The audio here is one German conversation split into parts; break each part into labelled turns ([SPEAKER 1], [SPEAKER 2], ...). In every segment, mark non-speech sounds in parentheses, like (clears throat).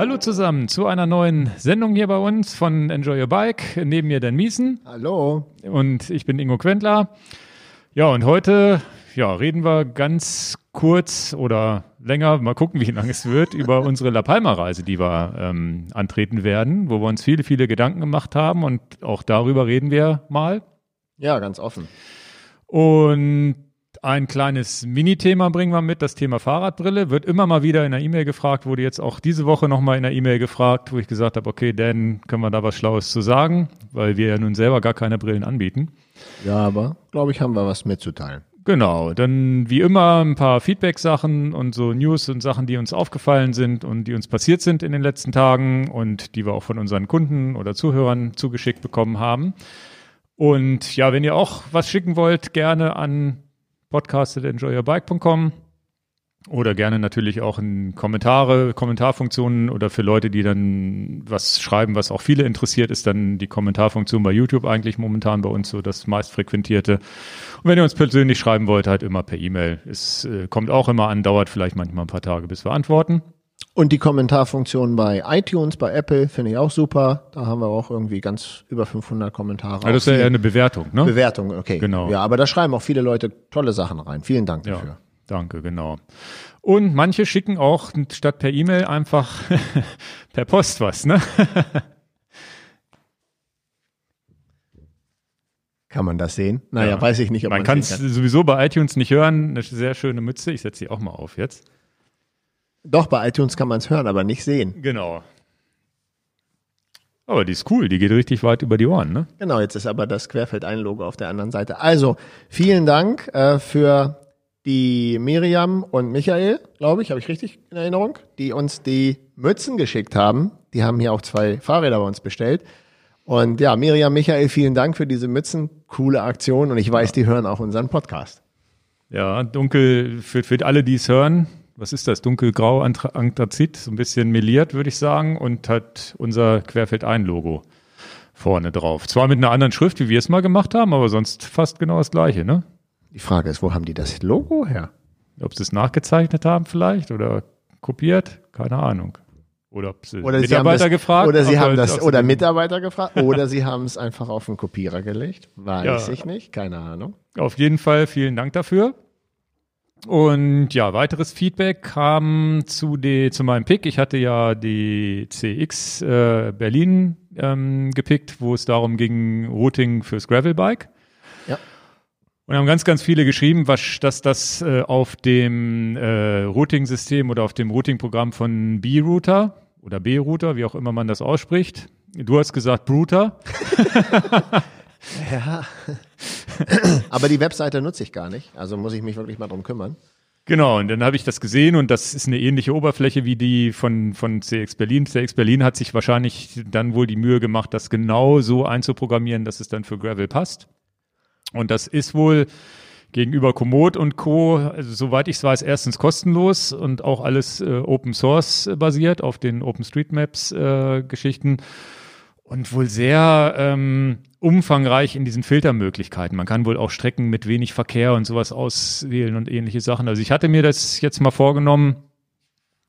[SPEAKER 1] Hallo zusammen zu einer neuen Sendung hier bei uns von Enjoy Your Bike. Neben mir Dan Miesen.
[SPEAKER 2] Hallo.
[SPEAKER 1] Und ich bin Ingo Quentler. Ja, und heute ja, reden wir ganz kurz oder länger, mal gucken, wie lange es wird, über (laughs) unsere La Palma-Reise, die wir ähm, antreten werden, wo wir uns viele, viele Gedanken gemacht haben und auch darüber reden wir mal.
[SPEAKER 2] Ja, ganz offen.
[SPEAKER 1] Und ein kleines Mini-Thema bringen wir mit, das Thema Fahrradbrille. Wird immer mal wieder in der E-Mail gefragt, wurde jetzt auch diese Woche nochmal in der E-Mail gefragt, wo ich gesagt habe, okay, Dan, können wir da was Schlaues zu sagen, weil wir ja nun selber gar keine Brillen anbieten.
[SPEAKER 2] Ja, aber glaube ich, haben wir was mitzuteilen.
[SPEAKER 1] Genau, dann wie immer ein paar Feedback-Sachen und so News und Sachen, die uns aufgefallen sind und die uns passiert sind in den letzten Tagen und die wir auch von unseren Kunden oder Zuhörern zugeschickt bekommen haben. Und ja, wenn ihr auch was schicken wollt, gerne an podcast.enjoyyourbike.com oder gerne natürlich auch in Kommentare, Kommentarfunktionen oder für Leute, die dann was schreiben, was auch viele interessiert, ist dann die Kommentarfunktion bei YouTube eigentlich momentan bei uns so das meistfrequentierte. Und wenn ihr uns persönlich schreiben wollt, halt immer per E-Mail. Es äh, kommt auch immer an, dauert vielleicht manchmal ein paar Tage, bis wir antworten.
[SPEAKER 2] Und die Kommentarfunktion bei iTunes, bei Apple finde ich auch super. Da haben wir auch irgendwie ganz über 500 Kommentare.
[SPEAKER 1] Ja, das ist ja eher eine Bewertung, ne?
[SPEAKER 2] Bewertung, okay.
[SPEAKER 1] Genau.
[SPEAKER 2] Ja, aber da schreiben auch viele Leute tolle Sachen rein. Vielen Dank dafür.
[SPEAKER 1] Ja. Danke, genau. Und manche schicken auch statt per E-Mail einfach (laughs) per Post was, ne? (laughs)
[SPEAKER 2] Kann man das sehen? Naja, ja. weiß ich nicht,
[SPEAKER 1] ob man, man kann es sowieso bei iTunes nicht hören. Eine sehr schöne Mütze. Ich setze sie auch mal auf jetzt.
[SPEAKER 2] Doch, bei iTunes kann man es hören, aber nicht sehen.
[SPEAKER 1] Genau. Aber die ist cool, die geht richtig weit über die Ohren, ne?
[SPEAKER 2] Genau, jetzt ist aber das Querfeld-Ein-Logo auf der anderen Seite. Also, vielen Dank äh, für die Miriam und Michael, glaube ich, habe ich richtig in Erinnerung, die uns die Mützen geschickt haben. Die haben hier auch zwei Fahrräder bei uns bestellt. Und ja, Miriam, Michael, vielen Dank für diese Mützen. Coole Aktion. Und ich weiß, die hören auch unseren Podcast.
[SPEAKER 1] Ja, dunkel, für, für alle, die es hören, was ist das? Dunkelgrau Anthrazit, so ein bisschen meliert, würde ich sagen, und hat unser Querfeld-Ein-Logo vorne drauf. Zwar mit einer anderen Schrift, wie wir es mal gemacht haben, aber sonst fast genau das gleiche, ne?
[SPEAKER 2] Die Frage ist, wo haben die das Logo her?
[SPEAKER 1] Ob sie es nachgezeichnet haben vielleicht oder kopiert, keine Ahnung. Oder ob sie
[SPEAKER 2] oder
[SPEAKER 1] Mitarbeiter
[SPEAKER 2] sie
[SPEAKER 1] das, gefragt
[SPEAKER 2] Oder sie haben das, oder Mitarbeiter gefragt, oder sie haben es einfach auf den Kopierer gelegt. Weiß ja. ich nicht, keine Ahnung.
[SPEAKER 1] Auf jeden Fall vielen Dank dafür. Und ja, weiteres Feedback kam zu, die, zu meinem Pick. Ich hatte ja die CX äh, Berlin ähm, gepickt, wo es darum ging, Routing fürs Gravelbike.
[SPEAKER 2] Ja.
[SPEAKER 1] Und haben ganz, ganz viele geschrieben, was, dass das äh, auf dem äh, Routing-System oder auf dem Routing-Programm von B-Router oder B-Router, wie auch immer man das ausspricht. Du hast gesagt Bruter. (laughs)
[SPEAKER 2] ja. (laughs) Aber die Webseite nutze ich gar nicht. Also muss ich mich wirklich mal drum kümmern.
[SPEAKER 1] Genau, und dann habe ich das gesehen und das ist eine ähnliche Oberfläche wie die von, von CX Berlin. CX Berlin hat sich wahrscheinlich dann wohl die Mühe gemacht, das genau so einzuprogrammieren, dass es dann für Gravel passt. Und das ist wohl gegenüber Komoot und Co., also, soweit ich es weiß, erstens kostenlos und auch alles äh, Open Source basiert auf den OpenStreetMaps äh, Geschichten und wohl sehr ähm, umfangreich in diesen Filtermöglichkeiten. Man kann wohl auch Strecken mit wenig Verkehr und sowas auswählen und ähnliche Sachen. Also ich hatte mir das jetzt mal vorgenommen,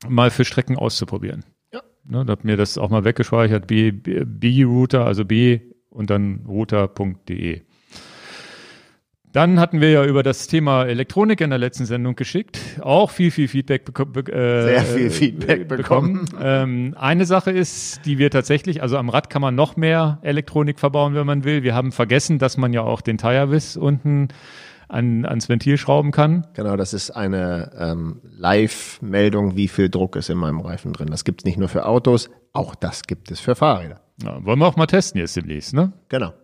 [SPEAKER 1] mal für Strecken auszuprobieren.
[SPEAKER 2] Ja.
[SPEAKER 1] Ne, hab mir das auch mal weggespeichert, B-Router, also B und dann router.de. Dann hatten wir ja über das Thema Elektronik in der letzten Sendung geschickt. Auch viel, viel Feedback beko
[SPEAKER 2] äh, Sehr viel Feedback bekommen.
[SPEAKER 1] bekommen. Ähm, eine Sache ist, die wir tatsächlich, also am Rad kann man noch mehr Elektronik verbauen, wenn man will. Wir haben vergessen, dass man ja auch den Tire-Wiss unten an, ans Ventil schrauben kann.
[SPEAKER 2] Genau, das ist eine ähm, Live-Meldung, wie viel Druck ist in meinem Reifen drin. Das gibt es nicht nur für Autos, auch das gibt es für Fahrräder.
[SPEAKER 1] Ja, wollen wir auch mal testen jetzt demnächst, ne?
[SPEAKER 2] Genau.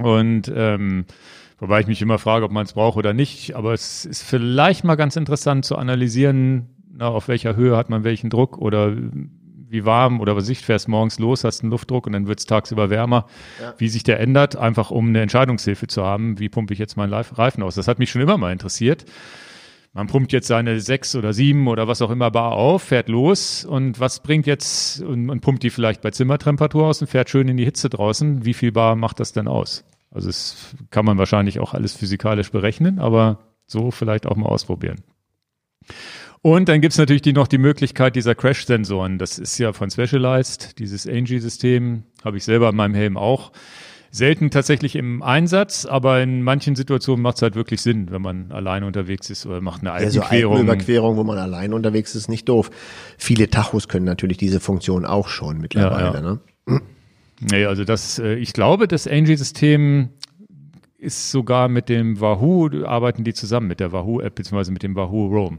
[SPEAKER 1] Und ähm, Wobei ich mich immer frage, ob man es braucht oder nicht. Aber es ist vielleicht mal ganz interessant zu analysieren, na, auf welcher Höhe hat man welchen Druck oder wie warm oder was ich fährst morgens los, hast einen Luftdruck und dann wird es tagsüber wärmer, ja. wie sich der ändert, einfach um eine Entscheidungshilfe zu haben, wie pumpe ich jetzt meinen Reifen aus. Das hat mich schon immer mal interessiert. Man pumpt jetzt seine sechs oder sieben oder was auch immer Bar auf, fährt los und was bringt jetzt und, und pumpt die vielleicht bei Zimmertemperatur aus und fährt schön in die Hitze draußen. Wie viel Bar macht das denn aus? Also es kann man wahrscheinlich auch alles physikalisch berechnen, aber so vielleicht auch mal ausprobieren. Und dann gibt's natürlich die, noch die Möglichkeit dieser Crash-Sensoren. Das ist ja von Specialized, dieses Angie-System, habe ich selber in meinem Helm auch. Selten tatsächlich im Einsatz, aber in manchen Situationen macht es halt wirklich Sinn, wenn man alleine unterwegs ist oder macht eine
[SPEAKER 2] Ja, so
[SPEAKER 1] Alpenquerung.
[SPEAKER 2] Alpenüberquerung, wo man allein unterwegs ist, ist nicht doof. Viele Tachos können natürlich diese Funktion auch schon mittlerweile.
[SPEAKER 1] Ja, ja.
[SPEAKER 2] Ne?
[SPEAKER 1] Nee, also das, äh, ich glaube, das Angie-System ist sogar mit dem Wahoo, arbeiten die zusammen mit der Wahoo-App beziehungsweise mit dem Wahoo Roam.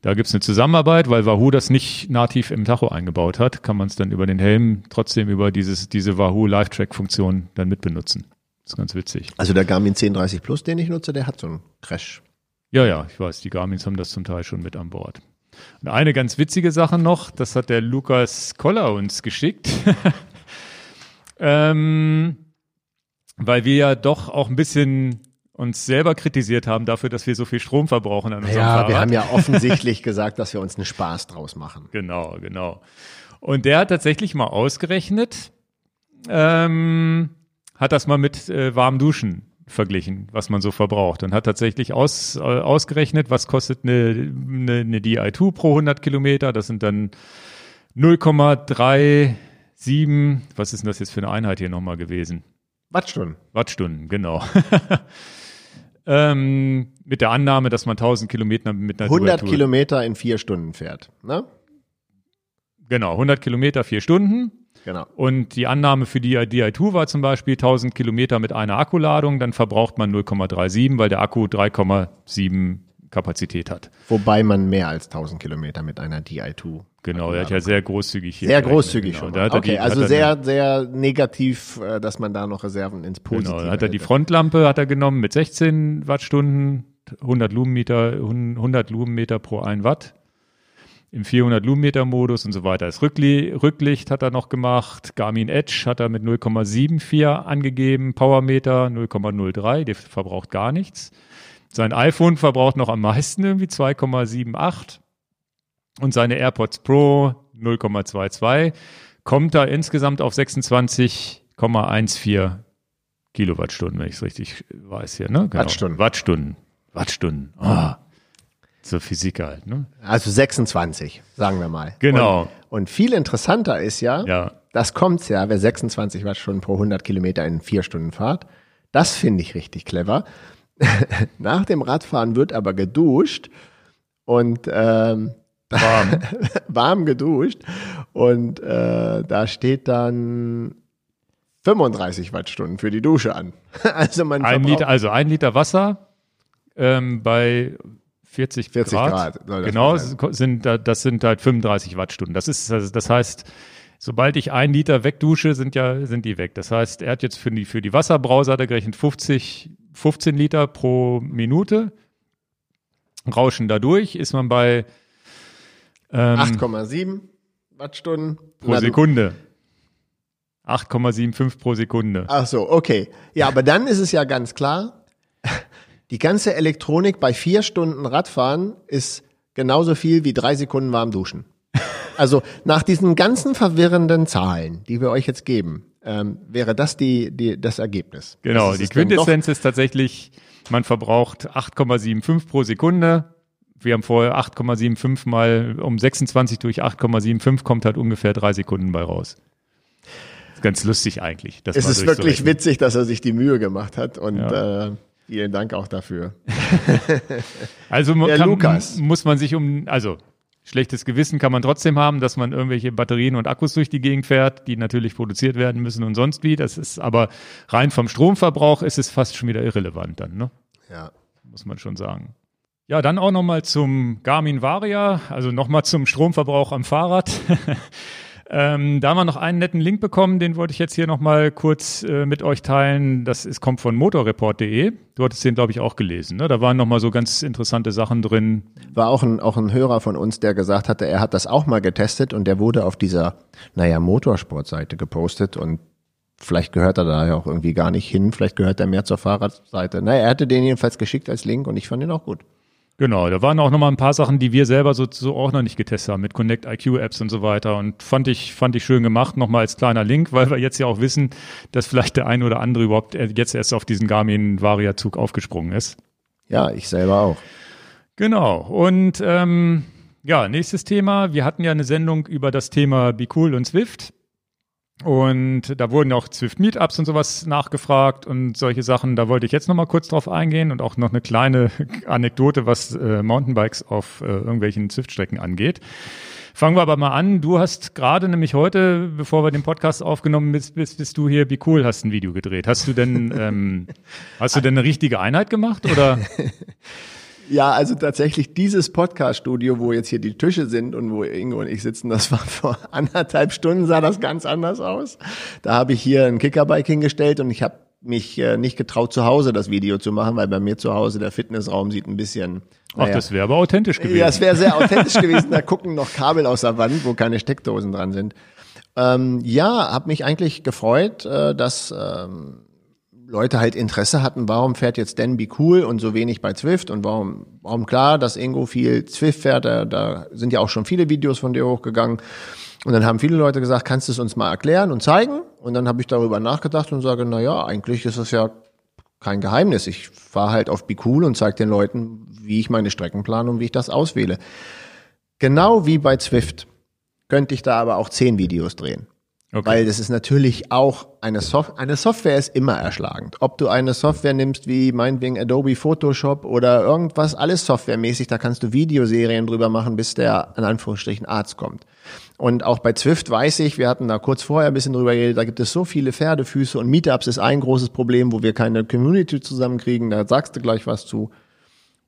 [SPEAKER 1] Da gibt's eine Zusammenarbeit, weil Wahoo das nicht nativ im Tacho eingebaut hat, kann man es dann über den Helm trotzdem über dieses, diese Wahoo Live-Track-Funktion dann mitbenutzen. Das ist ganz witzig.
[SPEAKER 2] Also der Garmin 1030 Plus, den ich nutze, der hat so einen Crash.
[SPEAKER 1] Ja, ja, ich weiß, die Garmins haben das zum Teil schon mit an Bord. Und eine ganz witzige Sache noch, das hat der Lukas Koller uns geschickt. (laughs) ähm, weil wir ja doch auch ein bisschen uns selber kritisiert haben dafür, dass wir so viel Strom verbrauchen an unserem
[SPEAKER 2] Ja,
[SPEAKER 1] Fahrrad.
[SPEAKER 2] wir haben ja (laughs) offensichtlich gesagt, dass wir uns einen Spaß draus machen.
[SPEAKER 1] Genau, genau. Und der hat tatsächlich mal ausgerechnet, ähm, hat das mal mit äh, warmen Duschen verglichen, was man so verbraucht und hat tatsächlich aus, äh, ausgerechnet, was kostet eine, eine, eine Di2 pro 100 Kilometer. Das sind dann 0,37, was ist denn das jetzt für eine Einheit hier nochmal gewesen?
[SPEAKER 2] Wattstunden.
[SPEAKER 1] Wattstunden, genau. (laughs) ähm, mit der Annahme, dass man 1000 Kilometer mit einer
[SPEAKER 2] 100
[SPEAKER 1] Dual-Tour-
[SPEAKER 2] Kilometer in vier Stunden fährt. Ne?
[SPEAKER 1] Genau, 100 Kilometer, vier Stunden.
[SPEAKER 2] Genau.
[SPEAKER 1] Und die Annahme für die Di2 war zum Beispiel 1000 Kilometer mit einer Akkuladung, dann verbraucht man 0,37, weil der Akku 3,7 Kapazität hat.
[SPEAKER 2] Wobei man mehr als 1000 Kilometer mit einer Di2.
[SPEAKER 1] Genau, er hat ja sehr großzügig hier.
[SPEAKER 2] Sehr großzügig
[SPEAKER 1] genau.
[SPEAKER 2] schon.
[SPEAKER 1] Da
[SPEAKER 2] Okay,
[SPEAKER 1] die,
[SPEAKER 2] also
[SPEAKER 1] hat er
[SPEAKER 2] sehr, sehr negativ, äh, dass man da noch Reserven ins Positive
[SPEAKER 1] Genau, da hat er die. Frontlampe hat er genommen mit 16 Wattstunden, 100 Lumenmeter, 100 Lumenmeter pro 1 Watt im 400 Lumenmeter Modus und so weiter. Das Rückli Rücklicht hat er noch gemacht. Garmin Edge hat er mit 0,74 angegeben. Powermeter 0,03, der verbraucht gar nichts. Sein iPhone verbraucht noch am meisten irgendwie 2,78 und seine AirPods Pro 0,22. Kommt da insgesamt auf 26,14 Kilowattstunden, wenn ich es richtig weiß hier, ne? Genau.
[SPEAKER 2] Wattstunden.
[SPEAKER 1] Wattstunden. Wattstunden. Ah. Zur Physik halt, ne?
[SPEAKER 2] Also 26, sagen wir mal.
[SPEAKER 1] Genau.
[SPEAKER 2] Und, und viel interessanter ist ja,
[SPEAKER 1] Ja.
[SPEAKER 2] das kommt's ja, wer 26 Wattstunden pro 100 Kilometer in vier Stunden fahrt. Das finde ich richtig clever. (laughs) Nach dem Radfahren wird aber geduscht und ähm,
[SPEAKER 1] Warm. (laughs)
[SPEAKER 2] warm geduscht und äh, da steht dann 35 Wattstunden für die Dusche an. (laughs) Also man
[SPEAKER 1] Ein Liter, also ein Liter Wasser ähm, bei 40,
[SPEAKER 2] 40
[SPEAKER 1] Grad.
[SPEAKER 2] Grad
[SPEAKER 1] genau, sind, da- das sind halt 35 Wattstunden. Das ist, also das heißt, sobald ich ein Liter wegdusche, sind ja, sind die weg. Das heißt, er hat jetzt für die, für die Wasserbrause hat er gerechnet 50, 15 Liter pro Minute. Rauschen dadurch ist man bei ähm,
[SPEAKER 2] 8,7 Wattstunden
[SPEAKER 1] pro Sekunde. 8,75 pro Sekunde.
[SPEAKER 2] Ach so, okay. Ja, aber dann ist es ja ganz klar, die ganze Elektronik bei vier Stunden Radfahren ist genauso viel wie drei Sekunden warm duschen. Also nach diesen ganzen verwirrenden Zahlen, die wir euch jetzt geben, ähm, wäre das die, die, das Ergebnis.
[SPEAKER 1] Genau,
[SPEAKER 2] Das
[SPEAKER 1] die Quintessenz ist tatsächlich, man verbraucht 8,75 pro Sekunde. Wir haben vorher 8,75 mal um 26 durch 8,75 kommt halt ungefähr drei Sekunden bei raus. Ganz lustig eigentlich. Das
[SPEAKER 2] Es ist wirklich witzig, dass er sich die Mühe gemacht hat und
[SPEAKER 1] Ja.
[SPEAKER 2] äh, vielen Dank auch dafür. (laughs)
[SPEAKER 1] Also man kann, muss man sich um, also schlechtes Gewissen kann man trotzdem haben, dass man irgendwelche Batterien und Akkus durch die Gegend fährt, die natürlich produziert werden müssen und sonst wie. Das ist aber rein vom Stromverbrauch ist es fast schon wieder irrelevant dann, ne?
[SPEAKER 2] Ja.
[SPEAKER 1] muss man schon sagen. Ja, dann auch nochmal zum Garmin Varia, also nochmal zum Stromverbrauch am Fahrrad. (laughs) ähm, da haben wir noch einen netten Link bekommen, den wollte ich jetzt hier nochmal kurz äh, mit euch teilen. Das ist, kommt von motorreport.de. Du hattest den, glaube ich, auch gelesen. Ne? Da waren nochmal so ganz interessante Sachen drin.
[SPEAKER 2] War auch ein, auch ein Hörer von uns, der gesagt hatte, er hat das auch mal getestet und der wurde auf dieser, naja, Motorsportseite gepostet und vielleicht gehört er da ja auch irgendwie gar nicht hin, vielleicht gehört er mehr zur Fahrradseite. Naja, er hatte den jedenfalls geschickt als Link und ich fand ihn auch gut.
[SPEAKER 1] Genau, da waren auch nochmal ein paar Sachen, die wir selber so, so auch noch nicht getestet haben, mit Connect IQ Apps und so weiter. Und fand ich, fand ich schön gemacht, nochmal als kleiner Link, weil wir jetzt ja auch wissen, dass vielleicht der ein oder andere überhaupt jetzt erst auf diesen Garmin Varia Zug aufgesprungen ist.
[SPEAKER 2] Ja, ich selber auch.
[SPEAKER 1] Genau. Und ähm, Ja, nächstes Thema. Wir hatten ja eine Sendung über das Thema Be Cool und Swift. Und da wurden auch Swift Meetups und sowas nachgefragt und solche Sachen. Da wollte ich jetzt nochmal kurz drauf eingehen und auch noch eine kleine (laughs) Anekdote, was äh, Mountainbikes auf äh, irgendwelchen Swift-Strecken angeht. Fangen wir aber mal an. Du hast gerade nämlich heute, bevor wir den Podcast aufgenommen bist, bist, bist du hier, wie cool, hast ein Video gedreht. Hast du denn, ähm, (laughs) hast du denn eine richtige Einheit gemacht oder? (laughs)
[SPEAKER 2] Ja, also tatsächlich dieses Podcast-Studio, wo jetzt hier die Tische sind und wo Ingo und ich sitzen, das war (laughs) vor anderthalb Stunden, sah das ganz anders aus. Da habe ich hier ein Kickerbike hingestellt und ich habe mich äh, nicht getraut, zu Hause das Video zu machen, weil bei mir zu Hause der Fitnessraum sieht ein bisschen.
[SPEAKER 1] Ach, das wäre aber authentisch gewesen.
[SPEAKER 2] Ja, es wäre sehr (laughs) authentisch gewesen. Da gucken noch Kabel aus der Wand, wo keine Steckdosen dran sind. Ähm, ja, habe mich eigentlich gefreut, äh, dass ähm, Leute halt Interesse hatten, warum fährt jetzt Denby cool und so wenig bei Zwift und warum, warum klar, dass Ingo viel Zwift fährt, da, da sind ja auch schon viele Videos von dir hochgegangen. Und dann haben viele Leute gesagt, kannst du es uns mal erklären und zeigen? Und dann habe ich darüber nachgedacht und sage, na ja, eigentlich ist es ja kein Geheimnis. Ich fahre halt auf Be Cool und zeige den Leuten, wie ich meine Strecken plane und wie ich das auswähle. Genau wie bei Zwift könnte ich da aber auch zehn Videos drehen. Okay. Weil das ist natürlich auch eine Software, eine Software ist immer erschlagend. Ob du eine Software nimmst wie meinetwegen Adobe Photoshop oder irgendwas, alles softwaremäßig, da kannst du Videoserien drüber machen, bis der in Anführungsstrichen Arzt kommt. Und auch bei Zwift weiß ich, wir hatten da kurz vorher ein bisschen drüber geredet, da gibt es so viele Pferdefüße und Meetups ist ein großes Problem, wo wir keine Community zusammenkriegen, da sagst du gleich was zu.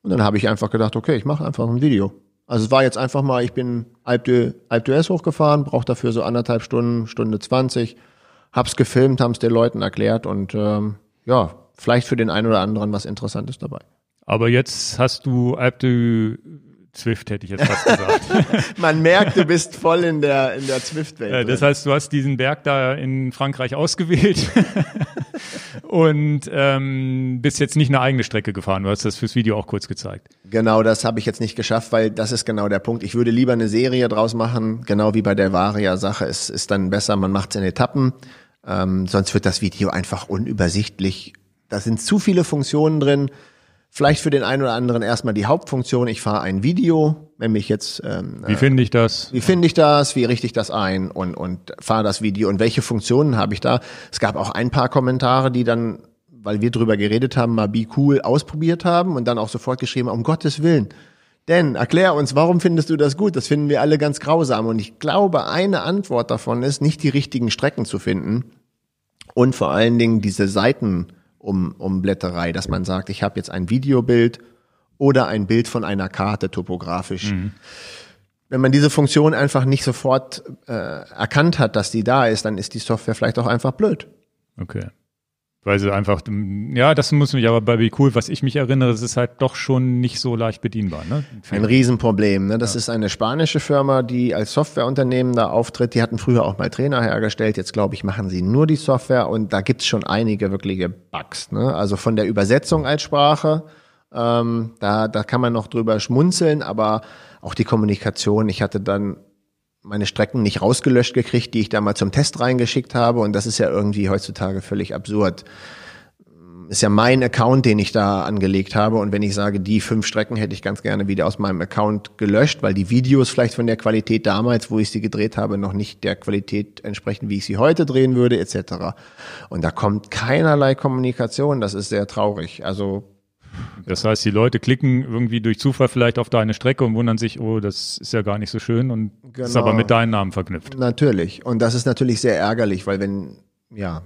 [SPEAKER 2] Und dann habe ich einfach gedacht, okay, ich mache einfach ein Video. Also es war jetzt einfach mal, ich bin Alpe d'Huez hochgefahren, brauche dafür so anderthalb Stunden, Stunde zwanzig, hab's gefilmt, haben's den Leuten erklärt und ähm, ja, vielleicht für den einen oder anderen was Interessantes dabei.
[SPEAKER 1] Aber jetzt hast du Alpe Zwift hätte ich jetzt fast gesagt. (laughs)
[SPEAKER 2] Man merkt, du bist voll in der, in der Zwift-Welt.
[SPEAKER 1] Das heißt, du hast diesen Berg da in Frankreich ausgewählt (laughs) und ähm, bist jetzt nicht eine eigene Strecke gefahren. Du hast das fürs Video auch kurz gezeigt.
[SPEAKER 2] Genau, das habe ich jetzt nicht geschafft, weil das ist genau der Punkt. Ich würde lieber eine Serie draus machen, genau wie bei der Varia-Sache. Es ist dann besser, man macht es in Etappen. Ähm, sonst wird das Video einfach unübersichtlich. Da sind zu viele Funktionen drin Vielleicht für den einen oder anderen erstmal die Hauptfunktion. Ich fahre ein Video, wenn mich jetzt.
[SPEAKER 1] Ähm, wie finde ich das?
[SPEAKER 2] Wie finde ich das? Wie richte ich das ein und und fahre das Video und welche Funktionen habe ich da? Es gab auch ein paar Kommentare, die dann, weil wir drüber geredet haben, mal Be Cool ausprobiert haben und dann auch sofort geschrieben, um Gottes Willen. Denn erklär uns, warum findest du das gut? Das finden wir alle ganz grausam. Und ich glaube, eine Antwort davon ist, nicht die richtigen Strecken zu finden und vor allen Dingen diese Seiten um, um Blätterei, dass man sagt, ich habe jetzt ein Videobild oder ein Bild von einer Karte topografisch. Mhm. Wenn man diese Funktion einfach nicht sofort äh, erkannt hat, dass die da ist, dann ist die Software vielleicht auch einfach blöd.
[SPEAKER 1] Okay. Weil sie einfach, ja, das muss mich aber bei Be Cool, was ich mich erinnere, es ist halt doch schon nicht so leicht bedienbar. Ne?
[SPEAKER 2] Ein Riesenproblem. Ne? Das ja. ist eine spanische Firma, die als Softwareunternehmen da auftritt. Die hatten früher auch mal Trainer hergestellt. Jetzt glaube ich, machen sie nur die Software und da gibt's schon einige wirkliche Bugs. Ne? Also von der Übersetzung als Sprache, ähm, da, da kann man noch drüber schmunzeln, aber auch die Kommunikation. Ich hatte dann meine Strecken nicht rausgelöscht gekriegt, die ich da mal zum Test reingeschickt habe. Und das ist ja irgendwie heutzutage völlig absurd. Ist ja mein Account, den ich da angelegt habe. Und wenn ich sage, die fünf Strecken hätte ich ganz gerne wieder aus meinem Account gelöscht, weil die Videos vielleicht von der Qualität damals, wo ich sie gedreht habe, noch nicht der Qualität entsprechen, wie ich sie heute drehen würde, etc. Und da kommt keinerlei Kommunikation. Das ist sehr traurig. Also
[SPEAKER 1] das heißt, die Leute klicken irgendwie durch Zufall vielleicht auf deine Strecke und wundern sich, oh, das ist ja gar nicht so schön und genau. ist aber mit deinem Namen verknüpft.
[SPEAKER 2] Natürlich. Und das ist natürlich sehr ärgerlich, weil wenn, ja,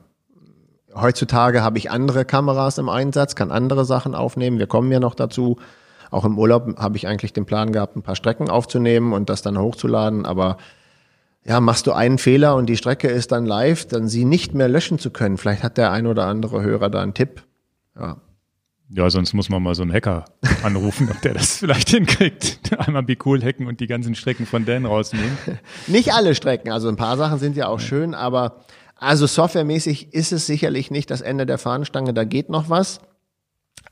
[SPEAKER 2] heutzutage habe ich andere Kameras im Einsatz, kann andere Sachen aufnehmen. Wir kommen ja noch dazu. Auch im Urlaub habe ich eigentlich den Plan gehabt, ein paar Strecken aufzunehmen und das dann hochzuladen, aber ja, machst du einen Fehler und die Strecke ist dann live, dann sie nicht mehr löschen zu können. Vielleicht hat der ein oder andere Hörer da einen Tipp. Ja,
[SPEAKER 1] ja, sonst muss man mal so einen Hacker anrufen, ob der das vielleicht hinkriegt. (laughs) Einmal Be Cool hacken und die ganzen Strecken von Dan rausnehmen. (laughs)
[SPEAKER 2] Nicht alle Strecken, also ein paar Sachen sind ja auch ja. schön, aber also softwaremäßig ist es sicherlich nicht das Ende der Fahnenstange, da geht noch was.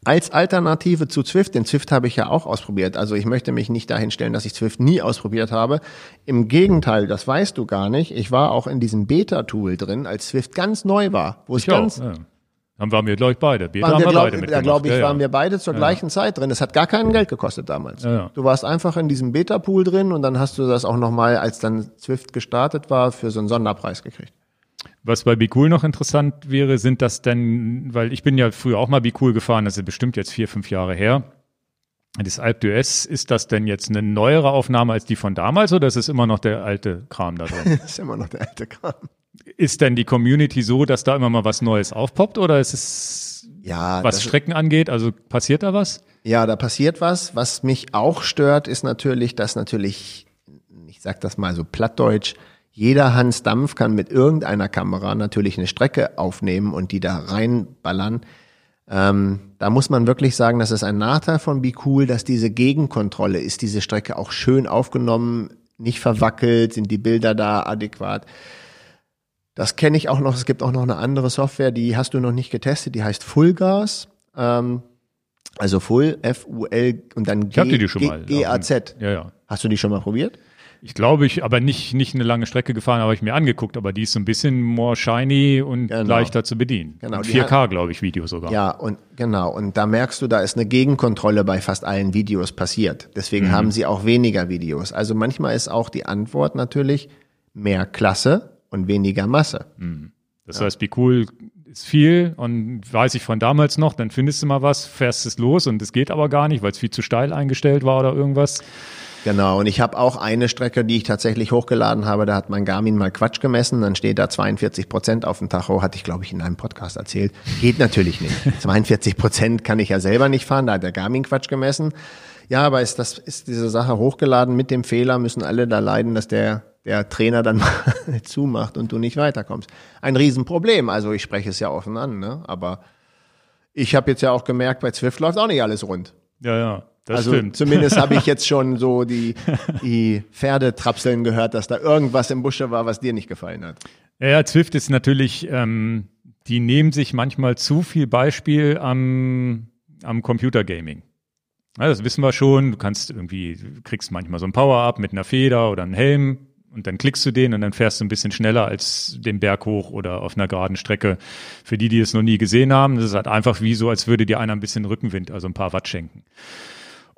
[SPEAKER 2] Als Alternative zu Zwift, den Zwift habe ich ja auch ausprobiert. Also ich möchte mich nicht dahin stellen, dass ich Zwift nie ausprobiert habe. Im Gegenteil, das weißt du gar nicht. Ich war auch in diesem Beta-Tool drin, als Zwift ganz neu war, wo ich, ich ganz,
[SPEAKER 1] auch, ja Dann waren wir, glaube ich, beide.
[SPEAKER 2] Beta waren haben wir, glaub, beide mitgemacht. Da glaube ich, ja, waren wir beide zur ja. gleichen Zeit drin. Es hat gar kein Geld gekostet damals. Ja, du warst einfach in diesem Beta-Pool drin und dann hast du das auch nochmal, als dann Zwift gestartet war, für so einen Sonderpreis gekriegt.
[SPEAKER 1] Was bei Be Cool noch interessant wäre, sind das denn, weil ich bin ja früher auch mal Be Cool gefahren, das ist bestimmt jetzt vier, fünf Jahre her. Das Alp d'Huez, ist das denn jetzt eine neuere Aufnahme als die von damals oder ist es immer noch der alte Kram da drin? (laughs)
[SPEAKER 2] ist immer noch der alte Kram.
[SPEAKER 1] Ist denn die Community so, dass da immer mal was Neues aufpoppt oder ist es, ja, was Strecken angeht, also passiert da was?
[SPEAKER 2] Ja, da passiert was. Was mich auch stört, ist natürlich, dass natürlich, ich sag das mal so plattdeutsch, jeder Hans Dampf kann mit irgendeiner Kamera natürlich eine Strecke aufnehmen und die da reinballern. Ähm, da muss man wirklich sagen, das ist ein Nachteil von Be Cool, dass diese Gegenkontrolle ist, diese Strecke auch schön aufgenommen, nicht verwackelt, sind die Bilder da adäquat. Das kenne ich auch noch. Es gibt auch noch eine andere Software, die hast du noch nicht getestet, die heißt Fullgas. Ähm, also Full, F-U-L und dann G-A-Z. Ja, ja. Hast du die schon mal probiert?
[SPEAKER 1] Ich glaube, ich aber nicht, nicht eine lange Strecke gefahren, habe ich mir angeguckt, aber die ist so ein bisschen more shiny und genau. leichter zu bedienen. Genau. 4K, glaube ich, Video sogar.
[SPEAKER 2] Ja, und genau. Und da merkst du, da ist eine Gegenkontrolle bei fast allen Videos passiert. Deswegen mhm. haben sie auch weniger Videos. Also manchmal ist auch die Antwort natürlich mehr Klasse und weniger Masse. Mhm.
[SPEAKER 1] Das ja. heißt, wie cool ist viel und weiß ich von damals noch, dann findest du mal was, fährst es los und es geht aber gar nicht, weil es viel zu steil eingestellt war oder irgendwas.
[SPEAKER 2] Genau, und ich habe auch eine Strecke, die ich tatsächlich hochgeladen habe, da hat mein Garmin mal Quatsch gemessen, dann steht da 42 Prozent auf dem Tacho, hatte ich glaube ich in einem Podcast erzählt. Geht natürlich nicht. (laughs) 42 Prozent kann ich ja selber nicht fahren, da hat der Garmin Quatsch gemessen. Ja, aber ist das ist diese Sache hochgeladen mit dem Fehler, müssen alle da leiden, dass der der Trainer dann (laughs) mal zumacht und du nicht weiterkommst. Ein Riesenproblem. Also ich spreche es ja offen an, ne? aber ich habe jetzt ja auch gemerkt, bei Zwift läuft auch nicht alles rund.
[SPEAKER 1] Ja, ja. Das
[SPEAKER 2] also
[SPEAKER 1] stimmt.
[SPEAKER 2] zumindest habe ich (laughs) jetzt schon so die, die Pferde trapseln gehört, dass da irgendwas im Busche war, was dir nicht gefallen hat.
[SPEAKER 1] Ja, Zwift ist natürlich, ähm, die nehmen sich manchmal zu viel Beispiel am, am Computergaming. Ja, das wissen wir schon. Du kannst irgendwie, du kriegst manchmal so ein Power-Up mit einer Feder oder einem Helm und dann klickst du den und dann fährst du ein bisschen schneller als den Berg hoch oder auf einer geraden Strecke. Für die, die es noch nie gesehen haben, das ist halt einfach wie so, als würde dir einer ein bisschen Rückenwind, also ein paar Watt schenken.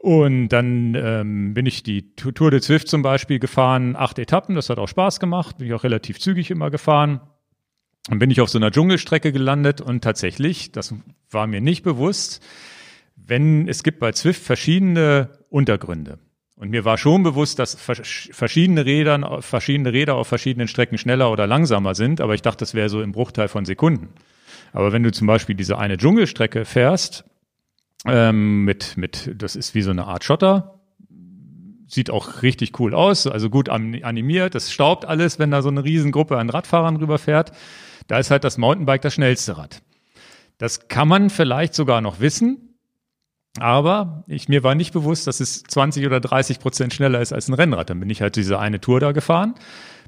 [SPEAKER 1] Und dann ähm, bin ich die Tour de Zwift zum Beispiel gefahren, acht Etappen, das hat auch Spaß gemacht, bin ich auch relativ zügig immer gefahren. Dann bin ich auf so einer Dschungelstrecke gelandet und tatsächlich, das war mir nicht bewusst, wenn es gibt bei Zwift verschiedene Untergründe. Und mir war schon bewusst, dass verschiedene Räder, verschiedene Räder auf verschiedenen Strecken schneller oder langsamer sind, aber ich dachte, das wäre so im Bruchteil von Sekunden. Aber wenn du zum Beispiel diese eine Dschungelstrecke fährst, ähm, mit, mit, das ist wie so eine Art Schotter. Sieht auch richtig cool aus, also gut animiert. Das staubt alles, wenn da so eine Riesengruppe an Radfahrern rüberfährt. Da ist halt das Mountainbike das schnellste Rad. Das kann man vielleicht sogar noch wissen, aber ich, mir war nicht bewusst, dass es 20 oder 30 Prozent schneller ist als ein Rennrad. Dann bin ich halt diese eine Tour da gefahren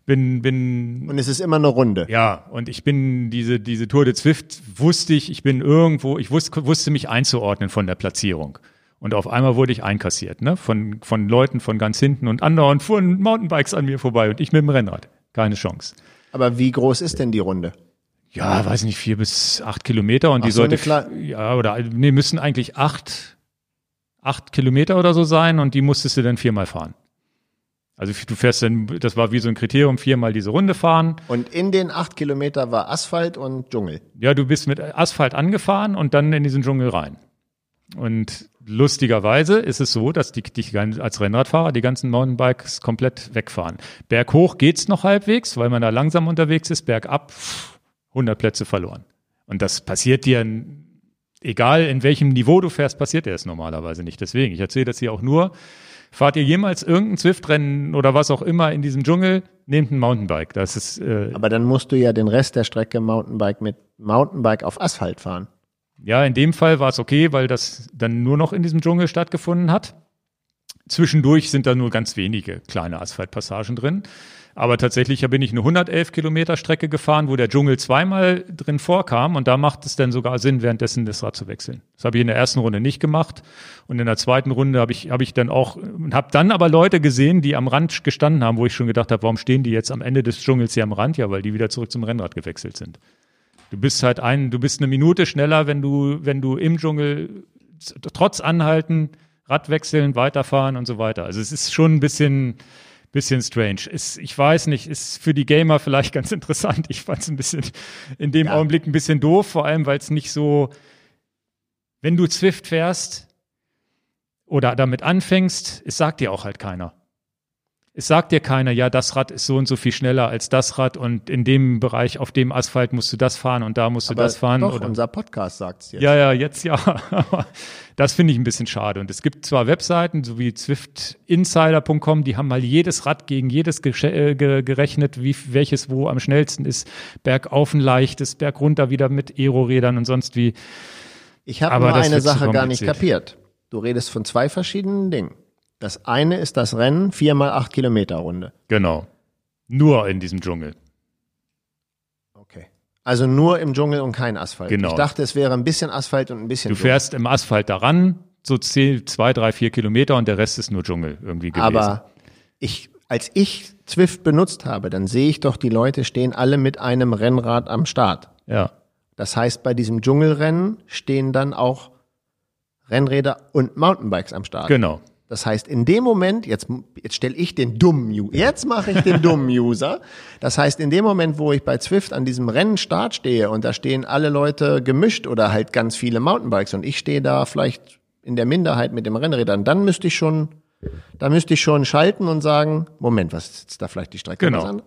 [SPEAKER 1] bin, bin.
[SPEAKER 2] Und es ist immer eine Runde.
[SPEAKER 1] Ja, und ich bin diese, diese Tour de Zwift wusste ich, ich bin irgendwo, ich wusste, wusste mich einzuordnen von der Platzierung. Und auf einmal wurde ich einkassiert, ne? Von, von Leuten von ganz hinten und anderen fuhren Mountainbikes an mir vorbei und ich mit dem Rennrad. Keine Chance.
[SPEAKER 2] Aber wie groß ist denn die Runde?
[SPEAKER 1] Ja, weiß nicht, vier bis acht Kilometer und Ach, die so sollte, ja, oder, nee, müssen eigentlich acht, acht Kilometer oder so sein und die musstest du dann viermal fahren. Also du fährst dann, das war wie so ein Kriterium, viermal diese Runde fahren.
[SPEAKER 2] Und in den acht Kilometer war Asphalt und Dschungel.
[SPEAKER 1] Ja, du bist mit Asphalt angefahren und dann in diesen Dschungel rein. Und lustigerweise ist es so, dass die, die als Rennradfahrer die ganzen Mountainbikes komplett wegfahren. Berghoch geht's noch halbwegs, weil man da langsam unterwegs ist. Bergab 100 Plätze verloren. Und das passiert dir, egal in welchem Niveau du fährst, passiert dir das normalerweise nicht. Deswegen, ich erzähle das hier auch nur, Fahrt ihr jemals irgendein Zwift-Rennen oder was auch immer in diesem Dschungel? Nehmt ein Mountainbike. Das ist.
[SPEAKER 2] Äh, Aber dann musst du ja den Rest der Strecke Mountainbike mit Mountainbike auf Asphalt fahren.
[SPEAKER 1] Ja, in dem Fall war es okay, weil das dann nur noch in diesem Dschungel stattgefunden hat. Zwischendurch sind da nur ganz wenige kleine Asphaltpassagen drin. Aber tatsächlich bin ich eine 111 Kilometer Strecke gefahren, wo der Dschungel zweimal drin vorkam und da macht es dann sogar Sinn, währenddessen das Rad zu wechseln. Das habe ich in der ersten Runde nicht gemacht und in der zweiten Runde habe ich, habe ich dann auch, habe dann aber Leute gesehen, die am Rand gestanden haben, wo ich schon gedacht habe, warum stehen die jetzt am Ende des Dschungels hier am Rand? Ja, weil die wieder zurück zum Rennrad gewechselt sind. Du bist halt ein, du bist eine Minute schneller, wenn du, wenn du im Dschungel trotz Anhalten, Radwechseln, weiterfahren und so weiter. Also es ist schon ein bisschen, bisschen strange. Ist, ich weiß nicht, ist für die Gamer vielleicht ganz interessant. Ich fand es ein bisschen in dem ja. Augenblick ein bisschen doof, vor allem weil es nicht so, wenn du Zwift fährst oder damit anfängst, es sagt dir auch halt keiner. Es sagt dir keiner, ja, das Rad ist so und so viel schneller als das Rad und in dem Bereich, auf dem Asphalt musst du das fahren und da musst du Aber das fahren.
[SPEAKER 2] Doch,
[SPEAKER 1] oder?
[SPEAKER 2] unser Podcast sagt es
[SPEAKER 1] jetzt. Ja, ja, jetzt ja. (laughs) das finde ich ein bisschen schade. Und es gibt zwar Webseiten, so wie zwiftinsider.com, die haben mal jedes Rad gegen jedes äh, gerechnet, wie, welches wo am schnellsten ist. Bergauf ein leichtes, bergunter wieder mit Aero-Rädern und sonst wie.
[SPEAKER 2] Ich habe nur eine Sache gar nicht kapiert. Du redest von zwei verschiedenen Dingen. Das eine ist das Rennen, viermal acht Kilometer Runde.
[SPEAKER 1] Genau. Nur in diesem Dschungel.
[SPEAKER 2] Okay. Also nur im Dschungel und kein Asphalt.
[SPEAKER 1] Genau.
[SPEAKER 2] Ich dachte, es wäre ein bisschen Asphalt und ein bisschen.
[SPEAKER 1] Du fährst Dschungel. im Asphalt daran, so zehn, zwei, drei, vier Kilometer und der Rest ist nur Dschungel irgendwie gewesen.
[SPEAKER 2] Aber ich, als ich Zwift benutzt habe, dann sehe ich doch, die Leute stehen alle mit einem Rennrad am Start.
[SPEAKER 1] Ja.
[SPEAKER 2] Das heißt, bei diesem Dschungelrennen stehen dann auch Rennräder und Mountainbikes am Start.
[SPEAKER 1] Genau.
[SPEAKER 2] Das heißt, in dem Moment, jetzt, jetzt stelle ich den dummen User, jetzt mache ich den dummen (laughs) User. Das heißt, in dem Moment, wo ich bei Zwift an diesem Rennenstart stehe und da stehen alle Leute gemischt oder halt ganz viele Mountainbikes und ich stehe da vielleicht in der Minderheit mit dem Rennrädern, dann müsste ich schon, da müsste ich schon schalten und sagen, Moment, was ist jetzt da vielleicht die Strecke?
[SPEAKER 1] Genau.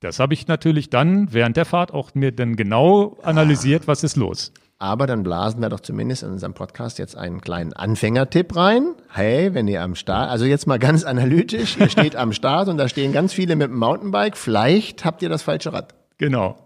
[SPEAKER 1] Das habe ich natürlich dann während der Fahrt auch mir dann genau analysiert, was ist los.
[SPEAKER 2] Aber dann blasen wir doch zumindest in unserem Podcast jetzt einen kleinen Anfängertipp rein. Hey, wenn ihr am Start, also jetzt mal ganz analytisch, ihr steht am Start und da stehen ganz viele mit dem Mountainbike, vielleicht habt ihr das falsche Rad.
[SPEAKER 1] Genau.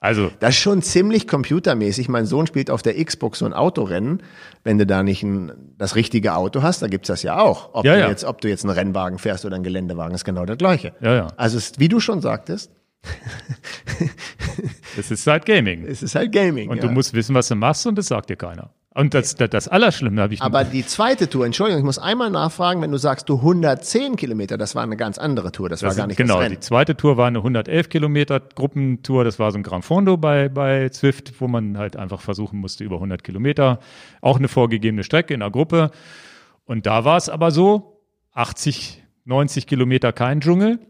[SPEAKER 1] Also.
[SPEAKER 2] Das ist schon ziemlich computermäßig. Mein Sohn spielt auf der Xbox so ein Autorennen. Wenn du da nicht ein, das richtige Auto hast, da gibt's das ja auch. Ob,
[SPEAKER 1] ja,
[SPEAKER 2] du
[SPEAKER 1] ja.
[SPEAKER 2] Jetzt, ob du jetzt einen Rennwagen fährst oder einen Geländewagen, ist genau das Gleiche.
[SPEAKER 1] Ja, ja.
[SPEAKER 2] Also, ist, wie du schon sagtest, (laughs)
[SPEAKER 1] es ist halt Gaming.
[SPEAKER 2] Es ist halt Gaming.
[SPEAKER 1] Und ja. du musst wissen, was du machst und das sagt dir keiner. Und das, das, das Allerschlimme habe ich.
[SPEAKER 2] Aber die zweite Tour, Entschuldigung, ich muss einmal nachfragen, wenn du sagst, du 110 Kilometer, das war eine ganz andere Tour, das, das war gar nicht
[SPEAKER 1] Genau,
[SPEAKER 2] das
[SPEAKER 1] Rennen. die zweite Tour war eine 111 Kilometer Gruppentour, das war so ein Gran Fondo bei, bei Zwift, wo man halt einfach versuchen musste, über 100 Kilometer, auch eine vorgegebene Strecke in einer Gruppe. Und da war es aber so, 80, 90 Kilometer kein Dschungel,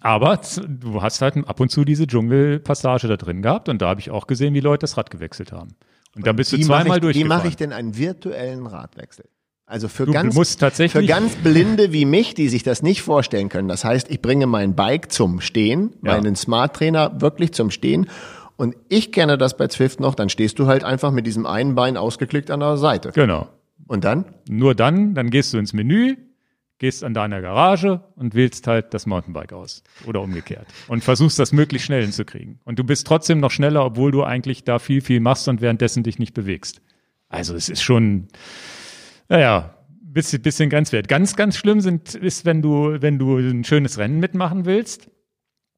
[SPEAKER 1] aber du hast halt ab und zu diese Dschungelpassage da drin gehabt und da habe ich auch gesehen, wie Leute das Rad gewechselt haben. Und, und da bist du zweimal
[SPEAKER 2] durch.
[SPEAKER 1] Wie
[SPEAKER 2] mache ich denn einen virtuellen Radwechsel? Also für
[SPEAKER 1] du,
[SPEAKER 2] ganz,
[SPEAKER 1] du
[SPEAKER 2] für ganz Blinde wie mich, die sich das nicht vorstellen können. Das heißt, ich bringe mein Bike zum Stehen, ja. meinen Smart Trainer wirklich zum Stehen. Und ich kenne das bei Zwift noch, dann stehst du halt einfach mit diesem einen Bein ausgeklickt an der Seite.
[SPEAKER 1] Genau.
[SPEAKER 2] Und dann?
[SPEAKER 1] Nur dann, dann gehst du ins Menü, gehst an deiner Garage und wählst halt das Mountainbike aus oder umgekehrt und versuchst das möglichst schnell hinzukriegen. Und du bist trotzdem noch schneller, obwohl du eigentlich da viel, viel machst und währenddessen dich nicht bewegst. Also es ist schon, naja, bisschen, bisschen grenzwert. Ganz, ganz schlimm sind, ist, wenn du, wenn du ein schönes Rennen mitmachen willst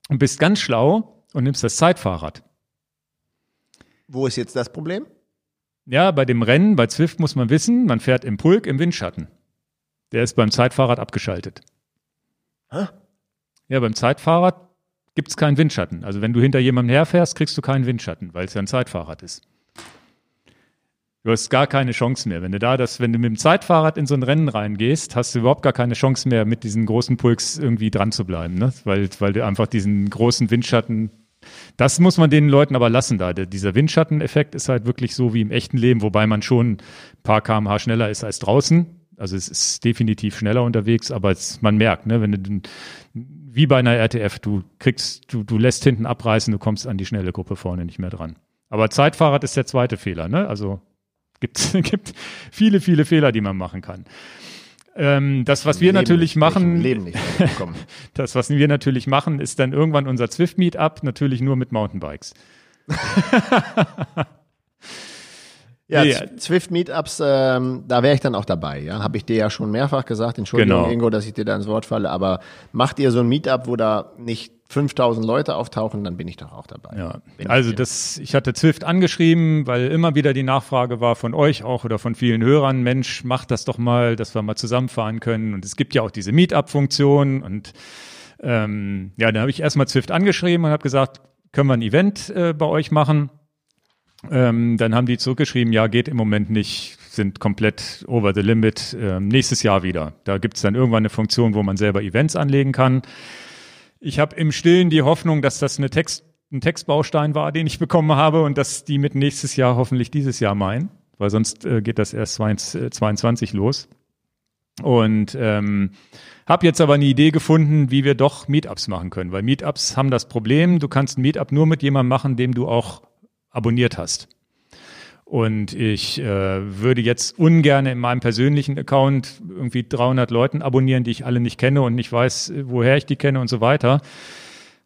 [SPEAKER 1] und bist ganz schlau und nimmst das Zeitfahrrad.
[SPEAKER 2] Wo ist jetzt das Problem?
[SPEAKER 1] Ja, bei dem Rennen, bei Zwift muss man wissen, man fährt im Pulk im Windschatten. Der ist beim Zeitfahrrad abgeschaltet.
[SPEAKER 2] Hä?
[SPEAKER 1] Ja, beim Zeitfahrrad gibt es keinen Windschatten. Also wenn du hinter jemandem herfährst, kriegst du keinen Windschatten, weil es ja ein Zeitfahrrad ist. Du hast gar keine Chance mehr. Wenn du da das, wenn du mit dem Zeitfahrrad in so ein Rennen reingehst, hast du überhaupt gar keine Chance mehr, mit diesen großen Pulks irgendwie dran zu bleiben, ne? Weil, weil du einfach diesen großen Windschatten, das muss man den Leuten aber lassen da. Der, dieser Windschatteneffekt ist halt wirklich so wie im echten Leben, wobei man schon ein paar kmh schneller ist als draußen. Also es ist definitiv schneller unterwegs, aber es, man merkt, ne, wenn du wie bei einer RTF, du kriegst, du, du lässt hinten abreißen, du kommst an die schnelle Gruppe vorne nicht mehr dran. Aber Zeitfahrrad ist der zweite Fehler, ne? Also gibt (laughs) gibt viele, viele Fehler, die man machen kann. Ähm, das, was wir
[SPEAKER 2] Leben
[SPEAKER 1] natürlich
[SPEAKER 2] nicht,
[SPEAKER 1] machen,
[SPEAKER 2] nicht (laughs)
[SPEAKER 1] das, was wir natürlich machen, ist dann irgendwann unser Zwift Meetup, natürlich nur mit Mountainbikes. (laughs)
[SPEAKER 2] Ja, nee. Zwift Meetups, ähm, da wäre ich dann auch dabei. Ja, habe ich dir ja schon mehrfach gesagt. Entschuldigung,
[SPEAKER 1] genau.
[SPEAKER 2] Ingo, dass ich dir da ins Wort falle. Aber macht ihr so ein Meetup, wo da nicht 5000 Leute auftauchen, dann bin ich doch auch dabei.
[SPEAKER 1] Ja, also das, ich hatte Zwift angeschrieben, weil immer wieder die Nachfrage war von euch auch oder von vielen Hörern, Mensch, macht das doch mal, dass wir mal zusammenfahren können. Und es gibt ja auch diese Meetup-Funktion und ähm, ja, dann habe ich erstmal Zwift angeschrieben und habe gesagt, können wir ein Event äh, bei euch machen? Ähm, dann haben die zurückgeschrieben, ja, geht im Moment nicht, sind komplett over the limit, ähm, nächstes Jahr wieder. Da gibt es dann irgendwann eine Funktion, wo man selber Events anlegen kann. Ich habe im Stillen die Hoffnung, dass das eine Text, ein Textbaustein war, den ich bekommen habe und dass die mit nächstes Jahr hoffentlich dieses Jahr meinen, weil sonst äh, geht das erst 22 los. Und ähm, habe jetzt aber eine Idee gefunden, wie wir doch Meetups machen können, weil Meetups haben das Problem, du kannst ein Meetup nur mit jemandem machen, dem du auch abonniert hast. Und ich äh, würde jetzt ungern in meinem persönlichen Account irgendwie 300 Leuten abonnieren, die ich alle nicht kenne und nicht weiß, woher ich die kenne und so weiter.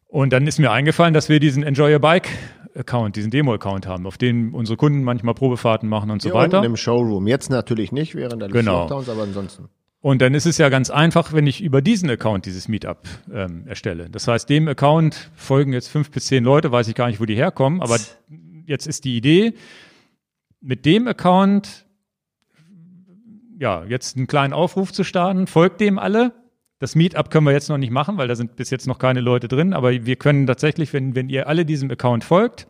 [SPEAKER 1] Und dann ist mir eingefallen, dass wir diesen Enjoy a Bike Account, diesen Demo-Account haben, auf dem unsere Kunden manchmal Probefahrten machen und so
[SPEAKER 2] Hier
[SPEAKER 1] weiter.
[SPEAKER 2] unten im Showroom. Jetzt natürlich nicht während der
[SPEAKER 1] Genau.
[SPEAKER 2] Lockdowns, aber ansonsten.
[SPEAKER 1] Und dann ist es ja ganz einfach, wenn ich über diesen Account dieses Meetup ähm, erstelle. Das heißt, dem Account folgen jetzt fünf bis zehn Leute, weiß ich gar nicht, wo die herkommen, aber jetzt ist die Idee, mit dem Account ja, jetzt einen kleinen Aufruf zu starten, folgt dem alle. Das Meetup können wir jetzt noch nicht machen, weil da sind bis jetzt noch keine Leute drin, aber wir können tatsächlich, wenn, wenn ihr alle diesem Account folgt,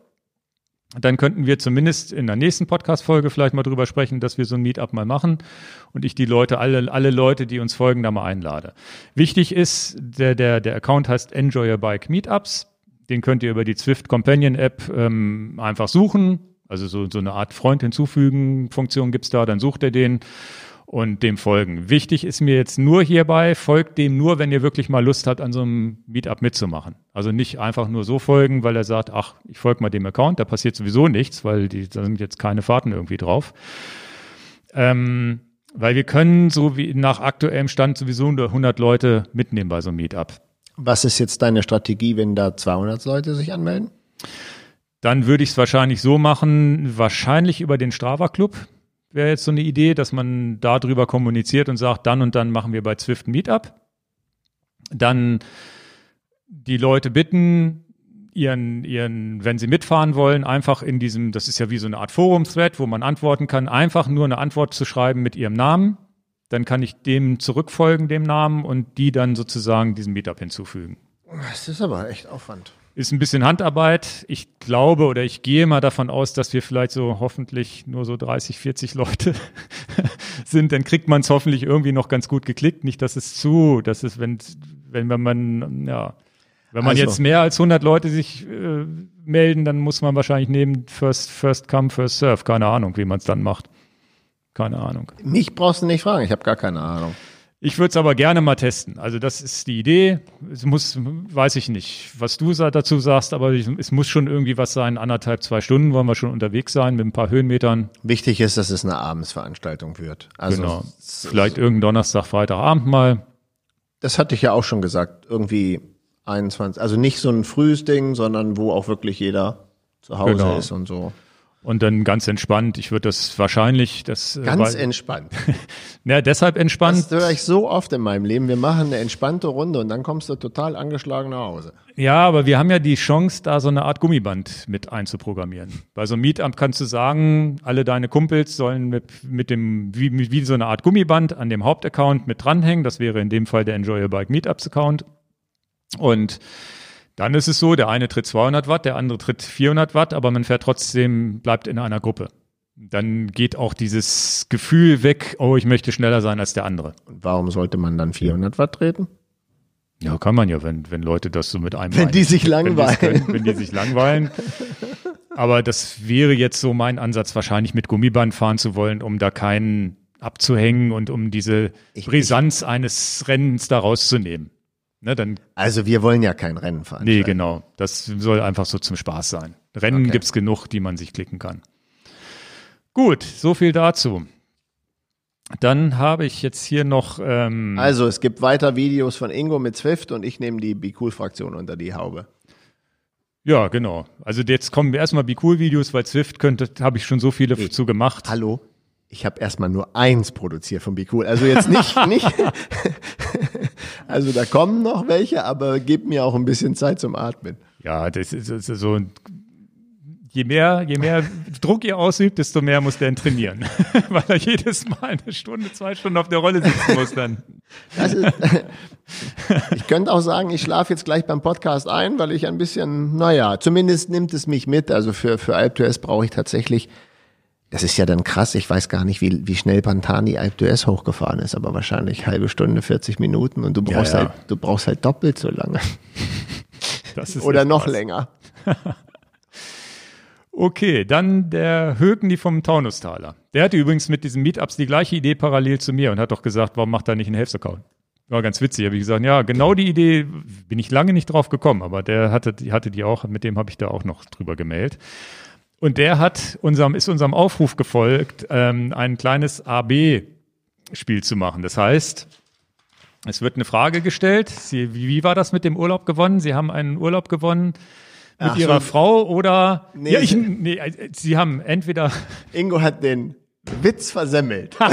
[SPEAKER 1] dann könnten wir zumindest in der nächsten Podcast-Folge vielleicht mal drüber sprechen, dass wir so ein Meetup mal machen und ich die Leute, alle, alle Leute, die uns folgen, da mal einlade. Wichtig ist, der, der, der Account heißt Enjoy Your Bike Meetups. Den könnt ihr über die Zwift Companion App ähm, einfach suchen. Also so, so eine Art Freund hinzufügen Funktion gibt's da, dann sucht ihr den und dem folgen. Wichtig ist mir jetzt nur hierbei, folgt dem nur, wenn ihr wirklich mal Lust habt, an so einem Meetup mitzumachen. Also nicht einfach nur so folgen, weil er sagt, ach, ich folge mal dem Account, da passiert sowieso nichts, weil die, da sind jetzt keine Fahrten irgendwie drauf. Ähm, weil wir können so wie nach aktuellem Stand sowieso nur 100 Leute mitnehmen bei so einem Meetup.
[SPEAKER 2] Was ist jetzt deine Strategie, wenn da 200 Leute sich anmelden?
[SPEAKER 1] Dann würde ich es wahrscheinlich so machen, wahrscheinlich über den Strava Club wäre jetzt so eine Idee, dass man darüber kommuniziert und sagt, dann und dann machen wir bei Zwift ein Meetup. Dann die Leute bitten, ihren, ihren, wenn sie mitfahren wollen, einfach in diesem, das ist ja wie so eine Art Forum-Thread, wo man antworten kann, einfach nur eine Antwort zu schreiben mit ihrem Namen. Dann kann ich dem zurückfolgen, dem Namen, und die dann sozusagen diesem Meetup hinzufügen.
[SPEAKER 2] Das ist aber echt Aufwand.
[SPEAKER 1] Ist ein bisschen Handarbeit. Ich glaube oder ich gehe mal davon aus, dass wir vielleicht so hoffentlich nur so 30, 40 Leute (laughs) sind. Dann kriegt man es hoffentlich irgendwie noch ganz gut geklickt. Nicht, dass es zu, dass es, wenn, wenn man, ja, wenn man
[SPEAKER 2] Also.
[SPEAKER 1] jetzt mehr als 100 Leute sich äh, melden, dann muss man wahrscheinlich nehmen First, First Come, First Serve. Keine Ahnung, wie man es dann macht. Keine Ahnung.
[SPEAKER 2] Mich brauchst du nicht fragen, ich habe gar keine Ahnung.
[SPEAKER 1] Ich würde es aber gerne mal testen. Also das ist die Idee. Es muss, weiß ich nicht, was du dazu sagst, aber es muss schon irgendwie was sein. Anderthalb, zwei Stunden wollen wir schon unterwegs sein mit ein paar Höhenmetern.
[SPEAKER 2] Wichtig ist, dass es eine Abendsveranstaltung wird. Also
[SPEAKER 1] genau. Vielleicht irgendein Donnerstag, Freitagabend mal.
[SPEAKER 2] das hatte ich ja auch schon gesagt, irgendwie 21, also nicht so ein frühes Ding, sondern wo auch wirklich jeder zu Hause
[SPEAKER 1] Genau.
[SPEAKER 2] ist und so.
[SPEAKER 1] Und dann ganz entspannt. Ich würde das wahrscheinlich, das äh,
[SPEAKER 2] Ganz
[SPEAKER 1] weil,
[SPEAKER 2] entspannt. (laughs)
[SPEAKER 1] ja, deshalb entspannt.
[SPEAKER 2] Das höre ich so oft in meinem Leben. Wir machen eine entspannte Runde und dann kommst du total angeschlagen nach Hause.
[SPEAKER 1] Ja, aber wir haben ja die Chance, da so eine Art Gummiband mit einzuprogrammieren. Bei so einem Meetup kannst du sagen, alle deine Kumpels sollen mit, mit dem, wie, mit- wie so eine Art Gummiband an dem Hauptaccount mit dranhängen. Das wäre in dem Fall der Enjoy Your Bike Meetups Account. Und dann ist es so, der eine tritt 200 Watt, der andere tritt 400 Watt, aber man fährt trotzdem, bleibt in einer Gruppe. Dann geht auch dieses Gefühl weg, oh, ich möchte schneller sein als der andere.
[SPEAKER 2] Und warum sollte man dann 400 Watt treten?
[SPEAKER 1] Ja, kann man ja, wenn, wenn Leute das so mit einem
[SPEAKER 2] Wenn die sich
[SPEAKER 1] wenn
[SPEAKER 2] langweilen.
[SPEAKER 1] können, wenn die sich langweilen. Aber das wäre jetzt so mein Ansatz, wahrscheinlich mit Gummiband fahren zu wollen, um da keinen abzuhängen und um diese
[SPEAKER 2] Ich-
[SPEAKER 1] Brisanz eines Rennens da rauszunehmen. Ne, dann,
[SPEAKER 2] Also wir wollen ja kein Rennen
[SPEAKER 1] nee,
[SPEAKER 2] veranstalten.
[SPEAKER 1] genau. Das soll einfach so zum Spaß sein. Rennen
[SPEAKER 2] Okay.
[SPEAKER 1] gibt's genug, die man sich klicken kann. Gut, so viel dazu. Dann habe ich jetzt hier noch ähm,
[SPEAKER 2] Also es gibt weiter Videos von Ingo mit Zwift und ich nehme die Be Cool Fraktion unter die Haube.
[SPEAKER 1] Ja, genau. Also jetzt kommen wir erstmal Be Cool Videos, weil Zwift könnte, habe ich schon so viele
[SPEAKER 2] Nee.
[SPEAKER 1] zu gemacht.
[SPEAKER 2] Hallo? Ich habe erstmal nur eins produziert von Be Cool. Also jetzt nicht, (laughs) nicht. Also da kommen noch welche, aber gebt mir auch ein bisschen Zeit zum Atmen.
[SPEAKER 1] Ja, das ist das ist so. Je mehr, je mehr Druck ihr ausübt, desto mehr muss der trainieren. (laughs) Weil er jedes Mal eine Stunde, zwei Stunden auf der Rolle sitzen muss dann.
[SPEAKER 2] Ist, Ich könnte auch sagen, ich schlafe jetzt gleich beim Podcast ein, weil ich ein bisschen, naja, zumindest nimmt es mich mit. Also für, für Alp brauche ich tatsächlich, das ist ja dann krass, ich weiß gar nicht, wie, wie schnell Pantani Alp d'Huez hochgefahren ist, aber wahrscheinlich halbe Stunde, 40 Minuten und du brauchst
[SPEAKER 1] Ja, ja.
[SPEAKER 2] halt, du brauchst halt doppelt so lange. (laughs) Oder noch
[SPEAKER 1] krass.
[SPEAKER 2] länger. (laughs)
[SPEAKER 1] Okay, dann der Högni vom Taunustaler. Der hatte übrigens mit diesen Meetups die gleiche Idee parallel zu mir und hat doch gesagt, warum macht er nicht einen Helfs-Account? War ganz witzig. Habe ich gesagt, ja, genau die Idee bin ich lange nicht drauf gekommen, aber der hatte, die hatte die auch, mit dem habe ich da auch noch drüber gemeldet. Und der hat unserem, ist unserem Aufruf gefolgt, ähm, ein kleines AB-Spiel zu machen. Das heißt, es wird eine Frage gestellt. Sie, wie, war das mit dem Urlaub gewonnen? Sie haben einen Urlaub gewonnen mit
[SPEAKER 2] Ach
[SPEAKER 1] ihrer
[SPEAKER 2] so.
[SPEAKER 1] Frau oder
[SPEAKER 2] Nee,
[SPEAKER 1] ja, ich,
[SPEAKER 2] sie-
[SPEAKER 1] nee, äh, Sie haben entweder (laughs)
[SPEAKER 2] Ingo hat den Witz versemmelt. (laughs)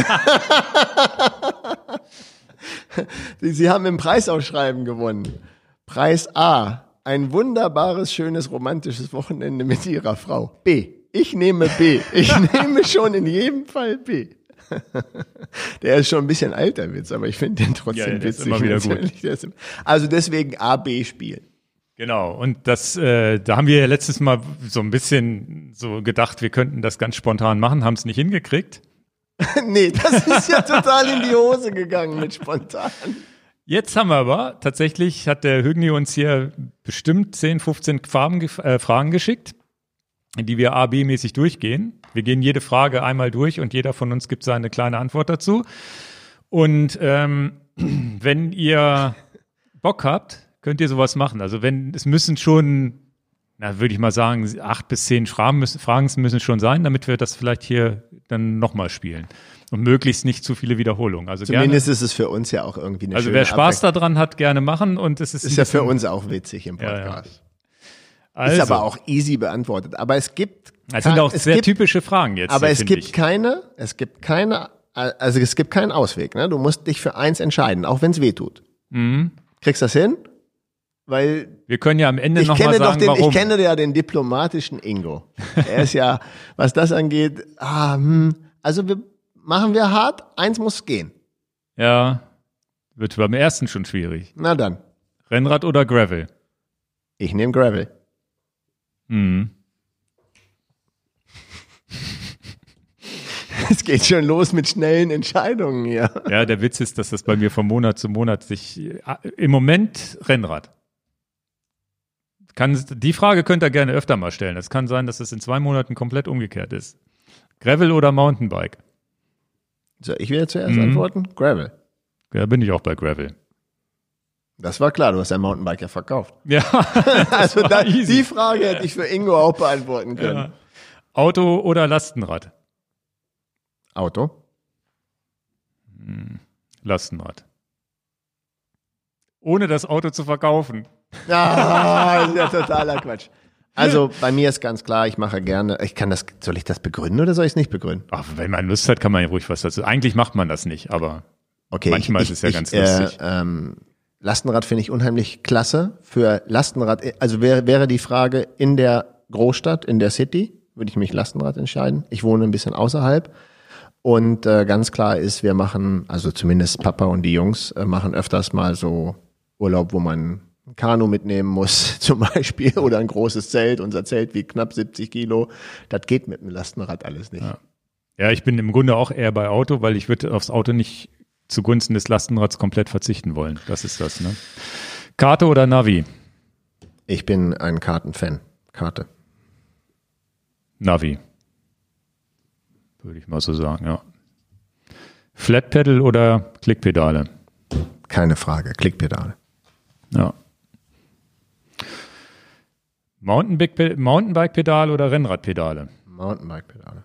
[SPEAKER 2] Sie haben im Preisausschreiben gewonnen. Preis A. Ein wunderbares, schönes, romantisches Wochenende mit Ihrer Frau. B. Ich nehme B. Ich (laughs) nehme schon in jedem Fall B. (laughs) Der ist schon ein bisschen alter Witz, aber ich finde den trotzdem
[SPEAKER 1] Ja, der ist
[SPEAKER 2] witzig.
[SPEAKER 1] immer wieder gut.
[SPEAKER 2] ist- Also deswegen A, B spielen.
[SPEAKER 1] Genau, und das, äh, da haben wir ja letztes Mal so ein bisschen so gedacht, wir könnten das ganz spontan machen, haben es nicht hingekriegt. (laughs)
[SPEAKER 2] nee, das ist ja total in die Hose gegangen mit spontan.
[SPEAKER 1] Jetzt haben wir aber, tatsächlich hat der Hügni uns hier bestimmt 10, 15 Farben, äh, Fragen geschickt, die wir A-B-mäßig durchgehen. Wir gehen jede Frage einmal durch und jeder von uns gibt seine kleine Antwort dazu. Und ähm, (clears throat) wenn ihr Bock habt, könnt ihr sowas machen. Also wenn, es müssen schon, na, würde ich mal sagen, acht bis zehn Fragen müssen, Fragen müssen schon sein, damit wir das vielleicht hier dann nochmal spielen. Und möglichst nicht zu viele Wiederholungen. Also gerne.
[SPEAKER 2] Zumindest ist es für uns ja auch irgendwie eine
[SPEAKER 1] Also wer Spaß daran hat, gerne machen und es ist,
[SPEAKER 2] Ist ja für uns auch witzig im
[SPEAKER 1] Ja, ja.
[SPEAKER 2] Podcast.
[SPEAKER 1] also,
[SPEAKER 2] Ist aber auch easy beantwortet. Aber es gibt,
[SPEAKER 1] Es sind auch sehr
[SPEAKER 2] gibt,
[SPEAKER 1] typische Fragen jetzt.
[SPEAKER 2] aber es gibt
[SPEAKER 1] ich.
[SPEAKER 2] keine, es gibt keine, also es gibt keinen Ausweg. Ne? Du musst dich für eins entscheiden, auch wenn es weh tut.
[SPEAKER 1] Mhm.
[SPEAKER 2] Kriegst das hin? Weil
[SPEAKER 1] Wir können ja am Ende
[SPEAKER 2] kenne doch
[SPEAKER 1] sagen,
[SPEAKER 2] den,
[SPEAKER 1] warum.
[SPEAKER 2] ich kenne ja den diplomatischen Ingo. Er ist ja, was das angeht, ah, hm, also wir machen wir hart, eins muss gehen.
[SPEAKER 1] ja, wird beim ersten schon schwierig.
[SPEAKER 2] Na dann,
[SPEAKER 1] Rennrad oder Gravel?
[SPEAKER 2] ich nehme Gravel.
[SPEAKER 1] Mhm. (laughs)
[SPEAKER 2] Es geht schon los mit schnellen Entscheidungen hier.
[SPEAKER 1] Ja, der Witz ist, dass das bei mir von Monat zu Monat sich äh, im Moment Rennrad. Kann, die Frage könnt ihr gerne öfter mal stellen. Es kann sein, dass es in zwei Monaten komplett umgekehrt ist. Gravel oder Mountainbike?
[SPEAKER 2] So, ich werde zuerst
[SPEAKER 1] Mhm.
[SPEAKER 2] antworten. Gravel.
[SPEAKER 1] Ja, bin ich auch bei Gravel.
[SPEAKER 2] Das war klar, du hast dein Mountainbike ja verkauft.
[SPEAKER 1] Ja, (laughs) (laughs)
[SPEAKER 2] Also da, die Frage hätte ich für Ingo auch beantworten können.
[SPEAKER 1] ja. Auto oder Lastenrad?
[SPEAKER 2] Auto?
[SPEAKER 1] Lastenrad. Ohne das Auto zu verkaufen.
[SPEAKER 2] Ah, (laughs) ist ja totaler Quatsch. Also bei mir ist ganz klar, ich mache gerne, ich kann das, soll ich das begründen oder soll ich es nicht begründen?
[SPEAKER 1] Ach, wenn man Lust hat, kann man ja ruhig was dazu. Eigentlich macht man das nicht, aber
[SPEAKER 2] Okay.
[SPEAKER 1] Manchmal
[SPEAKER 2] ich,
[SPEAKER 1] ist es ja
[SPEAKER 2] ich,
[SPEAKER 1] ganz
[SPEAKER 2] äh,
[SPEAKER 1] lustig.
[SPEAKER 2] Ähm, Lastenrad finde ich unheimlich klasse. Für Lastenrad, also wäre, wäre die Frage in der Großstadt, in der City, würde ich mich Lastenrad entscheiden. Ich wohne ein bisschen außerhalb. Und äh, ganz klar ist, wir machen, also zumindest Papa und die Jungs äh, machen öfters mal so Urlaub, wo man ein Kanu mitnehmen muss, (laughs) zum Beispiel, oder ein großes Zelt. Unser Zelt wiegt knapp 70 Kilo. Das geht mit dem Lastenrad alles nicht.
[SPEAKER 1] ja, ich bin im Grunde auch eher bei Auto, weil ich würde aufs Auto nicht zugunsten des Lastenrads komplett verzichten wollen. Das ist das, ne? Karte oder Navi?
[SPEAKER 2] Ich bin ein Kartenfan. Karte.
[SPEAKER 1] Navi. Würde ich mal so sagen, ja. Flat Pedal oder Klickpedale?
[SPEAKER 2] Keine Frage. Klickpedale.
[SPEAKER 1] Ja. Mountainbike- Mountainbike-Pedal oder Rennradpedale?
[SPEAKER 2] Mountainbike-Pedale.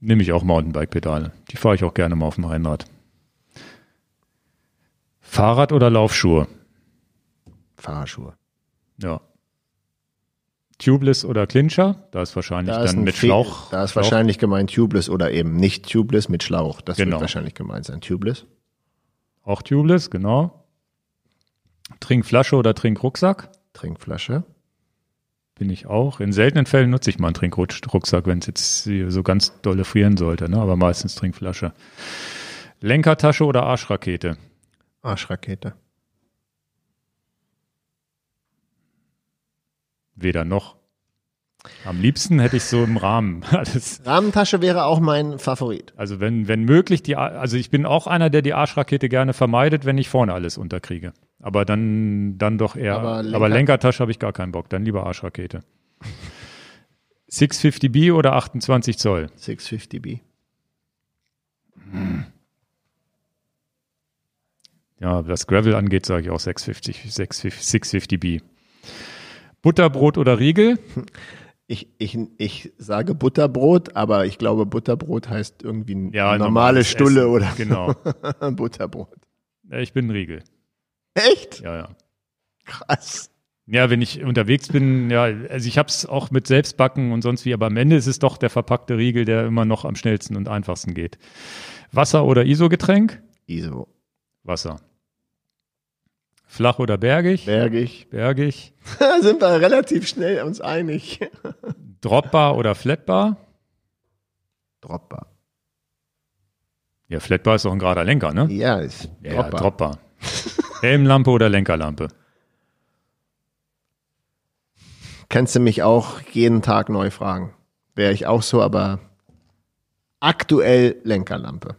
[SPEAKER 1] Nehme ich auch Mountainbike-Pedale. Die fahre ich auch gerne mal auf dem Rennrad. Fahrrad oder Laufschuhe?
[SPEAKER 2] Fahrschuhe.
[SPEAKER 1] Ja. Tubeless oder Clincher? Da ist wahrscheinlich
[SPEAKER 2] Da ist
[SPEAKER 1] dann mit
[SPEAKER 2] Fe-
[SPEAKER 1] Schlauch.
[SPEAKER 2] Da ist
[SPEAKER 1] Schlauch.
[SPEAKER 2] wahrscheinlich gemeint Tubeless oder eben nicht Tubeless mit Schlauch. Das
[SPEAKER 1] Genau.
[SPEAKER 2] wird wahrscheinlich gemeint sein. Tubeless.
[SPEAKER 1] Auch Tubeless, genau. Trinkflasche oder Trinkrucksack?
[SPEAKER 2] Trinkflasche.
[SPEAKER 1] Bin ich auch. In seltenen Fällen nutze ich mal einen Trinkrucksack, wenn es jetzt so ganz dolle frieren sollte, ne? aber meistens Trinkflasche. Lenkertasche oder Arschrakete?
[SPEAKER 2] Arschrakete.
[SPEAKER 1] Weder noch. Am liebsten hätte ich so im Rahmen. (laughs) Alles.
[SPEAKER 2] Rahmentasche wäre auch mein Favorit.
[SPEAKER 1] Also wenn, wenn möglich, die, also ich bin auch einer, der die Arschrakete gerne vermeidet, wenn ich vorne alles unterkriege. Aber dann, dann doch eher,
[SPEAKER 2] Aber
[SPEAKER 1] aber,
[SPEAKER 2] Lenker-
[SPEAKER 1] Lenkertasche habe ich gar keinen Bock, dann lieber Arschrakete. 650B oder 28 Zoll?
[SPEAKER 2] 650B.
[SPEAKER 1] Ja, was Gravel angeht, sage ich auch 650, 650, 650B. Butterbrot oder Riegel? (laughs)
[SPEAKER 2] Ich, ich, ich sage Butterbrot, aber ich glaube, Butterbrot heißt irgendwie
[SPEAKER 1] Ja,
[SPEAKER 2] normale Stulle
[SPEAKER 1] Essen,
[SPEAKER 2] oder
[SPEAKER 1] Genau. (laughs)
[SPEAKER 2] Butterbrot.
[SPEAKER 1] Ich bin ein Riegel.
[SPEAKER 2] Echt?
[SPEAKER 1] Ja, ja.
[SPEAKER 2] Krass.
[SPEAKER 1] Ja, wenn ich unterwegs bin, ja, also ich habe es auch mit Selbstbacken und sonst wie, aber am Ende ist es doch der verpackte Riegel, der immer noch am schnellsten und einfachsten geht. Wasser oder ISO-Getränk?
[SPEAKER 2] ISO.
[SPEAKER 1] Wasser. Flach oder bergig?
[SPEAKER 2] Bergig.
[SPEAKER 1] Bergig. (laughs)
[SPEAKER 2] Da sind wir relativ schnell uns einig. (laughs)
[SPEAKER 1] Dropbar oder Flatbar?
[SPEAKER 2] Dropper.
[SPEAKER 1] Ja, Flatbar ist doch ein gerader Lenker, ne?
[SPEAKER 2] Ja, ist
[SPEAKER 1] Ja,
[SPEAKER 2] Dropper.
[SPEAKER 1] Dropbar. (laughs) Helmlampe oder Lenkerlampe?
[SPEAKER 2] Kannst du mich auch jeden Tag neu fragen. Wäre ich auch so, aber aktuell Lenkerlampe.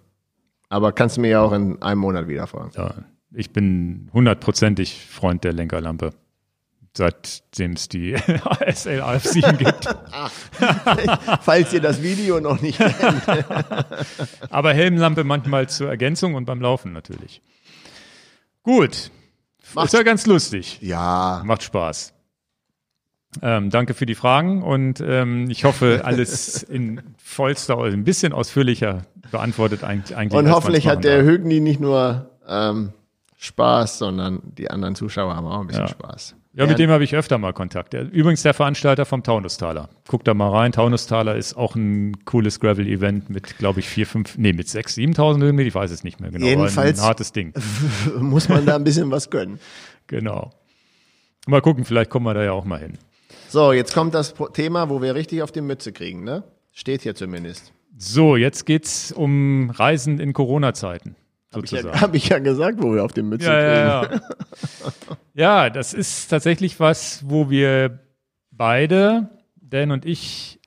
[SPEAKER 2] Aber kannst du mir ja auch in einem Monat wieder fragen.
[SPEAKER 1] Ja, ich bin hundertprozentig Freund der Lenkerlampe. Seitdem es die SL Alf 7 gibt. (laughs)
[SPEAKER 2] Falls ihr das Video noch nicht kennt.
[SPEAKER 1] Aber Helmlampe manchmal zur Ergänzung und beim Laufen natürlich. Gut.
[SPEAKER 2] Macht-
[SPEAKER 1] Ist ja ganz lustig.
[SPEAKER 2] Ja,
[SPEAKER 1] Macht Spaß. Ähm, danke für die Fragen und ähm, ich hoffe, alles (laughs) in vollster, also ein bisschen ausführlicher beantwortet eigentlich. eigentlich
[SPEAKER 2] und hoffentlich hat der Högni nicht nur ähm, Spaß, sondern die anderen Zuschauer haben auch ein bisschen
[SPEAKER 1] Ja.
[SPEAKER 2] Spaß.
[SPEAKER 1] Ja, mit dem habe ich öfter mal Kontakt. Übrigens der Veranstalter vom Taunustaler. Guckt da mal rein. Taunustaler ist auch ein cooles Gravel-Event mit, glaube ich, vier, fünf, nee, mit sechs, 7.000 Höhenmeter. Ich weiß es nicht mehr genau.
[SPEAKER 2] Jedenfalls-
[SPEAKER 1] ein hartes Ding. (laughs)
[SPEAKER 2] muss man da ein bisschen was gönnen. (laughs)
[SPEAKER 1] Genau. Mal gucken, vielleicht kommen wir da ja auch mal hin.
[SPEAKER 2] So, jetzt kommt das Thema, wo wir richtig auf die Mütze kriegen, ne? Steht hier zumindest.
[SPEAKER 1] So, jetzt geht's um Reisen in Corona-Zeiten.
[SPEAKER 2] Habe ich, ja,
[SPEAKER 1] Sozusagen.
[SPEAKER 2] hab ich ja gesagt, wo wir auf die Mütze
[SPEAKER 1] Ja,
[SPEAKER 2] kriegen.
[SPEAKER 1] ja, ja. (laughs) ja, das ist tatsächlich was, wo wir beide, Dan und ich,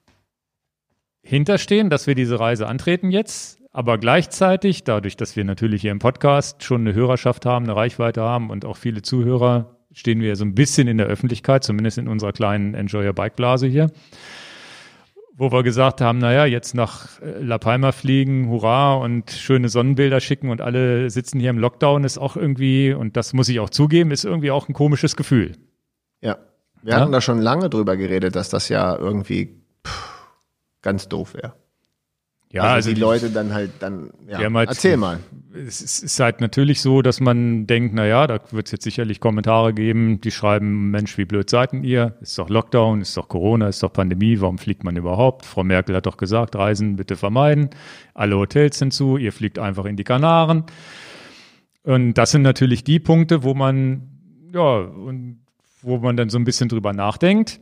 [SPEAKER 1] hinterstehen, dass wir diese Reise antreten jetzt. Aber gleichzeitig, dadurch, dass wir natürlich hier im Podcast schon eine Hörerschaft haben, eine Reichweite haben und auch viele Zuhörer, stehen wir so ein bisschen in der Öffentlichkeit, zumindest in unserer kleinen Enjoy Your Bike Blase hier. Wo wir gesagt haben, naja, jetzt nach äh, La Palma fliegen, hurra und schöne Sonnenbilder schicken und alle sitzen hier im Lockdown, ist auch irgendwie, und das muss ich auch zugeben, ist irgendwie auch ein komisches Gefühl.
[SPEAKER 2] Ja. Wir
[SPEAKER 1] Ja?
[SPEAKER 2] hatten da schon lange drüber geredet, dass das ja irgendwie pff, ganz doof wäre.
[SPEAKER 1] Ja,
[SPEAKER 2] also, die Leute dann halt dann, ja.
[SPEAKER 1] Halt-
[SPEAKER 2] Erzähl mal.
[SPEAKER 1] es ist, ist halt natürlich so, dass man denkt, na ja, da wird es jetzt sicherlich Kommentare geben, die schreiben, Mensch, wie blöd seid denn ihr? Ist doch Lockdown, ist doch Corona, ist doch Pandemie, warum fliegt man überhaupt? Frau Merkel hat doch gesagt, Reisen bitte vermeiden. Alle Hotels sind zu, ihr fliegt einfach in die Kanaren. Und das sind natürlich die Punkte, wo man, ja, und wo man dann so ein bisschen drüber nachdenkt.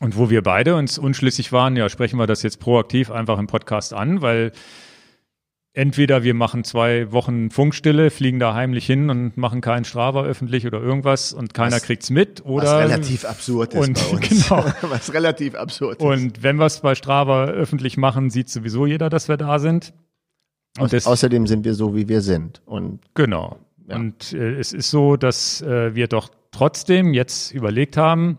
[SPEAKER 1] Und wo wir beide uns unschlüssig waren, ja, sprechen wir das jetzt proaktiv einfach im Podcast an, weil entweder wir machen zwei Wochen Funkstille, fliegen da heimlich hin und machen keinen Strava öffentlich oder irgendwas und keiner
[SPEAKER 2] Was-
[SPEAKER 1] kriegt's mit
[SPEAKER 2] Was
[SPEAKER 1] oder
[SPEAKER 2] relativ absurd ist
[SPEAKER 1] und-
[SPEAKER 2] bei uns. (laughs)
[SPEAKER 1] genau. (laughs)
[SPEAKER 2] Was relativ absurd ist.
[SPEAKER 1] und wenn wir es bei Strava öffentlich machen, sieht sowieso jeder, dass wir da sind. Und das,
[SPEAKER 2] Außerdem sind wir so, wie wir sind. Und
[SPEAKER 1] Genau.
[SPEAKER 2] Ja.
[SPEAKER 1] Und äh, es ist so, dass äh, wir doch trotzdem jetzt überlegt haben,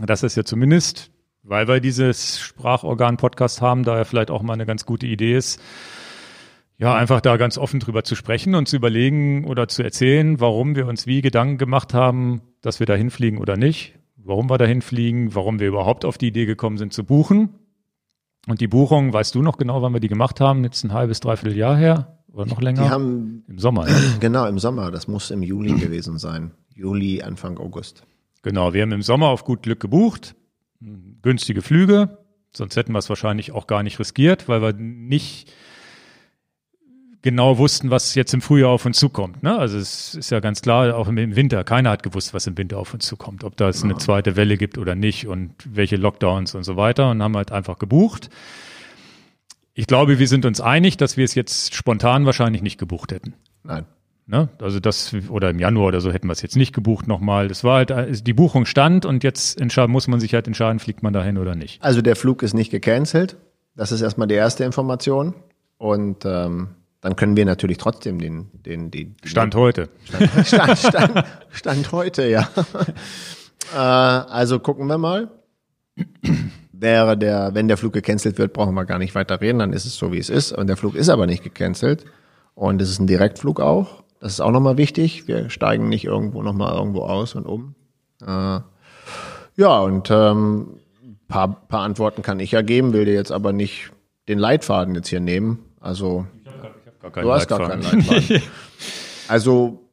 [SPEAKER 1] dass es ja zumindest, weil wir dieses Sprachorgan-Podcast haben, da ja vielleicht auch mal eine ganz gute Idee ist, ja, einfach da ganz offen drüber zu sprechen und zu überlegen oder zu erzählen, warum wir uns wie Gedanken gemacht haben, dass wir da hinfliegen oder nicht, warum wir da hinfliegen, warum wir überhaupt auf die Idee gekommen sind zu buchen. Und die Buchung, weißt du noch genau, wann wir die gemacht haben? Jetzt ein halbes, dreiviertel Jahr her oder noch länger?
[SPEAKER 2] die haben,
[SPEAKER 1] Im Sommer. Ne? (clears throat)
[SPEAKER 2] genau, im Sommer, das muss im Juli gewesen sein. Juli, Anfang August.
[SPEAKER 1] Genau, wir haben im Sommer auf gut Glück gebucht. Günstige Flüge. Sonst hätten wir es wahrscheinlich auch gar nicht riskiert, weil wir nicht genau wussten, was jetzt im Frühjahr auf uns zukommt. Ne? Also es ist ja ganz klar, auch im Winter, keiner hat gewusst, was im Winter auf uns zukommt, ob da es eine zweite Welle gibt oder nicht und welche Lockdowns und so weiter und haben halt einfach gebucht. Ich glaube, wir sind uns einig, dass wir es jetzt spontan wahrscheinlich nicht gebucht hätten.
[SPEAKER 2] Nein.
[SPEAKER 1] Ne? Also das, oder im Januar oder so hätten wir es jetzt nicht gebucht nochmal. Das war halt, äh, die Buchung stand und jetzt muss man sich halt entscheiden, fliegt man dahin oder nicht.
[SPEAKER 2] Also der Flug ist nicht gecancelt. Das ist erstmal die erste Information. Und ähm, dann können wir natürlich trotzdem den, den, die,
[SPEAKER 1] Stand heute.
[SPEAKER 2] Stand, Stand, Stand, Stand heute, ja. (laughs) äh, also gucken wir mal. Wäre der, wenn der Flug gecancelt wird, brauchen wir gar nicht weiter reden, dann ist es so, wie es ist. Und der Flug ist aber nicht gecancelt. Und es ist ein Direktflug auch. Das ist auch nochmal wichtig. Wir steigen nicht irgendwo nochmal irgendwo aus und um. Äh, ja, und ähm, paar, paar Antworten kann ich ja geben, will dir jetzt aber nicht den Leitfaden jetzt hier nehmen. Also gar keinen du hast gar keinen Leitfaden. (laughs) also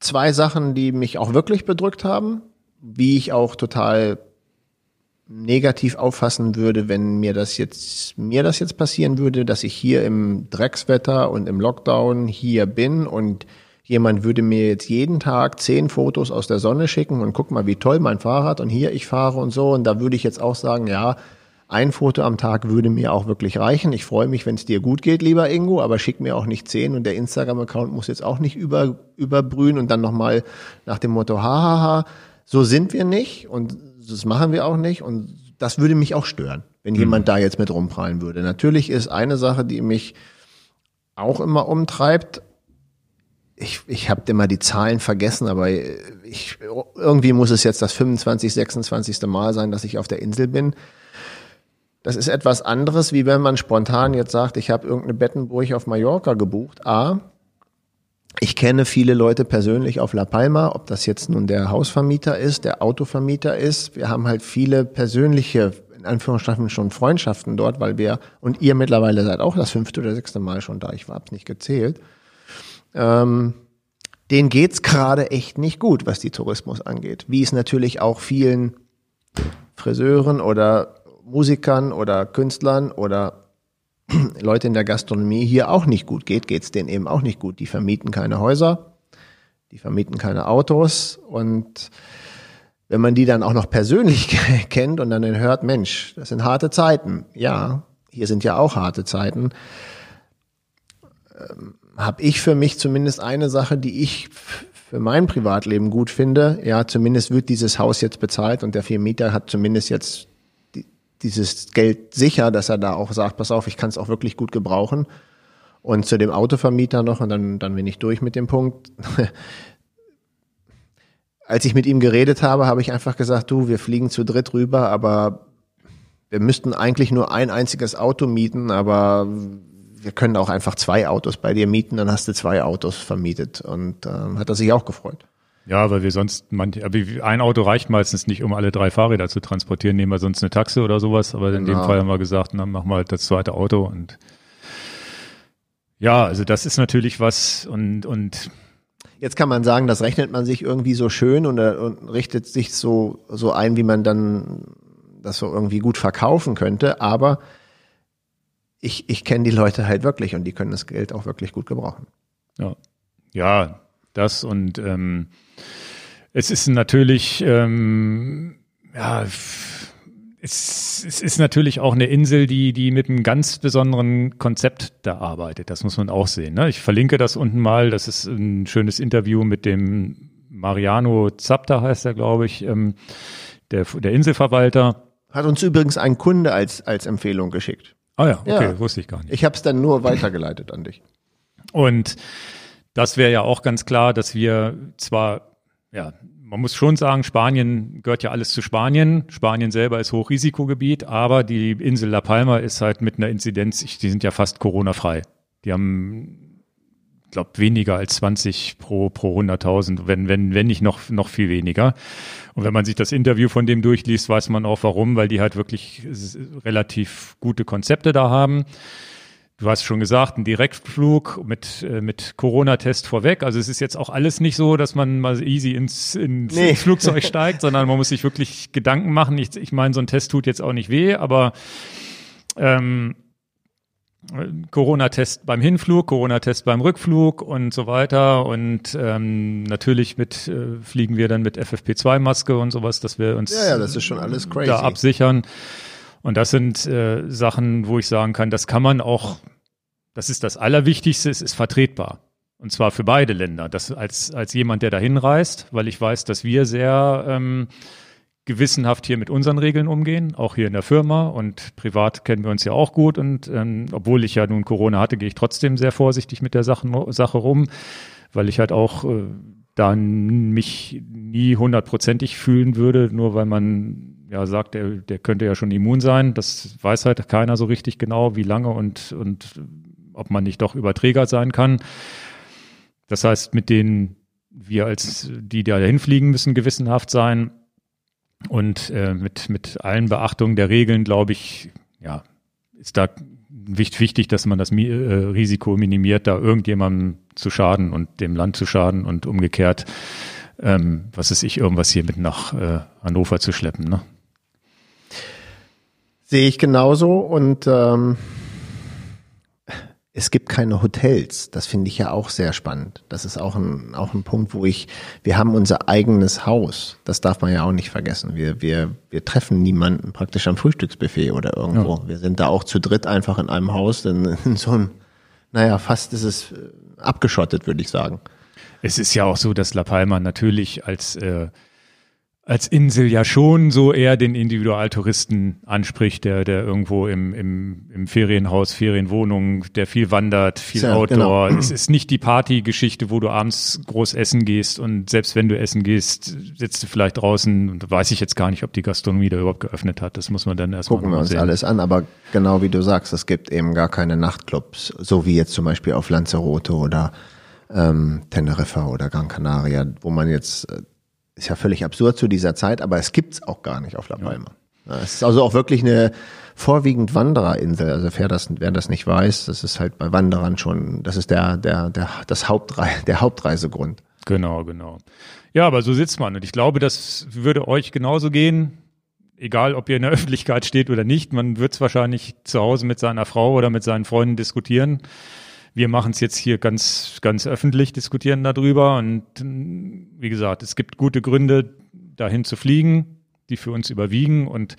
[SPEAKER 2] zwei Sachen, die mich auch wirklich bedrückt haben, wie ich auch total negativ auffassen würde, wenn mir das jetzt, mir das jetzt passieren würde, dass ich hier im Dreckswetter und im Lockdown hier bin und jemand würde mir jetzt jeden Tag zehn Fotos aus der Sonne schicken und guck mal, wie toll mein Fahrrad und hier ich fahre und so. Und da würde ich jetzt auch sagen, ja, ein Foto am Tag würde mir auch wirklich reichen. Ich freue mich, wenn es dir gut geht, lieber Ingo, aber schick mir auch nicht zehn und der Instagram-Account muss jetzt auch nicht über, überbrühen und dann nochmal nach dem Motto, hahaha, so sind wir nicht und das machen wir auch nicht und das würde mich auch stören, wenn jemand mhm. da jetzt mit rumprallen würde. Natürlich ist eine Sache, die mich auch immer umtreibt, ich, ich habe immer die Zahlen vergessen, aber ich, irgendwie muss es jetzt das 25, 26. Mal sein, dass ich auf der Insel bin. Das ist etwas anderes, wie wenn man spontan jetzt sagt, ich habe irgendeine Bettenburg auf Mallorca gebucht. A, ich kenne viele Leute persönlich auf La Palma, ob das jetzt nun der Hausvermieter ist, der Autovermieter ist. Wir haben halt viele persönliche, in Anführungsstrichen schon Freundschaften dort, weil wir, und ihr mittlerweile seid auch das fünfte oder sechste Mal schon da, ich hab's nicht gezählt ähm, denen geht's gerade echt nicht gut, was die Tourismus angeht. Wie es natürlich auch vielen Friseuren oder Musikern oder Künstlern oder (clears throat) Leute in der Gastronomie hier auch nicht gut geht, geht's denen eben auch nicht gut. Die vermieten keine Häuser, die vermieten keine Autos und wenn man die dann auch noch persönlich (laughs) kennt und dann hört, Mensch, das sind harte Zeiten. Ja, hier sind ja auch harte Zeiten. Ähm, habe ich für mich zumindest eine Sache, die ich für mein Privatleben gut finde. Ja, zumindest wird dieses Haus jetzt bezahlt und der Vermieter hat zumindest jetzt die, dieses Geld sicher, dass er da auch sagt, pass auf, ich kann es auch wirklich gut gebrauchen. Und zu dem Autovermieter noch, und dann, dann bin ich durch mit dem Punkt. (laughs) Als ich mit ihm geredet habe, habe ich einfach gesagt, du, wir fliegen zu dritt rüber, aber wir müssten eigentlich nur ein einziges Auto mieten, aber wir können auch einfach zwei Autos bei dir mieten, dann hast du zwei Autos vermietet. Und ähm, hat er sich auch gefreut.
[SPEAKER 1] Ja, weil wir sonst, manche, ein Auto reicht meistens nicht, um alle drei Fahrräder zu transportieren, nehmen wir sonst eine Taxe oder sowas. Aber in genau. dem Fall haben wir gesagt, dann machen wir halt das zweite Auto und ja, also das ist natürlich was und, und
[SPEAKER 2] Jetzt kann man sagen, das rechnet man sich irgendwie so schön und, und richtet sich so, so ein, wie man dann das so irgendwie gut verkaufen könnte. Aber ich, ich kenne die Leute halt wirklich und die können das Geld auch wirklich gut gebrauchen.
[SPEAKER 1] Ja, ja das und ähm, es ist natürlich, ähm, ja, es, es ist natürlich auch eine Insel, die, die mit einem ganz besonderen Konzept da arbeitet. Das muss man auch sehen. Ne? Ich verlinke das unten mal. Das ist ein schönes Interview mit dem Mariano Zapta, heißt er, glaube ich, ähm, der, der Inselverwalter.
[SPEAKER 2] Hat uns übrigens ein Kunde als, als Empfehlung geschickt.
[SPEAKER 1] Ah ja, okay, ja. wusste ich gar nicht.
[SPEAKER 2] Ich habe es dann nur weitergeleitet an dich.
[SPEAKER 1] Und das wäre ja auch ganz klar, dass wir zwar, ja, man muss schon sagen, Spanien gehört ja alles zu Spanien. Spanien selber ist Hochrisikogebiet, aber die Insel La Palma ist halt mit einer Inzidenz, die sind ja fast Corona-frei. Die haben, glaube weniger als 20 pro pro 100.000, wenn wenn wenn nicht noch noch viel weniger. Und wenn man sich das Interview von dem durchliest, weiß man auch warum, weil die halt wirklich relativ gute Konzepte da haben. Du hast schon gesagt, ein Direktflug mit, äh, mit Corona-Test vorweg. Also es ist jetzt auch alles nicht so, dass man mal easy ins, ins, nee. ins Flugzeug (laughs) steigt, sondern man muss sich wirklich Gedanken machen. Ich, ich meine, so ein Test tut jetzt auch nicht weh, aber ähm, Corona-Test beim Hinflug, Corona-Test beim Rückflug und so weiter. Und ähm, natürlich mit äh, fliegen wir dann mit FFP2-Maske und sowas, dass wir uns
[SPEAKER 2] ja, ja, das ist schon alles crazy.
[SPEAKER 1] da absichern. Und das sind äh, Sachen, wo ich sagen kann, das kann man auch, das ist das Allerwichtigste, es ist vertretbar. Und zwar für beide Länder. Das als, als jemand, der dahin reist, weil ich weiß, dass wir sehr ähm, gewissenhaft hier mit unseren Regeln umgehen, auch hier in der Firma und privat kennen wir uns ja auch gut und ähm, obwohl ich ja nun Corona hatte, gehe ich trotzdem sehr vorsichtig mit der Sache, Sache rum, weil ich halt auch äh, da mich nie hundertprozentig fühlen würde, nur weil man ja sagt, der, der könnte ja schon immun sein. Das weiß halt keiner so richtig genau, wie lange und, und ob man nicht doch Überträger sein kann. Das heißt, mit denen wir als die, die da hinfliegen, müssen gewissenhaft sein. Und äh, mit, mit allen Beachtungen der Regeln, glaube ich, ja, ist da wichtig, dass man das äh, Risiko minimiert, da irgendjemandem zu schaden und dem Land zu schaden und umgekehrt, ähm, was ist ich, irgendwas hier mit nach äh, Hannover zu schleppen. Ne?
[SPEAKER 2] Sehe ich genauso und ähm, es gibt keine Hotels. Das finde ich ja auch sehr spannend. Das ist auch ein, auch ein Punkt, wo ich, wir haben unser eigenes Haus. Das darf man ja auch nicht vergessen. Wir, wir, wir treffen niemanden praktisch am Frühstücksbuffet oder irgendwo. Ja. Wir sind da auch zu dritt einfach in einem Haus, denn in so einem, naja, fast ist es äh, abgeschottet, würde ich sagen.
[SPEAKER 1] Es ist ja auch so, dass La Palma natürlich als äh, als Insel ja schon so eher den Individualtouristen anspricht, der, der irgendwo im, im, im Ferienhaus, Ferienwohnung, der viel wandert, viel ja, Outdoor. Genau. Es ist nicht die Partygeschichte, wo du abends groß essen gehst und selbst wenn du essen gehst, sitzt du vielleicht draußen und weiß ich jetzt gar nicht, ob die Gastronomie da überhaupt geöffnet hat. Das muss man dann erstmal
[SPEAKER 2] Gucken wir uns sehen. alles an, aber genau wie du sagst, es gibt eben gar keine Nachtclubs, so wie jetzt zum Beispiel auf Lanzarote oder ähm, Teneriffa oder Gran Canaria, wo man jetzt äh, ist ja völlig absurd zu dieser Zeit, aber es gibt's auch gar nicht auf La Palma. Ja. Es ist also auch wirklich eine vorwiegend Wandererinsel. Also wer das, wer das nicht weiß, das ist halt bei Wanderern schon, das ist der, der, der, das Hauptrei (laughs) der Hauptreisegrund.
[SPEAKER 1] Genau, genau. Ja, aber so sitzt man. Und ich glaube, das würde euch genauso gehen. Egal, ob ihr in der (laughs) Öffentlichkeit steht oder nicht. Man wird es wahrscheinlich zu Hause mit seiner Frau oder mit seinen Freunden diskutieren. Wir machen es jetzt hier ganz, ganz öffentlich, diskutieren darüber. Und wie gesagt, es gibt gute Gründe, dahin zu fliegen, die für uns überwiegen. Und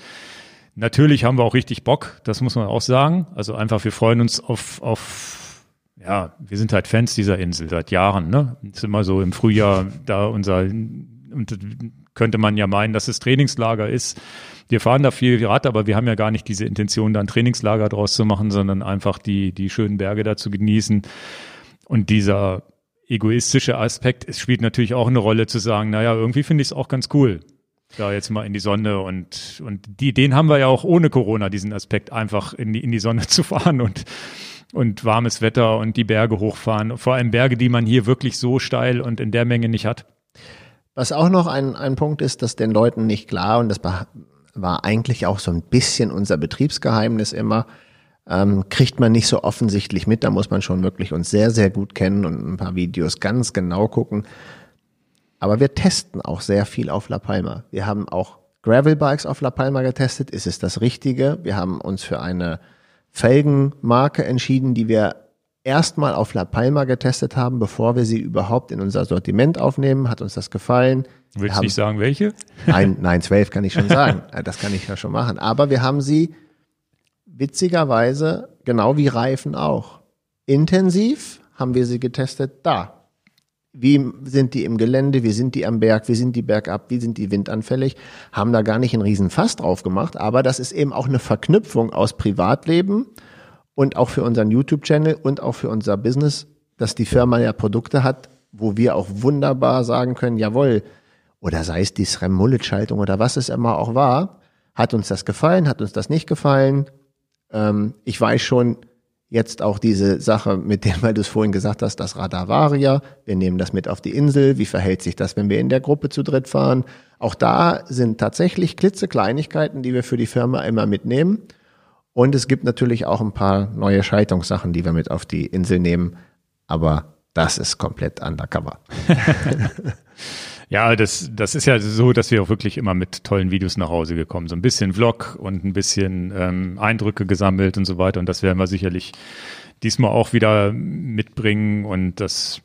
[SPEAKER 1] natürlich haben wir auch richtig Bock, das muss man auch sagen. Also einfach, wir freuen uns auf, auf ja, wir sind halt Fans dieser Insel seit Jahren. Ne? Ist immer so im Frühjahr da unser, und könnte man ja meinen, dass es Trainingslager ist wir fahren da viel Rad, aber wir haben ja gar nicht diese Intention, da ein Trainingslager draus zu machen, sondern einfach die, die schönen Berge da zu genießen. Und dieser egoistische Aspekt, es spielt natürlich auch eine Rolle zu sagen, naja, irgendwie finde ich es auch ganz cool, da jetzt mal in die Sonne und, und die, den haben wir ja auch ohne Corona, diesen Aspekt, einfach in die, in die Sonne (laughs) zu fahren und, und warmes Wetter und die Berge hochfahren. Vor allem Berge, die man hier wirklich so steil und in der Menge nicht hat.
[SPEAKER 2] Was auch noch ein, ein Punkt ist, dass den Leuten nicht klar und das war eigentlich auch so ein bisschen unser Betriebsgeheimnis immer. Ähm, kriegt man nicht so offensichtlich mit, da muss man schon wirklich uns sehr, sehr gut kennen und ein paar Videos ganz genau gucken. Aber wir testen auch sehr viel auf La Palma. Wir haben auch Gravel-Bikes auf La Palma getestet. Ist es das Richtige? Wir haben uns für eine Felgenmarke entschieden, die wir erstmal auf La Palma getestet haben, bevor wir sie überhaupt in unser Sortiment aufnehmen. Hat uns das gefallen?
[SPEAKER 1] Willst du nicht sagen, welche? (laughs)
[SPEAKER 2] Nein, nein, zwölf kann ich schon sagen. (laughs) Das kann ich ja schon machen. Aber wir haben sie witzigerweise, genau wie Reifen auch, intensiv haben wir sie getestet da. Wie sind die im Gelände? Wie sind die am Berg? Wie sind die bergab? Wie sind die windanfällig? Haben da gar nicht einen riesen Fass drauf gemacht, aber das ist eben auch eine Verknüpfung aus Privatleben und auch für unseren YouTube-Channel und auch für unser Business, dass die Firma ja Produkte hat, wo wir auch wunderbar sagen können, jawohl, oder sei es die SRAM Mullet Schaltung oder was es immer auch war, hat uns das gefallen, hat uns das nicht gefallen. Ähm, ich weiß schon jetzt auch diese Sache mit dem, weil du es vorhin gesagt hast, das Radar Varia, wir nehmen das mit auf die Insel, wie verhält sich das, wenn wir in der Gruppe zu dritt fahren? Auch da sind tatsächlich klitzekleinigkeiten, die wir für die Firma immer mitnehmen. Und es gibt natürlich auch ein paar neue Schaltungssachen, die wir mit auf die Insel nehmen. Aber das ist komplett undercover. (laughs)
[SPEAKER 1] Ja, das, das ist ja so, dass wir auch wirklich immer mit tollen Videos nach Hause gekommen. So ein bisschen Vlog und ein bisschen ähm, Eindrücke gesammelt und so weiter. Und das werden wir sicherlich diesmal auch wieder mitbringen. Und das,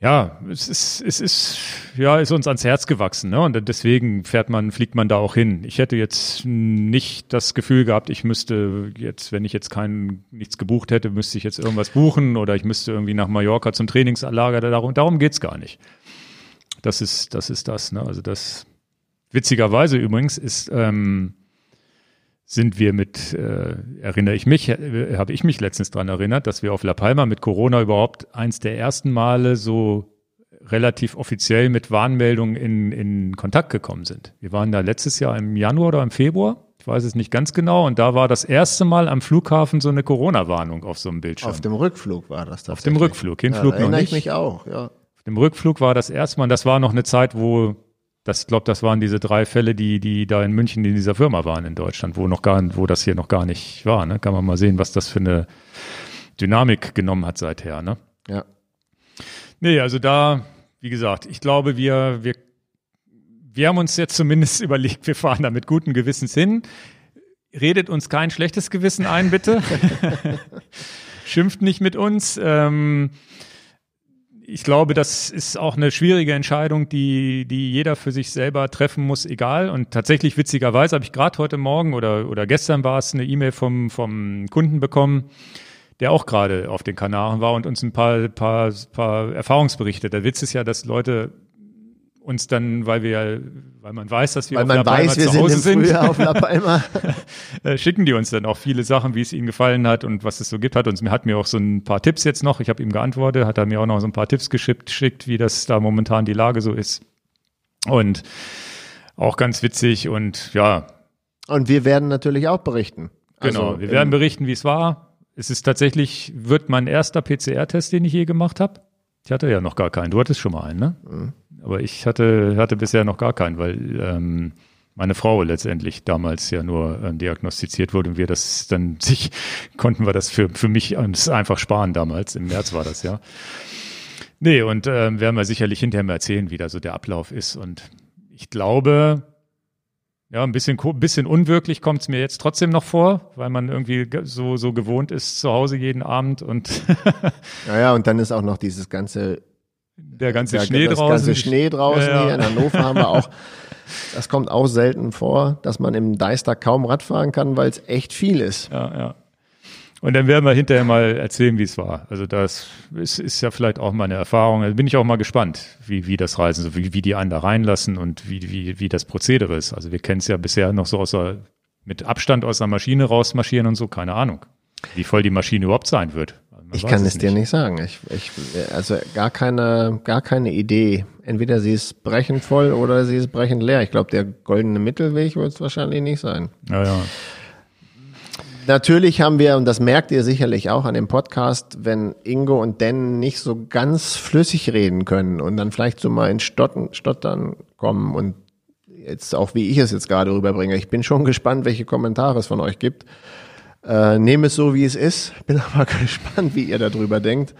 [SPEAKER 1] ja, es ist, es ist, ja, ist uns ans Herz gewachsen, ne? Und deswegen fährt man, fliegt man da auch hin. Ich hätte jetzt nicht das Gefühl gehabt, ich müsste jetzt, wenn ich jetzt kein, nichts gebucht hätte, müsste ich jetzt irgendwas buchen oder ich müsste irgendwie nach Mallorca zum Trainingslager. Darum, darum geht's gar nicht. Das ist, das ist das, ne? Also das, witzigerweise übrigens ist, ähm, sind wir mit, äh, erinnere ich mich, äh, habe ich mich letztens dran erinnert, dass wir auf La Palma mit Corona überhaupt eins der ersten Male so relativ offiziell mit Warnmeldungen in, in Kontakt gekommen sind. Wir waren da letztes Jahr im Januar oder im Februar, ich weiß es nicht ganz genau, und da war das erste Mal am Flughafen so eine Corona-Warnung auf so einem Bildschirm.
[SPEAKER 2] Auf dem Rückflug war das
[SPEAKER 1] Auf dem Rückflug, Hinflug
[SPEAKER 2] ja,
[SPEAKER 1] noch nicht.
[SPEAKER 2] ich mich auch, ja.
[SPEAKER 1] Auf dem Rückflug war das erste Mal, das war noch eine Zeit, wo das glaube, das waren diese drei Fälle, die, die da in München in dieser Firma waren in Deutschland, wo noch gar, wo das hier noch gar nicht war. Ne? Kann man mal sehen, was das für eine Dynamik genommen hat seither. Ne?
[SPEAKER 2] Ja.
[SPEAKER 1] Nee, also da, wie gesagt, ich glaube, wir, wir, wir haben uns jetzt zumindest (laughs) überlegt, wir fahren da mit guten Gewissens hin. Redet uns kein schlechtes Gewissen ein, bitte. (laughs) Schimpft nicht mit uns. Ähm, ich glaube, das ist auch eine schwierige Entscheidung, die, die jeder für sich selber treffen muss, egal. Und tatsächlich witzigerweise habe ich gerade heute Morgen oder, oder gestern war es eine E-Mail vom, vom Kunden bekommen, der auch gerade auf den Kanaren war und uns ein paar, paar, paar Erfahrungsberichte. Der Witz ist ja, dass Leute uns dann, weil wir, weil man weiß, dass wir
[SPEAKER 2] weil
[SPEAKER 1] auf
[SPEAKER 2] man
[SPEAKER 1] La Palma
[SPEAKER 2] weiß, wir
[SPEAKER 1] zu Hause
[SPEAKER 2] sind, im
[SPEAKER 1] sind,
[SPEAKER 2] Frühjahr auf La (laughs) Palma.
[SPEAKER 1] äh, schicken die uns dann auch viele Sachen, wie es ihnen gefallen hat und was es so gibt. Hat uns, mir hat mir auch so ein paar Tipps jetzt noch. Ich habe ihm geantwortet, hat er mir auch noch so ein paar Tipps geschickt, geschickt, wie das da momentan die Lage so ist. Und auch ganz witzig und ja.
[SPEAKER 2] Und wir werden natürlich auch berichten.
[SPEAKER 1] Genau,
[SPEAKER 2] Also
[SPEAKER 1] wir werden berichten, wie es war. Es ist tatsächlich, wird mein erster PCR-Test, den ich je gemacht habe. Ich hatte ja noch gar keinen. Du hattest schon mal einen, ne?
[SPEAKER 2] Mhm.
[SPEAKER 1] Aber ich hatte, hatte bisher noch gar keinen, weil ähm, meine Frau letztendlich damals ja nur ähm, diagnostiziert wurde und wir das dann (laughs) sich, konnten wir das für, für mich uns einfach sparen damals. Im März war das ja. Nee, und ähm, werden wir sicherlich hinterher mal erzählen, wie da so der Ablauf ist. Und ich glaube, ja, ein bisschen, ko- bisschen unwirklich kommt es mir jetzt trotzdem noch vor, weil man irgendwie ge- so, so gewohnt ist zu Hause jeden Abend und (laughs)
[SPEAKER 2] Naja, und dann ist auch noch dieses ganze,
[SPEAKER 1] der ganze
[SPEAKER 2] der,
[SPEAKER 1] Schnee
[SPEAKER 2] das
[SPEAKER 1] draußen.
[SPEAKER 2] ganze Schnee draußen
[SPEAKER 1] Ja, ja.
[SPEAKER 2] hier. In Hannover haben wir auch, (laughs) das kommt auch selten vor, dass man im Deister kaum Rad fahren kann, weil es echt viel ist.
[SPEAKER 1] Ja, ja. Und dann werden wir hinterher mal erzählen, wie es war. Also das ist, ist ja vielleicht auch mal eine Erfahrung. Also bin ich auch mal gespannt, wie, wie das Reisen, so wie, wie die einen da reinlassen und wie, wie, wie das Prozedere ist. Also wir kennen es ja bisher noch so aus der, mit Abstand aus der Maschine rausmarschieren und so, keine Ahnung. Wie voll die Maschine überhaupt sein wird. Also man
[SPEAKER 2] Ich kann es dir nicht sagen. Ich, ich, also gar keine, gar keine Idee. Entweder sie ist brechend voll oder sie ist brechend leer. Ich glaube, der goldene Mittelweg wird es wahrscheinlich nicht sein.
[SPEAKER 1] Ja, ja.
[SPEAKER 2] Natürlich haben wir, und das merkt ihr sicherlich auch an dem Podcast, wenn Ingo und Dan nicht so ganz flüssig reden können und dann vielleicht so mal in Stotten, Stottern kommen und jetzt auch wie ich es jetzt gerade rüberbringe. Ich bin schon gespannt, welche Kommentare es von euch gibt. Äh, nehme es so, wie es ist. (laughs) Bin aber gespannt, wie ihr darüber denkt.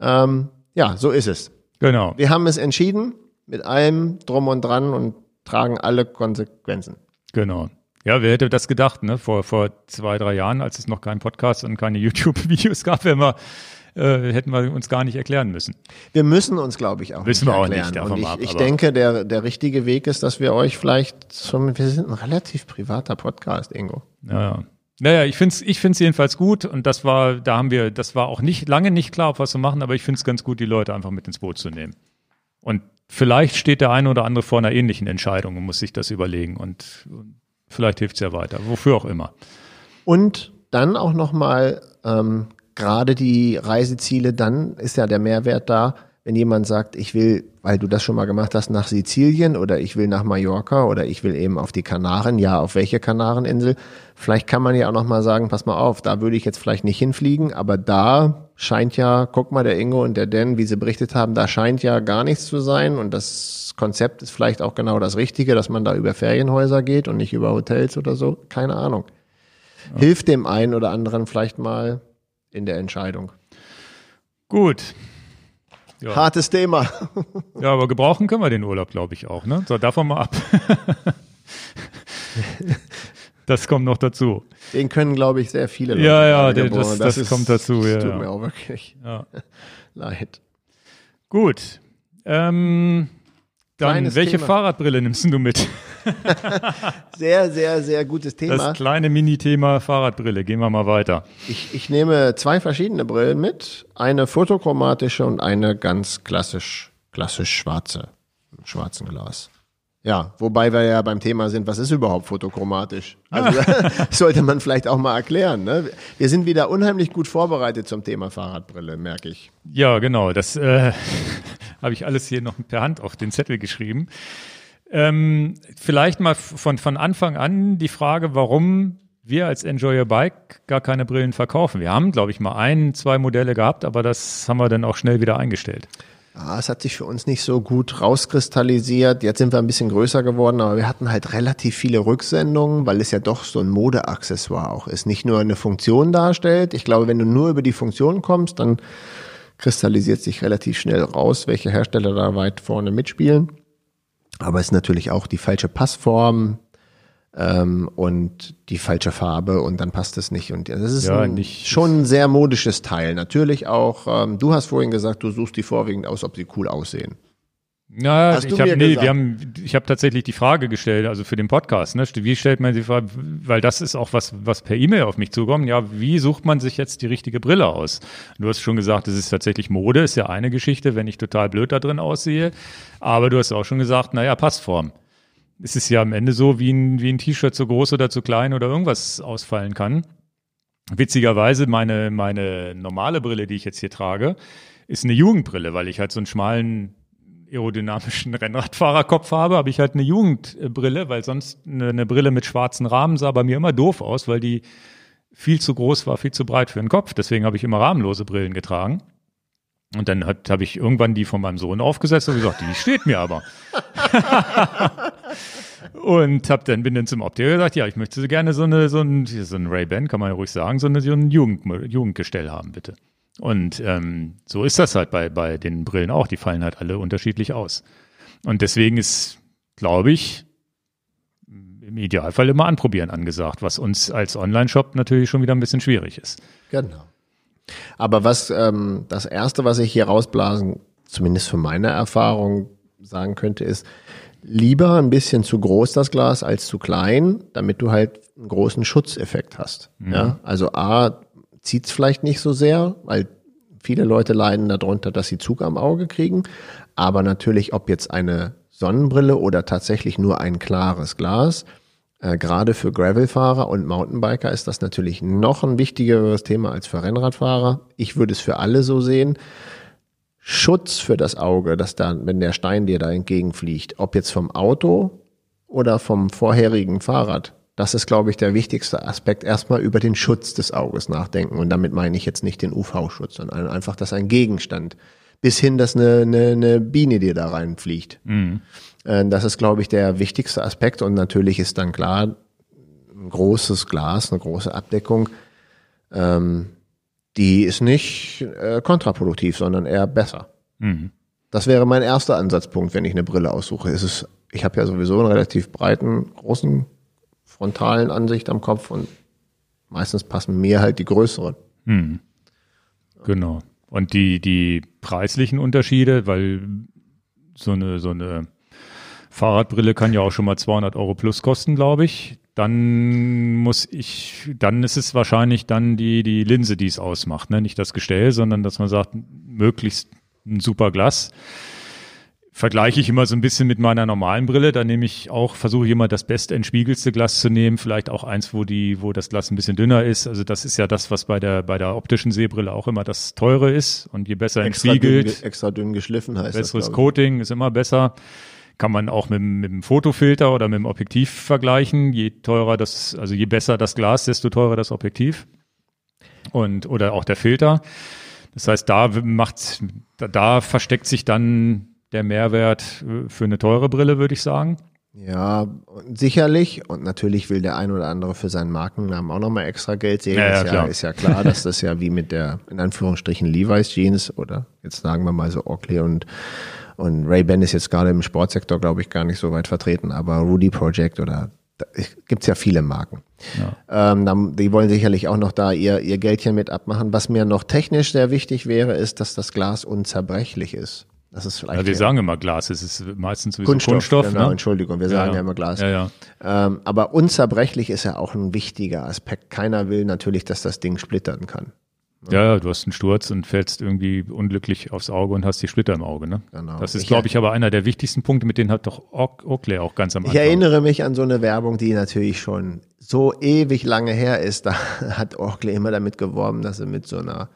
[SPEAKER 2] Ähm, ja, so ist es.
[SPEAKER 1] Genau.
[SPEAKER 2] Wir haben es entschieden mit allem drum und dran und tragen alle Konsequenzen.
[SPEAKER 1] Genau. Ja, wer hätte das gedacht, ne? Vor, vor zwei, drei Jahren, als es noch keinen Podcast und keine (laughs) YouTube-Videos gab, wenn wir, äh, hätten wir uns gar nicht erklären müssen.
[SPEAKER 2] Wir müssen uns, glaube ich, auch
[SPEAKER 1] Müssen
[SPEAKER 2] nicht
[SPEAKER 1] wir auch
[SPEAKER 2] erklären.
[SPEAKER 1] nicht, davon
[SPEAKER 2] Und ich,
[SPEAKER 1] ab,
[SPEAKER 2] ich denke, der, der richtige Weg ist, dass wir euch vielleicht zum, wir sind ein relativ privater Podcast, Ingo.
[SPEAKER 1] Ja, ja. Naja, ich finde es ich find's jedenfalls gut und das war, da haben wir, das war auch nicht lange nicht klar, ob was zu machen, aber ich finde es ganz gut, die Leute einfach mit ins Boot zu nehmen. Und vielleicht steht der eine oder andere vor einer ähnlichen Entscheidung und muss sich das überlegen und, und vielleicht hilft es ja weiter, wofür auch immer.
[SPEAKER 2] Und dann auch nochmal, ähm, gerade die Reiseziele, dann ist ja der Mehrwert da, wenn jemand sagt, ich will, weil du das schon mal gemacht hast, nach Sizilien oder ich will nach Mallorca oder ich will eben auf die Kanaren, ja, auf welche Kanareninsel? Vielleicht kann man ja auch nochmal sagen, pass mal auf, da würde ich jetzt vielleicht nicht hinfliegen, aber da scheint ja, guck mal, der Ingo und der Dan, wie sie berichtet haben, da scheint ja gar nichts zu sein und das Konzept ist vielleicht auch genau das Richtige, dass man da über Ferienhäuser geht und nicht über Hotels oder so. Keine Ahnung. Hilft dem einen oder anderen vielleicht mal in der Entscheidung.
[SPEAKER 1] Gut. Ja.
[SPEAKER 2] Hartes Thema.
[SPEAKER 1] Ja, aber gebrauchen können wir den Urlaub, glaube ich, auch, ne? So, davon mal ab. (laughs) das kommt noch dazu.
[SPEAKER 2] Den können, glaube ich, sehr viele Leute.
[SPEAKER 1] Ja, ja, der-
[SPEAKER 2] gebrauchen.
[SPEAKER 1] das- das kommt dazu, ja,
[SPEAKER 2] Das tut
[SPEAKER 1] ja.
[SPEAKER 2] mir auch wirklich
[SPEAKER 1] Ja. (laughs)
[SPEAKER 2] leid.
[SPEAKER 1] Gut. Ähm, dann,
[SPEAKER 2] Kleines
[SPEAKER 1] welche
[SPEAKER 2] Thema.
[SPEAKER 1] Fahrradbrille nimmst du mit? (laughs)
[SPEAKER 2] Sehr, sehr, sehr gutes Thema.
[SPEAKER 1] Das kleine Mini-Thema Fahrradbrille. Gehen wir mal weiter.
[SPEAKER 2] Ich, ich nehme zwei verschiedene Brillen mit. Eine fotochromatische und eine ganz klassisch, klassisch schwarze, schwarzen Glas. Ja, wobei wir ja beim Thema sind, was ist überhaupt fotochromatisch? Also (laughs) (laughs) sollte man vielleicht auch mal erklären. Ne? Wir sind wieder unheimlich gut vorbereitet zum Thema Fahrradbrille, merke ich.
[SPEAKER 1] Ja, genau. Das äh, habe ich alles hier noch per Hand auf den Zettel geschrieben. Ähm, vielleicht mal von, von Anfang an die Frage, warum wir als Enjoy Your Bike gar keine Brillen verkaufen. Wir haben, glaube ich, mal ein, zwei Modelle gehabt, aber das haben wir dann auch schnell wieder eingestellt.
[SPEAKER 2] Ja, es hat sich für uns nicht so gut rauskristallisiert. Jetzt sind wir ein bisschen größer geworden, aber wir hatten halt relativ viele Rücksendungen, weil es ja doch so ein Modeaccessoire auch ist. Nicht nur eine Funktion darstellt. Ich glaube, wenn du nur über die Funktion kommst, dann kristallisiert sich relativ schnell raus, welche Hersteller da weit vorne mitspielen. Aber es ist natürlich auch die falsche Passform ähm, und die falsche Farbe und dann passt es nicht. Und das ist
[SPEAKER 1] Ja,
[SPEAKER 2] ein,
[SPEAKER 1] nicht-
[SPEAKER 2] schon ein sehr modisches Teil. Natürlich auch, ähm, du hast vorhin gesagt, du suchst die vorwiegend aus, ob sie cool aussehen.
[SPEAKER 1] Ja,
[SPEAKER 2] Hast
[SPEAKER 1] ich habe nee,
[SPEAKER 2] gesagt.
[SPEAKER 1] wir haben, ich habe tatsächlich die Frage gestellt, also für den Podcast, ne? Wie stellt man die Frage, weil das ist auch was, was per E-Mail auf mich zukommt. Ja, wie sucht man sich jetzt die richtige Brille aus? Du hast schon gesagt, es ist tatsächlich Mode, ist ja eine Geschichte, wenn ich total blöd da drin aussehe. Aber du hast auch schon gesagt, naja, Passform. Es ist ja am Ende so, wie ein, wie ein T-Shirt zu groß oder zu klein oder irgendwas ausfallen kann. Witzigerweise, meine, meine normale Brille, die ich jetzt hier trage, ist eine Jugendbrille, weil ich halt so einen schmalen aerodynamischen (laughs) Rennradfahrerkopf habe, habe ich halt eine Jugendbrille, weil sonst eine, eine Brille mit schwarzen Rahmen sah bei mir immer doof aus, weil die viel zu groß war, viel zu breit für den Kopf. Deswegen habe ich immer rahmenlose Brillen getragen. Und dann habe ich irgendwann die von meinem Sohn aufgesetzt und gesagt, die steht mir aber. (laughs) und hab dann bin dann zum Optiker gesagt, ja, ich möchte so gerne so eine so ein so ein Ray-Ban, kann man ja ruhig sagen, so, eine, so ein Jugend, Jugendgestell haben bitte. Und ähm, so ist das halt bei bei den Brillen auch. Die fallen halt alle unterschiedlich aus. Und deswegen ist, glaube ich, im Idealfall immer anprobieren angesagt, was uns als Online-Shop natürlich schon wieder ein bisschen schwierig ist.
[SPEAKER 2] Genau. Aber was ähm, das erste, was ich hier rausblasen, zumindest für meine Erfahrung sagen könnte, ist lieber ein bisschen zu groß das Glas als zu klein, damit du halt einen großen Schutzeffekt hast. Ja, also A zieht's vielleicht nicht so sehr, weil viele Leute leiden darunter, dass sie Zug am Auge kriegen. Aber natürlich, ob jetzt eine Sonnenbrille oder tatsächlich nur ein klares Glas, äh, gerade für Gravelfahrer und Mountainbiker ist das natürlich noch ein wichtigeres Thema als für Rennradfahrer. Ich würde es für alle so sehen. Schutz für das Auge, dass da, wenn der Stein dir da entgegenfliegt, ob jetzt vom Auto oder vom vorherigen Fahrrad, das ist, glaube ich, der wichtigste Aspekt. Erstmal über den Schutz des Auges nachdenken. Und damit meine ich jetzt nicht den UV-Schutz, sondern einfach, dass ein Gegenstand, bis hin, dass eine, eine, eine Biene dir da reinfliegt. Äh, Das ist, glaube ich, der wichtigste Aspekt. Und natürlich ist dann klar, ein großes Glas, eine große Abdeckung, ähm, die ist nicht äh, kontraproduktiv, sondern eher besser. Das wäre mein erster Ansatzpunkt, wenn ich eine Brille aussuche. Ist es, ich habe ja sowieso einen relativ breiten, großen frontalen Ansicht am Kopf und meistens passen mir halt die größeren.
[SPEAKER 1] Genau. Und die, die preislichen Unterschiede, weil so eine, so eine Fahrradbrille kann ja auch schon mal 200 Euro plus kosten, glaube ich. Dann muss ich, dann ist es wahrscheinlich dann die, die Linse, die es ausmacht, ne? Nicht das Gestell, sondern dass man sagt, möglichst ein super Glas. Vergleiche ich immer so ein bisschen mit meiner normalen Brille. Da nehme ich auch, versuche ich immer das beste entspiegelste Glas zu nehmen. Vielleicht auch eins, wo die, wo das Glas ein bisschen dünner ist. Also das ist ja das, was bei der, bei der optischen Sehbrille auch immer das teure ist. Und je besser
[SPEAKER 2] Extra dünn,
[SPEAKER 1] entspiegelt,
[SPEAKER 2] ge- extra dünn geschliffen heißt
[SPEAKER 1] besseres
[SPEAKER 2] das.
[SPEAKER 1] Coating ist immer besser. Kann man auch mit, dem- mit dem Fotofilter oder mit dem Objektiv vergleichen. Je teurer das, also je besser das Glas, desto teurer das Objektiv. Und, oder auch der Filter. Das heißt, da macht, da, da versteckt sich dann der Mehrwert äh, für eine teure Brille, würde ich sagen.
[SPEAKER 2] Ja, sicherlich. Und natürlich will der ein oder andere für seinen Markennamen auch nochmal extra Geld sehen.
[SPEAKER 1] Ja, ja,
[SPEAKER 2] ist, ja,
[SPEAKER 1] klar.
[SPEAKER 2] ist ja klar, dass das ja wie mit der, in Anführungsstrichen, Levi's Jeans oder jetzt sagen wir mal so Oakley und, und Ray-Ban ist jetzt gerade im Sportsektor, glaube ich, gar nicht so weit vertreten, aber Rudy Project oder da gibt's ja viele Marken. Ähm, dann, die wollen sicherlich auch noch da ihr, ihr Geldchen mit abmachen. Was mir noch technisch sehr wichtig wäre, ist, dass das Glas unzerbrechlich ist. Das ist vielleicht.
[SPEAKER 1] Ja, wir sagen immer Glas, es ist meistens sowieso
[SPEAKER 2] Kunststoff,
[SPEAKER 1] Kunststoff.
[SPEAKER 2] genau,
[SPEAKER 1] ne?
[SPEAKER 2] Entschuldigung, wir sagen ja, immer Glas.
[SPEAKER 1] Ja, ja.
[SPEAKER 2] Ähm, aber unzerbrechlich ist ja auch ein wichtiger Aspekt. Keiner will natürlich, dass das Ding splittern kann.
[SPEAKER 1] Ja, ja, du hast einen Sturz und fällst irgendwie unglücklich aufs Auge und hast die Splitter im Auge. Ne?
[SPEAKER 2] Genau.
[SPEAKER 1] Das ist,
[SPEAKER 2] Ich-
[SPEAKER 1] glaube ich, aber einer der wichtigsten Punkte, mit denen hat doch Oak- Oakley auch ganz am
[SPEAKER 2] Ich
[SPEAKER 1] Anfang.
[SPEAKER 2] erinnere mich an so eine Werbung, die natürlich schon so ewig lange her ist. Da (laughs) hat Oakley immer damit geworben, dass sie mit so einer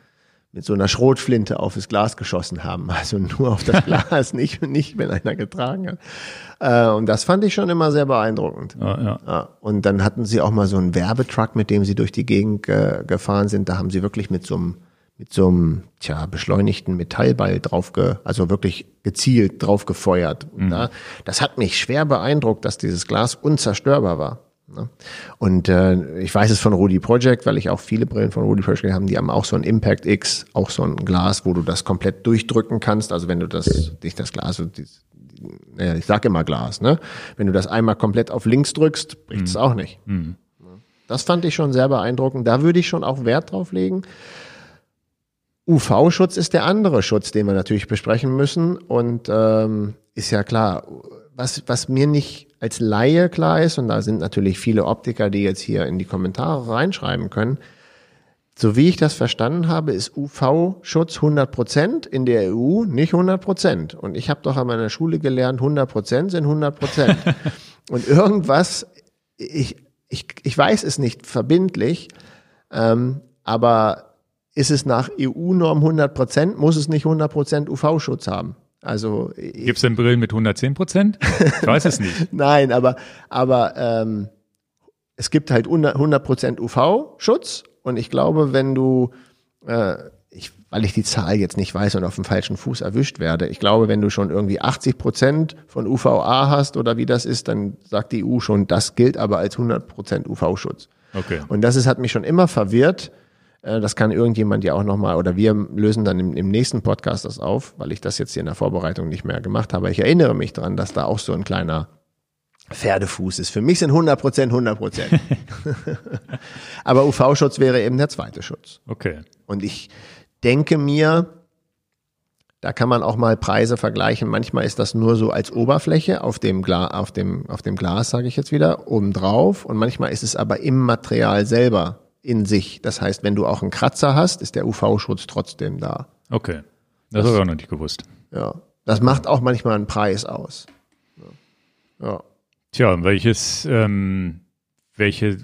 [SPEAKER 2] mit so einer Schrotflinte auf das Glas geschossen haben. Also nur auf das (laughs) Glas, nicht, nicht wenn einer getragen hat. Äh, und das fand ich schon immer sehr beeindruckend.
[SPEAKER 1] Ja, ja.
[SPEAKER 2] Ja, und dann hatten sie auch mal so einen Werbetruck, mit dem sie durch die Gegend äh, gefahren sind. Da haben sie wirklich mit so einem, mit so einem, tja, beschleunigten Metallball drauf, ge, also wirklich gezielt drauf gefeuert. Da, das hat mich schwer beeindruckt, dass dieses Glas unzerstörbar war. Ne? Und äh, ich weiß es von Rudy Project, weil ich auch viele Brillen von Rudy Project haben, die haben auch so ein Impact X, auch so ein Glas, wo du das komplett durchdrücken kannst. Also wenn du das, dich das Glas, naja, ich sag immer Glas, ne? Wenn du das einmal komplett auf links drückst, bricht es auch nicht. Das fand ich schon sehr beeindruckend. Da würde ich schon auch Wert drauf legen. UV-Schutz ist der andere Schutz, den wir natürlich besprechen müssen. Und ähm, ist ja klar, was, was mir nicht als Laie klar ist, und da sind natürlich viele Optiker, die jetzt hier in die Kommentare reinschreiben können, so wie ich das verstanden habe, ist UV-Schutz 100 Prozent, in der EU nicht 100 Prozent. Und ich habe doch an meiner Schule gelernt, 100 Prozent sind 100 Prozent. (laughs) Und irgendwas, ich, ich, ich weiß es nicht verbindlich, ähm, aber ist es nach EU-Norm 100 Prozent, muss es nicht 100 Prozent UV-Schutz haben. Also
[SPEAKER 1] Gibt es denn Brillen mit 110 Prozent? Ich weiß es nicht. (laughs)
[SPEAKER 2] Nein, aber, aber ähm, es gibt halt 100% UV-Schutz und ich glaube, wenn du, äh, ich, weil ich die Zahl jetzt nicht weiß und auf dem falschen Fuß erwischt werde, ich glaube, wenn du schon irgendwie 80% von UVA hast oder wie das ist, dann sagt die EU schon, das gilt aber als 100% UV-Schutz.
[SPEAKER 1] Okay.
[SPEAKER 2] Und das ist, hat mich schon immer verwirrt. Äh, Das kann irgendjemand ja auch nochmal, oder wir lösen dann im, im nächsten Podcast das auf, weil ich das jetzt hier in der Vorbereitung nicht mehr gemacht habe. Ich erinnere mich dran, dass da auch so ein kleiner Pferdefuß ist. Für mich sind 100 Prozent 100 Prozent. (laughs) Aber UV-Schutz wäre eben der zweite Schutz.
[SPEAKER 1] Okay.
[SPEAKER 2] Und ich denke mir, da kann man auch mal Preise vergleichen. Manchmal ist das nur so als Oberfläche auf dem, Gla auf dem, auf dem Glas, sage ich jetzt wieder, obendrauf. Und manchmal ist es aber im Material selber in sich. Das heißt, wenn du auch einen Kratzer hast, ist der UV-Schutz trotzdem da.
[SPEAKER 1] Okay. Das habe ich auch noch nicht gewusst.
[SPEAKER 2] Ja. Das macht auch manchmal einen Preis aus. Ja. ja.
[SPEAKER 1] Tja, welches, ähm, welche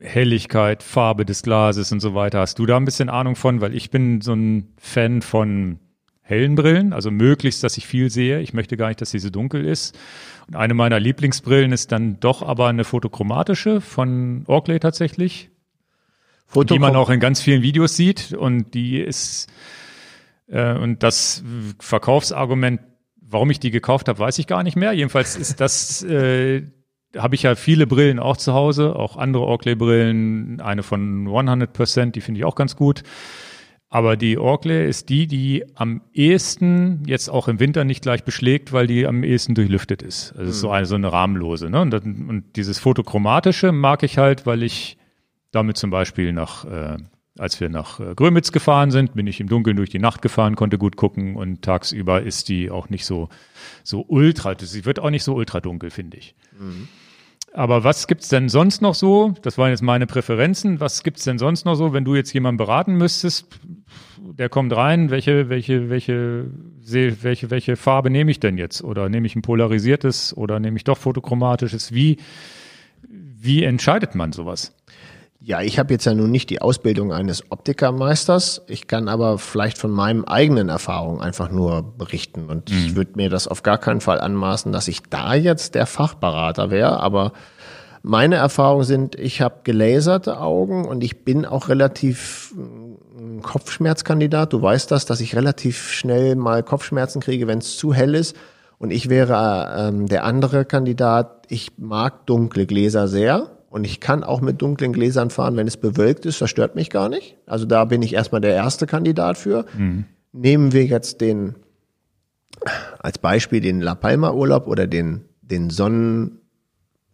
[SPEAKER 1] Helligkeit, Farbe des Glases und so weiter. Hast du da ein bisschen Ahnung von? Weil ich bin so ein Fan von hellen Brillen, also möglichst, dass ich viel sehe. Ich möchte gar nicht, dass sie so dunkel ist. Und eine meiner Lieblingsbrillen ist dann doch aber eine fotochromatische von Oakley tatsächlich,
[SPEAKER 2] Foto
[SPEAKER 1] die man auch in ganz vielen Videos sieht. Und die ist, äh, und das Verkaufsargument, warum ich die gekauft habe, weiß ich gar nicht mehr. Jedenfalls ist das, äh, habe ich ja viele Brillen auch zu Hause, auch andere Oakley-Brillen, eine von 100%, die finde ich auch ganz gut. Aber die Oakley ist die, die am ehesten jetzt auch im Winter nicht gleich beschlägt, weil die am ehesten durchlüftet ist. Also ist so eine, so eine rahmenlose. Ne? Und, das, und dieses Photochromatische mag ich halt, weil ich damit zum Beispiel nach, äh, als wir nach äh, Grömitz gefahren sind, bin ich im Dunkeln durch die Nacht gefahren, konnte gut gucken und tagsüber ist die auch nicht so, so ultra, sie wird auch nicht so ultra dunkel, finde ich. Aber was gibt's denn sonst noch so? Das waren jetzt meine Präferenzen. Was gibt's denn sonst noch so, wenn du jetzt jemanden beraten müsstest? Der kommt rein, welche, welche, welche, welche, welche Farbe nehme ich denn jetzt? Oder nehme ich ein polarisiertes oder nehme ich doch fotochromatisches? Wie, wie entscheidet man sowas?
[SPEAKER 2] Ja, ich habe jetzt ja nun nicht die Ausbildung eines Optikermeisters. Ich kann aber vielleicht von meinen eigenen Erfahrungen einfach nur berichten. Und ich würde mir das auf gar keinen Fall anmaßen, dass ich da jetzt der Fachberater wäre. Aber meine Erfahrungen sind, ich habe gelaserte Augen und ich bin auch relativ ein Kopfschmerzkandidat. Du weißt das, dass ich relativ schnell mal Kopfschmerzen kriege, wenn es zu hell ist. Und ich wäre ähm, der andere Kandidat. Ich mag dunkle Gläser sehr. Und ich kann auch mit dunklen Gläsern fahren, wenn es bewölkt ist. Das stört mich gar nicht. Also da bin ich erstmal der erste Kandidat für. Nehmen wir jetzt den, als Beispiel den La Palma Urlaub oder den, den Sonnen,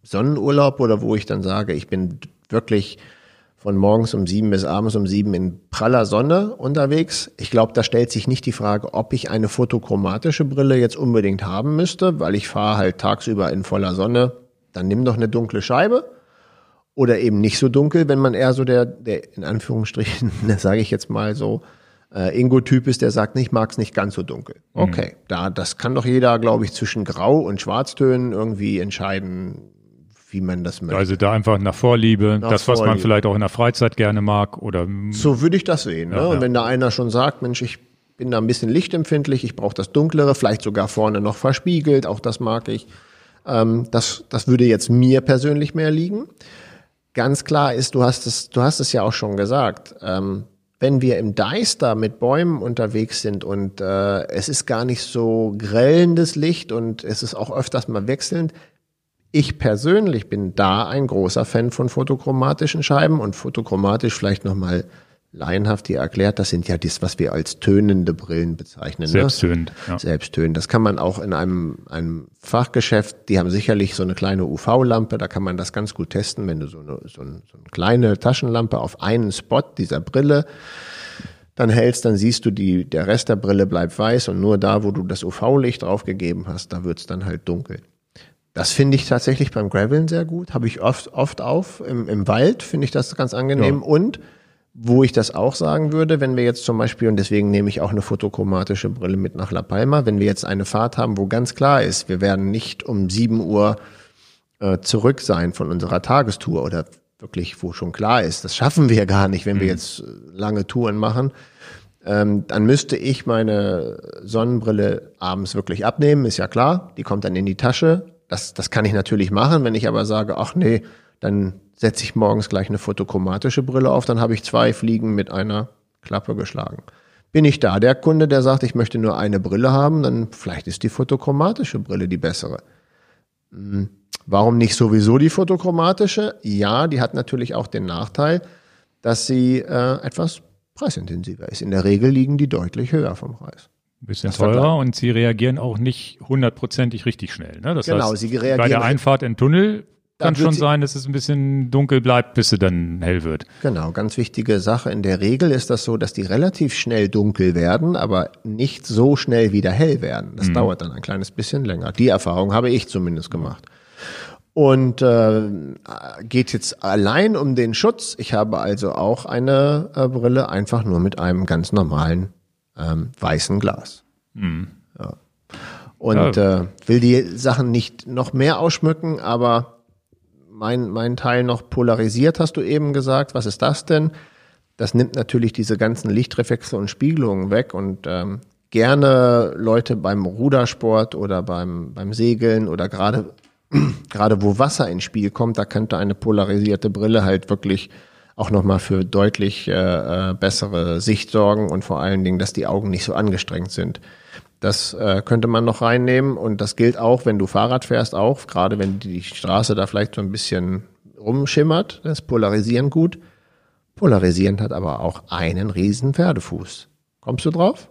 [SPEAKER 2] Sonnenurlaub oder wo ich dann sage, ich bin wirklich von morgens um sieben bis abends um sieben in praller Sonne unterwegs. Ich glaube, da stellt sich nicht die Frage, ob ich eine fotochromatische Brille jetzt unbedingt haben müsste, weil ich fahre halt tagsüber in voller Sonne. Dann nimm doch eine dunkle Scheibe oder eben nicht so dunkel, wenn man eher so der, der in Anführungsstrichen, (laughs) sage ich jetzt mal so, äh, Ingo-Typ ist, der sagt, ich mag es nicht ganz so dunkel. Okay, da das kann doch jeder, glaube ich, zwischen Grau und Schwarztönen irgendwie entscheiden, wie man das möchte.
[SPEAKER 1] Also da einfach nach Vorliebe,
[SPEAKER 2] Nach
[SPEAKER 1] das, was man
[SPEAKER 2] Vorliebe.
[SPEAKER 1] vielleicht auch in der Freizeit gerne mag oder
[SPEAKER 2] So würde ich das sehen. Ne?
[SPEAKER 1] Ja,
[SPEAKER 2] Und
[SPEAKER 1] ja.
[SPEAKER 2] wenn da einer schon sagt, Mensch, ich bin da ein bisschen lichtempfindlich, ich brauche das Dunklere, vielleicht sogar vorne noch verspiegelt, auch das mag ich. Ähm, das, das würde jetzt mir persönlich mehr liegen. Ganz klar ist, du hast es, du hast es ja auch schon gesagt. Ähm, wenn wir im Deister mit Bäumen unterwegs sind und äh, es ist gar nicht so grellendes Licht und es ist auch öfters mal wechselnd, ich persönlich bin da ein großer Fan von fotochromatischen Scheiben und fotochromatisch vielleicht nochmal laienhaft hier erklärt, das sind ja das, was wir als tönende Brillen bezeichnen.
[SPEAKER 1] selbsttönend.
[SPEAKER 2] Ne?
[SPEAKER 1] Ja.
[SPEAKER 2] Selbsttönend. Das kann man auch in einem, einem Fachgeschäft, die haben sicherlich so eine kleine UV-Lampe, da kann man das ganz gut testen, wenn du so eine, so, ein, so eine kleine Taschenlampe auf einen Spot dieser Brille dann hältst, dann siehst du, die, der Rest der Brille bleibt weiß und nur da, wo du das UV-Licht draufgegeben hast, da wird's dann halt dunkel. Das finde ich tatsächlich beim Graveln sehr gut. Habe ich oft, oft auf. Im, im Wald finde ich das ganz angenehm.
[SPEAKER 1] Ja.
[SPEAKER 2] Und wo ich das auch sagen würde, wenn wir jetzt zum Beispiel, und deswegen nehme ich auch eine fotochromatische Brille mit nach La Palma, wenn wir jetzt eine Fahrt haben, wo ganz klar ist, wir werden nicht um 7 Uhr äh, zurück sein von unserer Tagestour oder wirklich, wo schon klar ist, das schaffen wir gar nicht, wenn wir jetzt äh, lange Touren machen, ähm, dann müsste ich meine Sonnenbrille abends wirklich abnehmen, ist ja klar. Die kommt dann in die Tasche. Das, das kann ich natürlich machen. Wenn ich aber sage, ach nee, dann setze ich morgens gleich eine fotochromatische Brille auf, dann habe ich zwei Fliegen mit einer Klappe geschlagen. Bin ich da der Kunde, der sagt, ich möchte nur eine Brille haben, dann vielleicht ist die fotochromatische Brille die bessere. Hm, Warum nicht sowieso die fotochromatische? Ja, die hat natürlich auch den Nachteil, dass sie äh, etwas preisintensiver ist. In der Regel liegen die deutlich höher vom Preis.
[SPEAKER 1] Ein bisschen
[SPEAKER 2] Das
[SPEAKER 1] teurer und sie reagieren auch nicht hundertprozentig richtig schnell. Ne? Das
[SPEAKER 2] Genau,
[SPEAKER 1] heißt,
[SPEAKER 2] sie
[SPEAKER 1] bei
[SPEAKER 2] reagieren-
[SPEAKER 1] der Einfahrt in den Tunnel kann schon sein, dass es ein bisschen dunkel bleibt, bis sie dann hell wird.
[SPEAKER 2] Genau, ganz wichtige Sache. In der Regel ist das so, dass die relativ schnell dunkel werden, aber nicht so schnell wieder hell werden. Das dauert dann ein kleines bisschen länger. Die Erfahrung habe ich zumindest gemacht. Und äh, geht jetzt allein um den Schutz. Ich habe also auch eine äh, Brille einfach nur mit einem ganz normalen ähm, weißen Glas. Ja. Und äh, will die Sachen nicht noch mehr ausschmücken, aber mein, mein Teil noch polarisiert, hast du eben gesagt. Was ist das denn? Das nimmt natürlich diese ganzen Lichtreflexe und Spiegelungen weg und ähm, gerne Leute beim Rudersport oder beim, beim Segeln oder gerade (clears throat) gerade wo Wasser ins Spiel kommt, da könnte eine polarisierte Brille halt wirklich auch nochmal für deutlich äh, äh, bessere Sicht sorgen und vor allen Dingen, dass die Augen nicht so angestrengt sind. Das äh, könnte man noch reinnehmen und das gilt auch, wenn du Fahrrad fährst, auch gerade wenn die Straße da vielleicht so ein bisschen rumschimmert, das Polarisieren gut. Polarisierend hat aber auch einen riesen Pferdefuß. Kommst du drauf?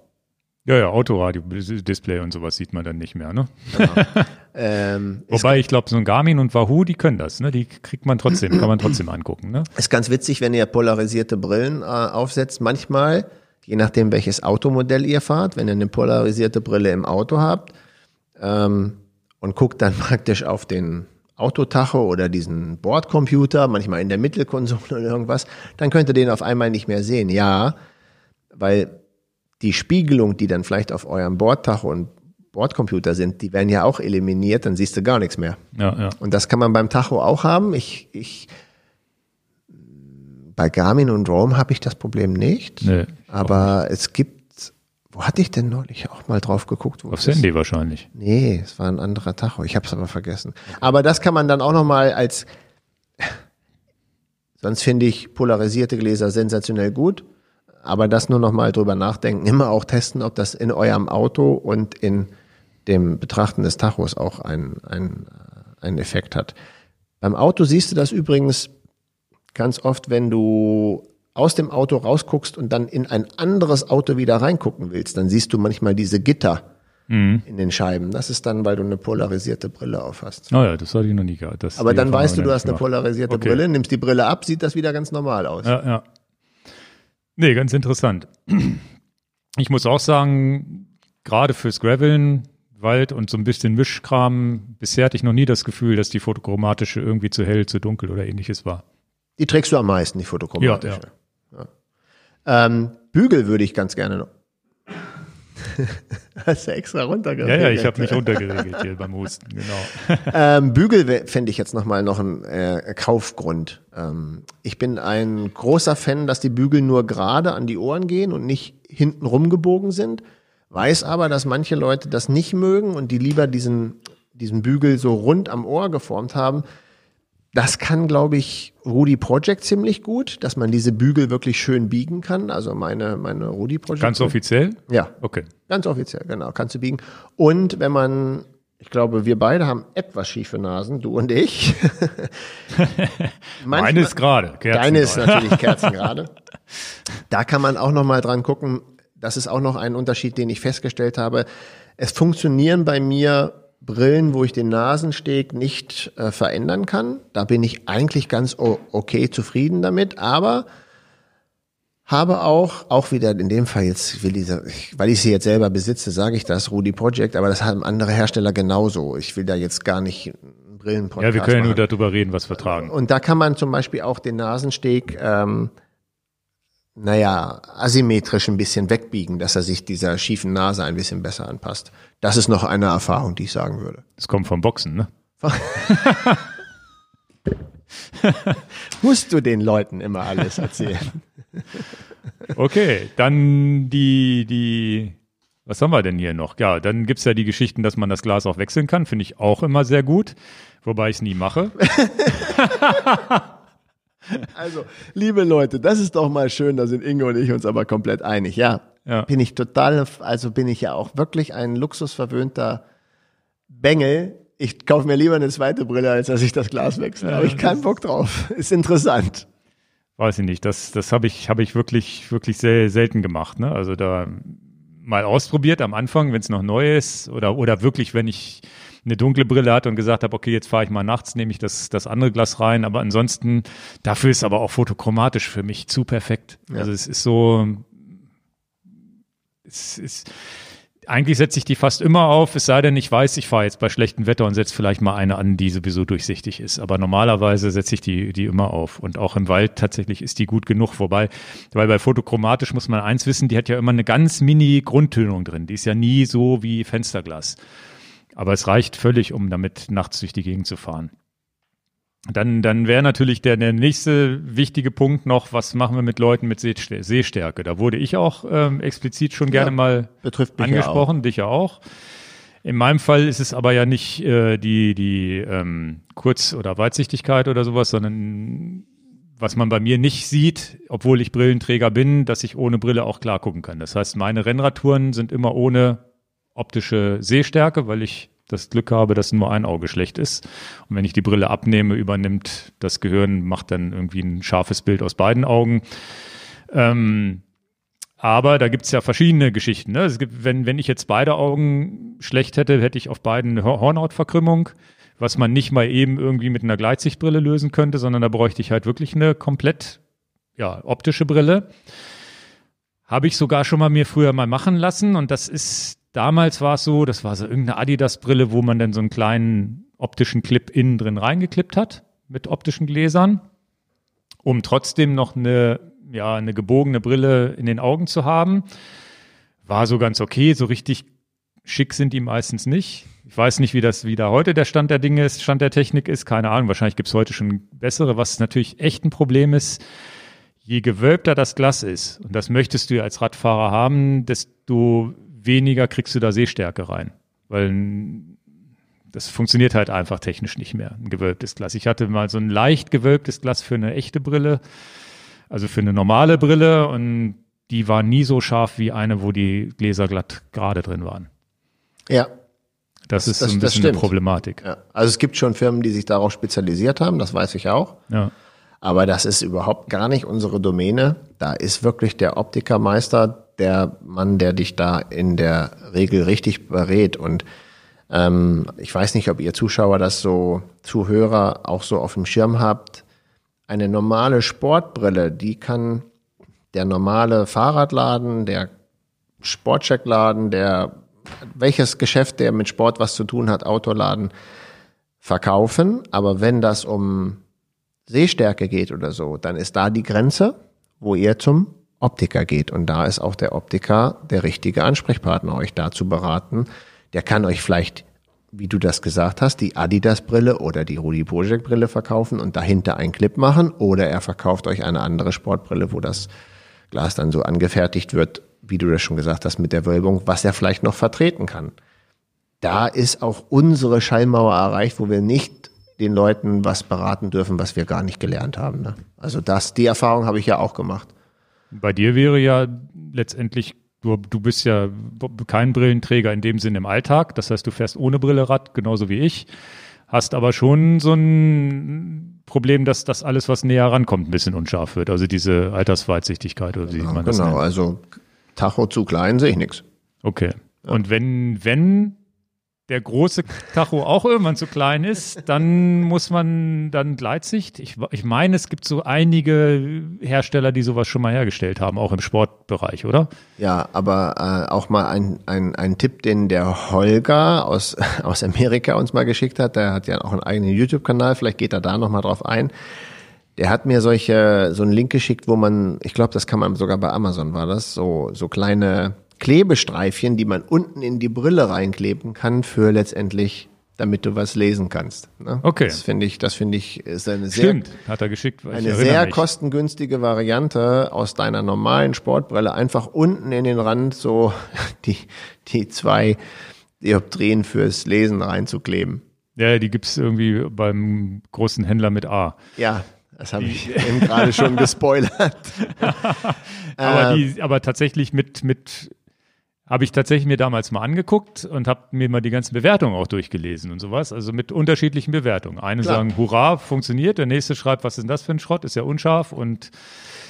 [SPEAKER 1] Ja, ja, Autoradio-Display und sowas sieht man dann nicht mehr. Ne? (laughs)
[SPEAKER 2] Ähm,
[SPEAKER 1] Wobei ich glaube, so ein Garmin und Wahoo, die können das. Ne? Die kriegt man trotzdem, kann man trotzdem angucken. Ne?
[SPEAKER 2] Ist ganz witzig, wenn ihr polarisierte Brillen äh, aufsetzt. Manchmal, je nachdem welches Automodell ihr fahrt, wenn ihr eine polarisierte Brille im Auto habt ähm, und guckt dann (laughs) praktisch auf den Autotacho oder diesen Bordcomputer, manchmal in der Mittelkonsole oder irgendwas, dann könnt ihr den auf einmal nicht mehr sehen. Ja, weil die Spiegelung, die dann vielleicht auf eurem Bordtacho und Bordcomputer sind, die werden ja auch eliminiert, dann siehst du gar nichts mehr.
[SPEAKER 1] Ja, ja.
[SPEAKER 2] Und das kann man beim Tacho auch haben. Ich, ich, bei Garmin und Roam habe ich das Problem nicht.
[SPEAKER 1] Nee,
[SPEAKER 2] aber es gibt, wo hatte ich denn neulich auch mal drauf geguckt? Wo
[SPEAKER 1] Aufs Handy wahrscheinlich.
[SPEAKER 2] Nee, es war ein anderer Tacho. Ich habe es aber vergessen. Aber das kann man dann auch noch mal als. (laughs) Sonst finde ich polarisierte Gläser sensationell gut. Aber das nur noch mal drüber nachdenken. Immer auch testen, ob das in eurem Auto und in dem Betrachten des Tachos auch einen, einen, äh, einen Effekt hat. Beim Auto siehst du das übrigens ganz oft, wenn du aus dem Auto rausguckst und dann in ein anderes Auto wieder reingucken willst, dann siehst du manchmal diese Gitter in den Scheiben. Das ist dann, weil du eine polarisierte Brille auf hast.
[SPEAKER 1] Naja, das hatte ich noch nie gehabt. Das,
[SPEAKER 2] Aber dann weißt du, du hast eine polarisierte
[SPEAKER 1] Okay.
[SPEAKER 2] Brille, nimmst die Brille ab, sieht das wieder ganz normal aus.
[SPEAKER 1] Ja, ja. Nee, ganz interessant. (clears throat) Ich muss auch sagen, gerade fürs Graveln, Wald und so ein bisschen Mischkram, bisher hatte ich noch nie das Gefühl, dass die fotochromatische irgendwie zu hell, zu dunkel oder ähnliches war.
[SPEAKER 2] Die trägst du am meisten, die fotochromatische.
[SPEAKER 1] Ja,
[SPEAKER 2] Ja. Ähm, Bügel würde ich ganz gerne noch. (laughs) Hast du extra
[SPEAKER 1] Ja,
[SPEAKER 2] runtergeregelt?
[SPEAKER 1] ja, ich habe mich runtergeregelt hier beim Husten, genau. (laughs)
[SPEAKER 2] Ähm, Bügel fände ich jetzt nochmal noch ein äh, Kaufgrund. Ähm, ich bin ein großer Fan, dass die Bügel nur gerade an die Ohren gehen und nicht hinten rumgebogen sind. Weiß aber, dass manche Leute das nicht mögen und die lieber diesen, diesen Bügel so rund am Ohr geformt haben. Das kann, glaube ich, Rudi Project ziemlich gut, dass man diese Bügel wirklich schön biegen kann. Also meine, meine Rudi Project.
[SPEAKER 1] Ganz offiziell?
[SPEAKER 2] Ja,
[SPEAKER 1] Okay.
[SPEAKER 2] Ganz offiziell, genau, kannst du biegen. Und wenn man, ich glaube, wir beide haben etwas schiefe Nasen, du und ich. (laughs) Manchmal-
[SPEAKER 1] Meine ist gerade.
[SPEAKER 2] Deine ist natürlich (laughs) Kerzengrade. Da kann man auch noch mal dran gucken. Das ist auch noch ein Unterschied, den ich festgestellt habe. Es funktionieren bei mir Brillen, wo ich den Nasensteg nicht äh, verändern kann. Da bin ich eigentlich ganz okay zufrieden damit. Aber habe auch, auch wieder in dem Fall jetzt, will ich, weil ich sie jetzt selber besitze, sage ich das, Rudi Project, aber das haben andere Hersteller genauso. Ich will da jetzt gar nicht einen Brillenpodcast
[SPEAKER 1] Ja, wir können ja nur
[SPEAKER 2] machen.
[SPEAKER 1] darüber reden, was wir tragen.
[SPEAKER 2] Und da kann man zum Beispiel auch den Nasensteg, ähm, naja, asymmetrisch ein bisschen wegbiegen, dass er sich dieser schiefen Nase ein bisschen besser anpasst. Das ist noch eine Erfahrung, die ich sagen würde.
[SPEAKER 1] Das kommt vom Boxen, ne? (laughs)
[SPEAKER 2] Musst du den Leuten immer alles erzählen? (laughs)
[SPEAKER 1] Okay, dann die, die, was haben wir denn hier noch? Ja, dann gibt's ja die Geschichten, dass man das Glas auch wechseln kann, finde ich auch immer sehr gut, wobei ich es nie mache. (laughs)
[SPEAKER 2] Also, liebe Leute, das ist doch mal schön, da sind Inge und ich uns aber komplett einig. Ja,
[SPEAKER 1] Ja.
[SPEAKER 2] bin ich total, also bin ich ja auch wirklich ein luxusverwöhnter Bengel. Ich kaufe mir lieber eine zweite Brille, als dass ich das Glas wechsle. Aber ich keinen Bock drauf. (laughs) Ist interessant.
[SPEAKER 1] Weiß ich nicht, das, das habe ich, habe ich wirklich, wirklich sehr selten gemacht. Ne? Also da mal ausprobiert am Anfang, wenn es noch neu ist, oder, oder wirklich, wenn ich eine dunkle Brille hatte und gesagt habe, okay, jetzt fahre ich mal nachts, nehme ich das, das andere Glas rein. Aber ansonsten, dafür ist aber auch fotochromatisch für mich zu perfekt. Also es ist so, es ist, eigentlich setze ich die fast immer auf, es sei denn, ich weiß, ich fahre jetzt bei schlechtem Wetter und setze vielleicht mal eine an, die sowieso durchsichtig ist. Aber normalerweise setze ich die, die immer auf. Und auch im Wald tatsächlich ist die gut genug. Wobei, weil bei fotochromatisch muss man eins wissen, die hat ja immer eine ganz mini Grundtönung drin. Die ist ja nie so wie Fensterglas. Aber es reicht völlig, um damit nachts durch die Gegend zu fahren. Dann, dann wäre natürlich der, der nächste wichtige Punkt noch, was machen wir mit Leuten mit Sehstär- Sehstärke? Da wurde ich auch ähm, explizit schon gerne
[SPEAKER 2] Ja,
[SPEAKER 1] mal
[SPEAKER 2] mich ja
[SPEAKER 1] angesprochen, dich ja auch. In meinem Fall ist es aber ja nicht äh, die, die ähm, Kurz- oder Weitsichtigkeit oder sowas, sondern was man bei mir nicht sieht, obwohl ich Brillenträger bin, dass ich ohne Brille auch klar gucken kann. Das heißt, meine Rennradtouren sind immer ohne optische Sehstärke, weil ich das Glück habe, dass nur ein Auge schlecht ist. Und wenn ich die Brille abnehme, übernimmt das Gehirn, macht dann irgendwie ein scharfes Bild aus beiden Augen. Ähm, aber da gibt's ja verschiedene Geschichten. Ne? Es gibt, wenn, wenn ich jetzt beide Augen schlecht hätte, hätte ich auf beiden eine Hor- Hornhautverkrümmung, was man nicht mal eben irgendwie mit einer Gleitsichtbrille lösen könnte, sondern da bräuchte ich halt wirklich eine komplett ja, optische Brille. Habe ich sogar schon mal mir früher mal machen lassen und das ist, damals war es so, das war so irgendeine Adidas-Brille, wo man dann so einen kleinen optischen Clip innen drin reingeklippt hat mit optischen Gläsern, um trotzdem noch eine, ja, eine gebogene Brille in den Augen zu haben. War so ganz okay, so richtig schick sind die meistens nicht. Ich weiß nicht, wie das wieder heute der Stand der Dinge ist, Stand der Technik ist, keine Ahnung. Wahrscheinlich gibt's heute schon bessere, was natürlich echt ein Problem ist. Je gewölbter das Glas ist, und das möchtest du als Radfahrer haben, desto weniger kriegst du da Sehstärke rein. Weil das funktioniert halt einfach technisch nicht mehr, ein gewölbtes Glas. Ich hatte mal so ein leicht gewölbtes Glas für eine echte Brille, also für eine normale Brille, und die war nie so scharf wie eine, wo die Gläser glatt gerade drin waren.
[SPEAKER 2] Ja.
[SPEAKER 1] Das ist
[SPEAKER 2] das-
[SPEAKER 1] so ein bisschen eine. Problematik.
[SPEAKER 2] ja. Also es gibt schon Firmen, die sich darauf spezialisiert haben, das weiß ich auch.
[SPEAKER 1] Ja.
[SPEAKER 2] Aber das ist überhaupt gar nicht unsere Domäne. Da ist wirklich der Optikermeister der Mann, der dich da in der Regel richtig berät. Und ähm, ich weiß nicht, ob ihr Zuschauer das so, Zuhörer auch so auf dem Schirm habt. Eine normale Sportbrille, die kann der normale Fahrradladen, der Sportcheckladen, der welches Geschäft, der mit Sport was zu tun hat, Autoladen, verkaufen. Aber wenn das um Sehstärke geht oder so, dann ist da die Grenze, wo ihr zum Optiker geht. Und da ist auch der Optiker der richtige Ansprechpartner, euch da zu beraten. Der kann euch vielleicht, wie du das gesagt hast, die Adidas-Brille oder die Rudi Bojek-Brille verkaufen und dahinter einen Clip machen. Oder er verkauft euch eine andere Sportbrille, wo das Glas dann so angefertigt wird, wie du das schon gesagt hast, mit der Wölbung, was er vielleicht noch vertreten kann. Da ist auch unsere Schallmauer erreicht, wo wir nicht den Leuten was beraten dürfen, was wir gar nicht gelernt haben. Ne? Also das, die Erfahrung habe ich ja auch gemacht.
[SPEAKER 1] Bei dir wäre ja letztendlich, du, du bist ja kein Brillenträger in dem Sinn im Alltag. Das heißt, du fährst ohne Brille Rad, genauso wie ich. Hast aber schon so ein Problem, dass das alles, was näher rankommt, ein bisschen unscharf wird. Also diese Altersweitsichtigkeit oder wie
[SPEAKER 2] Ja,
[SPEAKER 1] man das
[SPEAKER 2] genau,
[SPEAKER 1] nennt.
[SPEAKER 2] also Tacho zu klein sehe ich nichts.
[SPEAKER 1] Okay. Und wenn, wenn der große Tacho auch irgendwann zu klein ist, dann muss man dann Gleitsicht. Ich, ich meine, es gibt so einige Hersteller, die sowas schon mal hergestellt haben, auch im Sportbereich, oder?
[SPEAKER 2] Ja, aber äh, auch mal ein, ein, ein Tipp, den der Holger aus, (laughs) aus Amerika uns mal geschickt hat. Der hat ja auch einen eigenen YouTube-Kanal, vielleicht geht er da nochmal drauf ein. Der hat mir solche, so einen Link geschickt, wo man, ich glaube, das kann man sogar bei Amazon war das, so, so kleine Klebestreifchen, die man unten in die Brille reinkleben kann für letztendlich, damit du was lesen kannst. Ne?
[SPEAKER 1] Okay.
[SPEAKER 2] Das finde ich, das finde ich, ist eine sehr
[SPEAKER 1] Stimmt, hat er geschickt.
[SPEAKER 2] eine sehr
[SPEAKER 1] mich.
[SPEAKER 2] kostengünstige Variante aus deiner normalen Sportbrille einfach unten in den Rand so (laughs) die, die zwei Dioptrien fürs Lesen reinzukleben.
[SPEAKER 1] Ja, die gibt's irgendwie beim großen Händler mit A.
[SPEAKER 2] Ja, das habe ich (laughs) eben gerade schon gespoilert. (laughs)
[SPEAKER 1] Aber,
[SPEAKER 2] Ähm.
[SPEAKER 1] die, aber tatsächlich mit, mit habe ich tatsächlich mir damals mal angeguckt und habe mir mal die ganzen Bewertungen auch durchgelesen und sowas. Also mit unterschiedlichen Bewertungen. Eine
[SPEAKER 2] Klar.
[SPEAKER 1] sagen, hurra, funktioniert. Der nächste schreibt, was ist denn das für ein Schrott? Ist ja unscharf und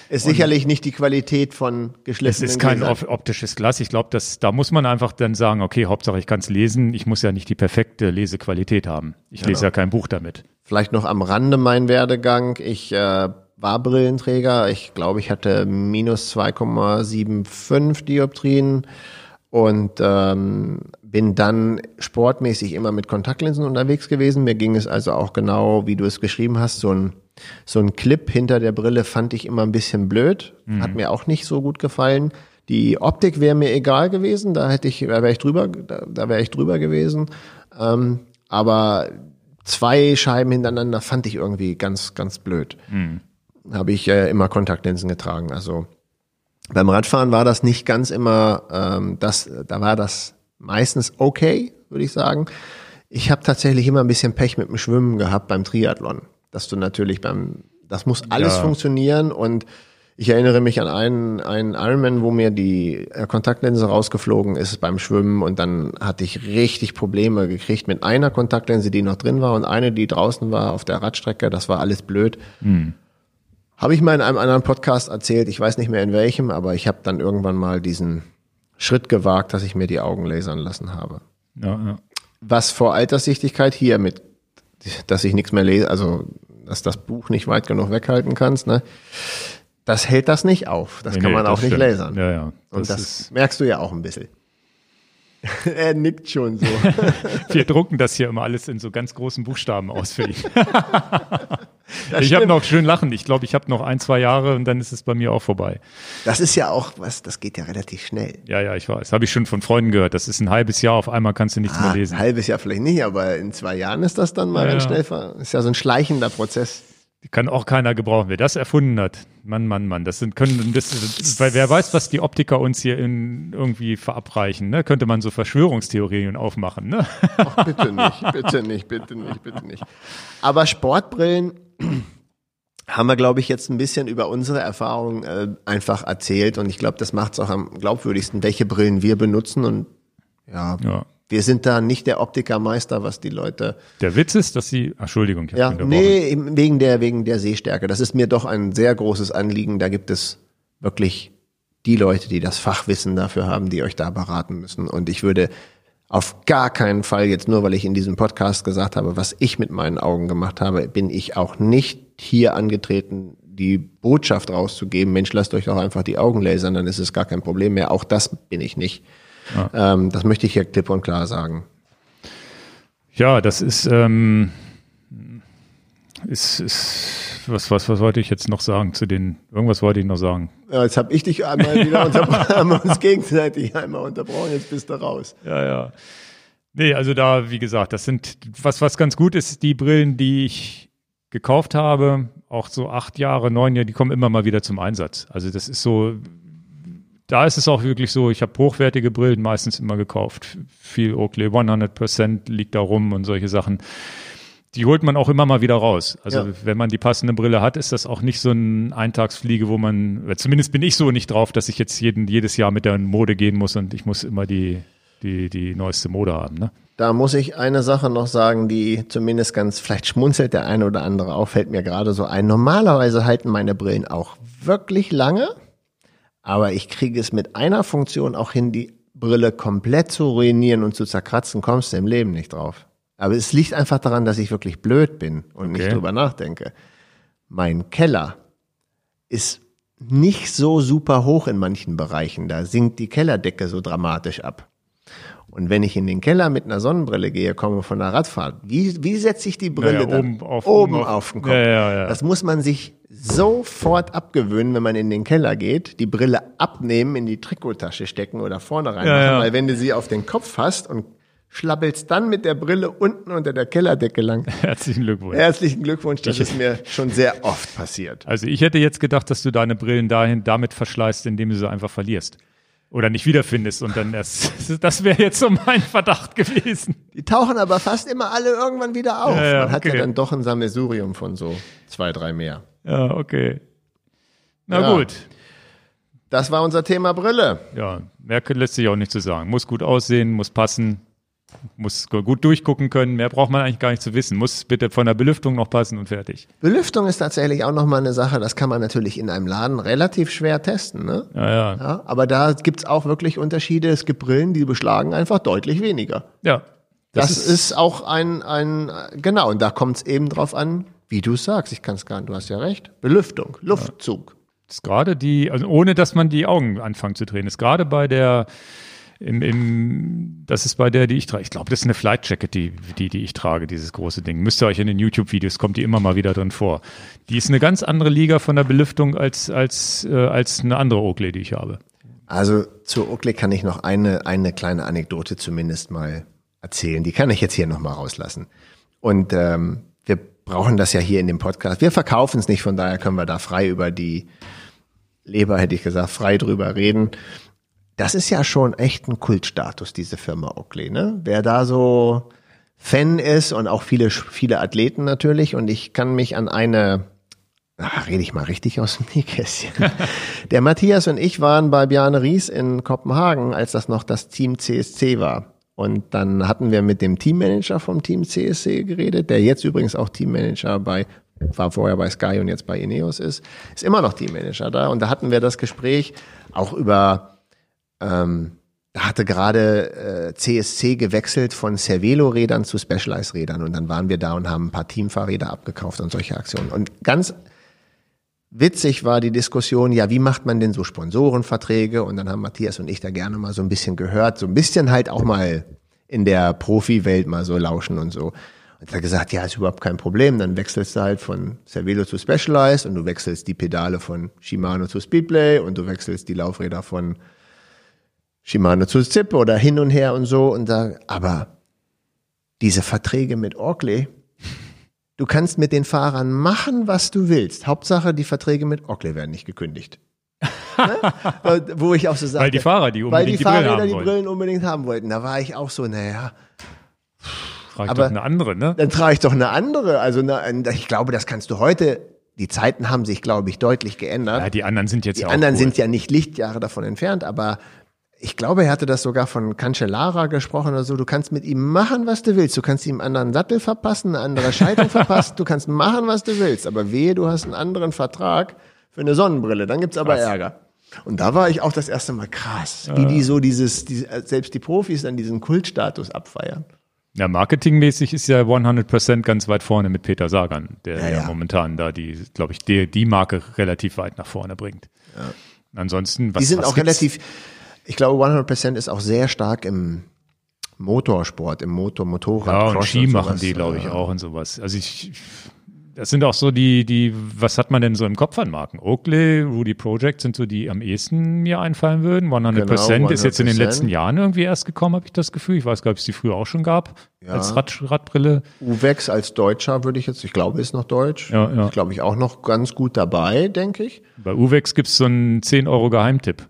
[SPEAKER 2] Ist sicherlich nicht die Qualität von
[SPEAKER 1] es
[SPEAKER 2] geschliffenen
[SPEAKER 1] ist kein
[SPEAKER 2] Gläsern.
[SPEAKER 1] op- optisches Glas. Ich glaube, da muss man einfach dann sagen, okay, Hauptsache ich kann es lesen. Ich muss ja nicht die perfekte Lesequalität haben. Ich lese ja kein Buch damit.
[SPEAKER 2] Vielleicht noch am Rande mein Werdegang. Ich äh, war Brillenträger. Ich glaube, ich hatte minus 2,75 Dioptrien und ähm, bin dann sportmäßig immer mit Kontaktlinsen unterwegs gewesen. Mir ging es also auch genau, wie du es geschrieben hast, so ein so ein Clip hinter der Brille fand ich immer ein bisschen blöd. Hat mir auch nicht so gut gefallen. Die Optik wäre mir egal gewesen, da hätte ich, da wäre ich drüber, da, da wäre ich drüber gewesen. Ähm, aber zwei Scheiben hintereinander fand ich irgendwie ganz, ganz blöd. Habe ich äh, immer Kontaktlinsen getragen. Also beim Radfahren war das nicht ganz immer, ähm, das, da war das meistens okay, würde ich sagen. Ich habe tatsächlich immer ein bisschen Pech mit dem Schwimmen gehabt beim Triathlon, dass du natürlich beim, das muss alles
[SPEAKER 1] Ja.
[SPEAKER 2] funktionieren und ich erinnere mich an einen, einen Ironman, wo mir die äh, Kontaktlinse rausgeflogen ist beim Schwimmen und dann hatte ich richtig Probleme gekriegt mit einer Kontaktlinse, die noch drin war und eine, die draußen war auf der Radstrecke. Das war alles blöd. Habe ich mal in einem anderen Podcast erzählt, ich weiß nicht mehr in welchem, aber ich habe dann irgendwann mal diesen Schritt gewagt, dass ich mir die Augen lasern lassen habe.
[SPEAKER 1] Ja, ja.
[SPEAKER 2] Was vor Alterssichtigkeit hier mit, dass ich nichts mehr lese, also dass das Buch nicht weit genug weghalten kannst, ne? Das hält das nicht auf. Das
[SPEAKER 1] Nee,
[SPEAKER 2] kann
[SPEAKER 1] nee,
[SPEAKER 2] man
[SPEAKER 1] das
[SPEAKER 2] auch nicht
[SPEAKER 1] stimmt.
[SPEAKER 2] lasern.
[SPEAKER 1] Ja, ja.
[SPEAKER 2] Und
[SPEAKER 1] Das
[SPEAKER 2] das merkst du ja auch ein bisschen. (laughs) er nickt schon so. (laughs)
[SPEAKER 1] Wir drucken das hier immer alles in so ganz großen Buchstaben aus für ihn. (laughs) ich habe noch schön lachen. Ich glaube, ich habe noch ein, zwei Jahre und dann ist es bei mir auch vorbei.
[SPEAKER 2] Das ist ja auch was, das geht ja relativ schnell.
[SPEAKER 1] Ja, ja, ich weiß. Habe ich schon von Freunden gehört. Das ist ein halbes Jahr, auf einmal kannst du nichts
[SPEAKER 2] Ah,
[SPEAKER 1] mehr
[SPEAKER 2] ein
[SPEAKER 1] lesen.
[SPEAKER 2] halbes Jahr vielleicht nicht, aber in zwei Jahren ist das dann mal
[SPEAKER 1] Ja,
[SPEAKER 2] ganz
[SPEAKER 1] ja.
[SPEAKER 2] schnell. Ist ja so ein schleichender Prozess.
[SPEAKER 1] Kann auch keiner gebrauchen. Wer das erfunden hat, Mann, Mann, Mann, das sind können das, das weil wer weiß, was die Optiker uns hier in irgendwie verabreichen, ne? Könnte man so Verschwörungstheorien aufmachen, ne?
[SPEAKER 2] Ach, bitte nicht, bitte nicht, bitte nicht, bitte nicht. Aber Sportbrillen (clears throat) haben wir, glaube ich, jetzt ein bisschen über unsere Erfahrungen äh, einfach erzählt und ich glaube, das macht es auch am glaubwürdigsten, welche Brillen wir benutzen und ja,
[SPEAKER 1] Ja.
[SPEAKER 2] Wir sind da nicht der Optikermeister, was die Leute
[SPEAKER 1] Der Witz ist, dass sie, Entschuldigung, ich
[SPEAKER 2] Ja, nee, wegen der, wegen der Sehstärke. Das ist mir doch ein sehr großes Anliegen. Da gibt es wirklich die Leute, die das Fachwissen dafür haben, die euch da beraten müssen. Und ich würde auf gar keinen Fall jetzt nur, weil ich in diesem Podcast gesagt habe, was ich mit meinen Augen gemacht habe, bin ich auch nicht hier angetreten, die Botschaft rauszugeben, Mensch, lasst euch doch einfach die Augen lasern, dann ist es gar kein Problem mehr. Auch das bin ich nicht. Ja. Ähm, das möchte ich hier klipp und klar sagen.
[SPEAKER 1] Ja, das ist, ähm, ist, ist was, was, was wollte ich jetzt noch sagen zu den, irgendwas wollte ich noch sagen.
[SPEAKER 2] Ja, jetzt habe ich dich einmal wieder (laughs) unterbrochen, haben wir uns gegenseitig einmal unterbrochen, jetzt bist du raus.
[SPEAKER 1] Ja, ja. Nee, also da, wie gesagt, das sind, was, was ganz gut ist, die Brillen, die ich gekauft habe, auch so acht Jahre, neun Jahre, die kommen immer mal wieder zum Einsatz. Also das ist so, da ist es auch wirklich so, ich habe hochwertige Brillen meistens immer gekauft. Viel Oakley 100% liegt da rum und solche Sachen. Die holt man auch immer mal wieder raus. Also ja. wenn man die passende Brille hat, ist das auch nicht so ein Eintagsfliege, wo man, zumindest bin ich so nicht drauf, dass ich jetzt jeden, jedes Jahr mit der Mode gehen muss und ich muss immer die, die, die neueste Mode haben. Ne?
[SPEAKER 2] Da muss ich eine Sache noch sagen, die zumindest ganz, vielleicht schmunzelt der eine oder andere auf, fällt mir gerade so ein. Normalerweise halten meine Brillen auch wirklich lange, aber ich kriege es mit einer Funktion auch hin, die Brille komplett zu ruinieren und zu zerkratzen, kommst du im Leben nicht drauf. Aber es liegt einfach daran, dass ich wirklich blöd bin und okay. nicht drüber nachdenke. Mein Keller ist nicht so super hoch in manchen Bereichen. Da sinkt die Kellerdecke so dramatisch ab. Und wenn ich in den Keller mit einer Sonnenbrille gehe, komme von der Radfahrt, wie, wie setze ich die Brille naja, dann? Oben, auf, oben auf, auf den Kopf. Ja, ja, ja. Das muss man sich sofort abgewöhnen, wenn man in den Keller geht, die Brille abnehmen, in die Trikottasche stecken oder vorne reinmachen, weil wenn du sie auf den Kopf hast und schlabbelst dann mit der Brille unten unter der Kellerdecke lang. (laughs)
[SPEAKER 1] Herzlichen Glückwunsch.
[SPEAKER 2] Herzlichen Glückwunsch, das ich, ist mir schon sehr oft passiert.
[SPEAKER 1] Also ich hätte jetzt gedacht, dass du deine Brillen dahin damit verschleißt, indem du sie einfach verlierst oder nicht wiederfindest und dann erst, (laughs) das wäre jetzt so mein Verdacht gewesen.
[SPEAKER 2] Die tauchen aber fast immer alle irgendwann wieder auf. Ja, ja, Man hat ja dann doch ein Sammelsurium von so zwei, drei mehr.
[SPEAKER 1] Ja, okay. Na ja. gut.
[SPEAKER 2] Das war unser Thema Brille.
[SPEAKER 1] Ja, mehr lässt sich auch nicht zu sagen. Muss gut aussehen, muss passen muss gut durchgucken können. Mehr braucht man eigentlich gar nicht zu wissen. Muss bitte von der Belüftung noch passen und fertig.
[SPEAKER 2] Belüftung ist tatsächlich auch nochmal eine Sache, das kann man natürlich in einem Laden relativ schwer testen. Ne?
[SPEAKER 1] Ja, ja.
[SPEAKER 2] ja aber da gibt's auch wirklich Unterschiede. Es gibt Brillen, die beschlagen einfach deutlich weniger.
[SPEAKER 1] Ja.
[SPEAKER 2] Das, das ist, ist, auch ein, ein, genau, und da kommt es eben drauf an, wie du sagst. Ich kann es gar nicht, du hast ja recht. Belüftung, Luftzug. Ja.
[SPEAKER 1] Ist gerade die, also ohne dass man die Augen anfangen zu drehen, ist gerade bei der im, im, das ist bei der, die ich trage. Ich glaube, das ist eine Flight Jacket, die, die, die ich trage, dieses große Ding. Müsst ihr euch in den YouTube-Videos, kommt die immer mal wieder drin vor. Die ist eine ganz andere Liga von der Belüftung als, als, äh, als eine andere Oakley, die ich habe.
[SPEAKER 2] Also zu Oakley kann ich noch eine, eine kleine Anekdote zumindest mal erzählen. Die kann ich jetzt hier nochmal rauslassen. Und ähm, wir brauchen das ja hier in dem Podcast. Wir verkaufen es nicht, von daher können wir da frei über die Leber, hätte ich gesagt, frei drüber reden das ist ja schon echt ein Kultstatus, diese Firma Oakley, ne? Wer da so Fan ist und auch viele, viele Athleten natürlich. Und ich kann mich an eine, ach, rede ich mal richtig aus dem (laughs) Nähkästchen. Der Matthias und ich waren bei Bjarne Ries in Kopenhagen, als das noch das Team CSC war. Und dann hatten wir mit dem Teammanager vom Team CSC geredet, der jetzt übrigens auch Teammanager bei war vorher bei Sky und jetzt bei Ineos ist, ist immer noch Teammanager da. Und da hatten wir das Gespräch auch über ähm, da hatte gerade äh, CSC gewechselt von Cervelo-Rädern zu Specialized-Rädern und dann waren wir da und haben ein paar Teamfahrräder abgekauft und solche Aktionen. Und ganz witzig war die Diskussion, ja, wie macht man denn so Sponsorenverträge? Und dann haben Matthias und ich da gerne mal so ein bisschen gehört, so ein bisschen halt auch mal in der Profi-Welt mal so lauschen und so. Und er hat gesagt, ja, ist überhaupt kein Problem. Dann wechselst du halt von Cervelo zu Specialized und du wechselst die Pedale von Shimano zu Speedplay und du wechselst die Laufräder von Shimano zu Zip oder hin und her und so und da, aber diese Verträge mit Oakley, du kannst mit den Fahrern machen, was du willst. Hauptsache, die Verträge mit Oakley werden nicht gekündigt. (laughs) ne? Wo ich auch so sage.
[SPEAKER 1] Weil die Fahrer die
[SPEAKER 2] unbedingt weil die, die Fahrräder Brillen die Brillen unbedingt haben wollten. Da war ich auch so, naja.
[SPEAKER 1] Trage ich aber doch eine andere, ne?
[SPEAKER 2] Dann trage ich doch eine andere. Also eine, ich glaube, das kannst du heute die Zeiten haben sich, glaube ich, deutlich geändert.
[SPEAKER 1] Ja, die anderen sind jetzt
[SPEAKER 2] die
[SPEAKER 1] ja
[SPEAKER 2] auch anderen cool. sind ja nicht Lichtjahre davon entfernt, aber ich glaube, er hatte das sogar von Cancellara gesprochen oder so. Du kannst mit ihm machen, was du willst. Du kannst ihm einen anderen Sattel verpassen, eine andere Schaltung (laughs) verpassen. Du kannst machen, was du willst. Aber wehe, du hast einen anderen Vertrag für eine Sonnenbrille. Dann gibt's aber was? Ärger. Und da war ich auch das erste Mal krass, wie die so dieses, diese, äh, selbst die Profis dann diesen Kultstatus abfeiern.
[SPEAKER 1] Ja, marketingmäßig ist ja 100% ganz weit vorne mit Peter Sagan, der
[SPEAKER 2] Ja,
[SPEAKER 1] ja,
[SPEAKER 2] ja.
[SPEAKER 1] momentan da die, glaube ich, die, die Marke relativ weit nach vorne bringt. Ansonsten, was
[SPEAKER 2] Die sind
[SPEAKER 1] was
[SPEAKER 2] auch
[SPEAKER 1] gibt's?
[SPEAKER 2] relativ, ich glaube 100% ist auch sehr stark im Motorsport, im Motor, Motorrad.
[SPEAKER 1] Ja, und
[SPEAKER 2] Cross
[SPEAKER 1] Ski machen
[SPEAKER 2] sowas.
[SPEAKER 1] die, glaube ich, auch und sowas. Also ich, das sind auch so die, die, was hat man denn so im Kopf an Marken? Oakley, Rudy Project sind so die am ehesten mir einfallen würden. 100%,
[SPEAKER 2] Genau,
[SPEAKER 1] ist jetzt in den
[SPEAKER 2] 100%.
[SPEAKER 1] letzten Jahren irgendwie erst gekommen, habe ich das Gefühl. Ich weiß gar nicht, ob es die früher auch schon gab,
[SPEAKER 2] Ja.
[SPEAKER 1] als Rad, Radbrille.
[SPEAKER 2] Uwex als Deutscher würde ich jetzt, ich glaube, ist noch deutsch.
[SPEAKER 1] Ja, ja.
[SPEAKER 2] Ist, glaube ich, auch noch ganz gut dabei, denke ich.
[SPEAKER 1] Bei Uwex gibt's so einen 10 Euro Geheimtipp.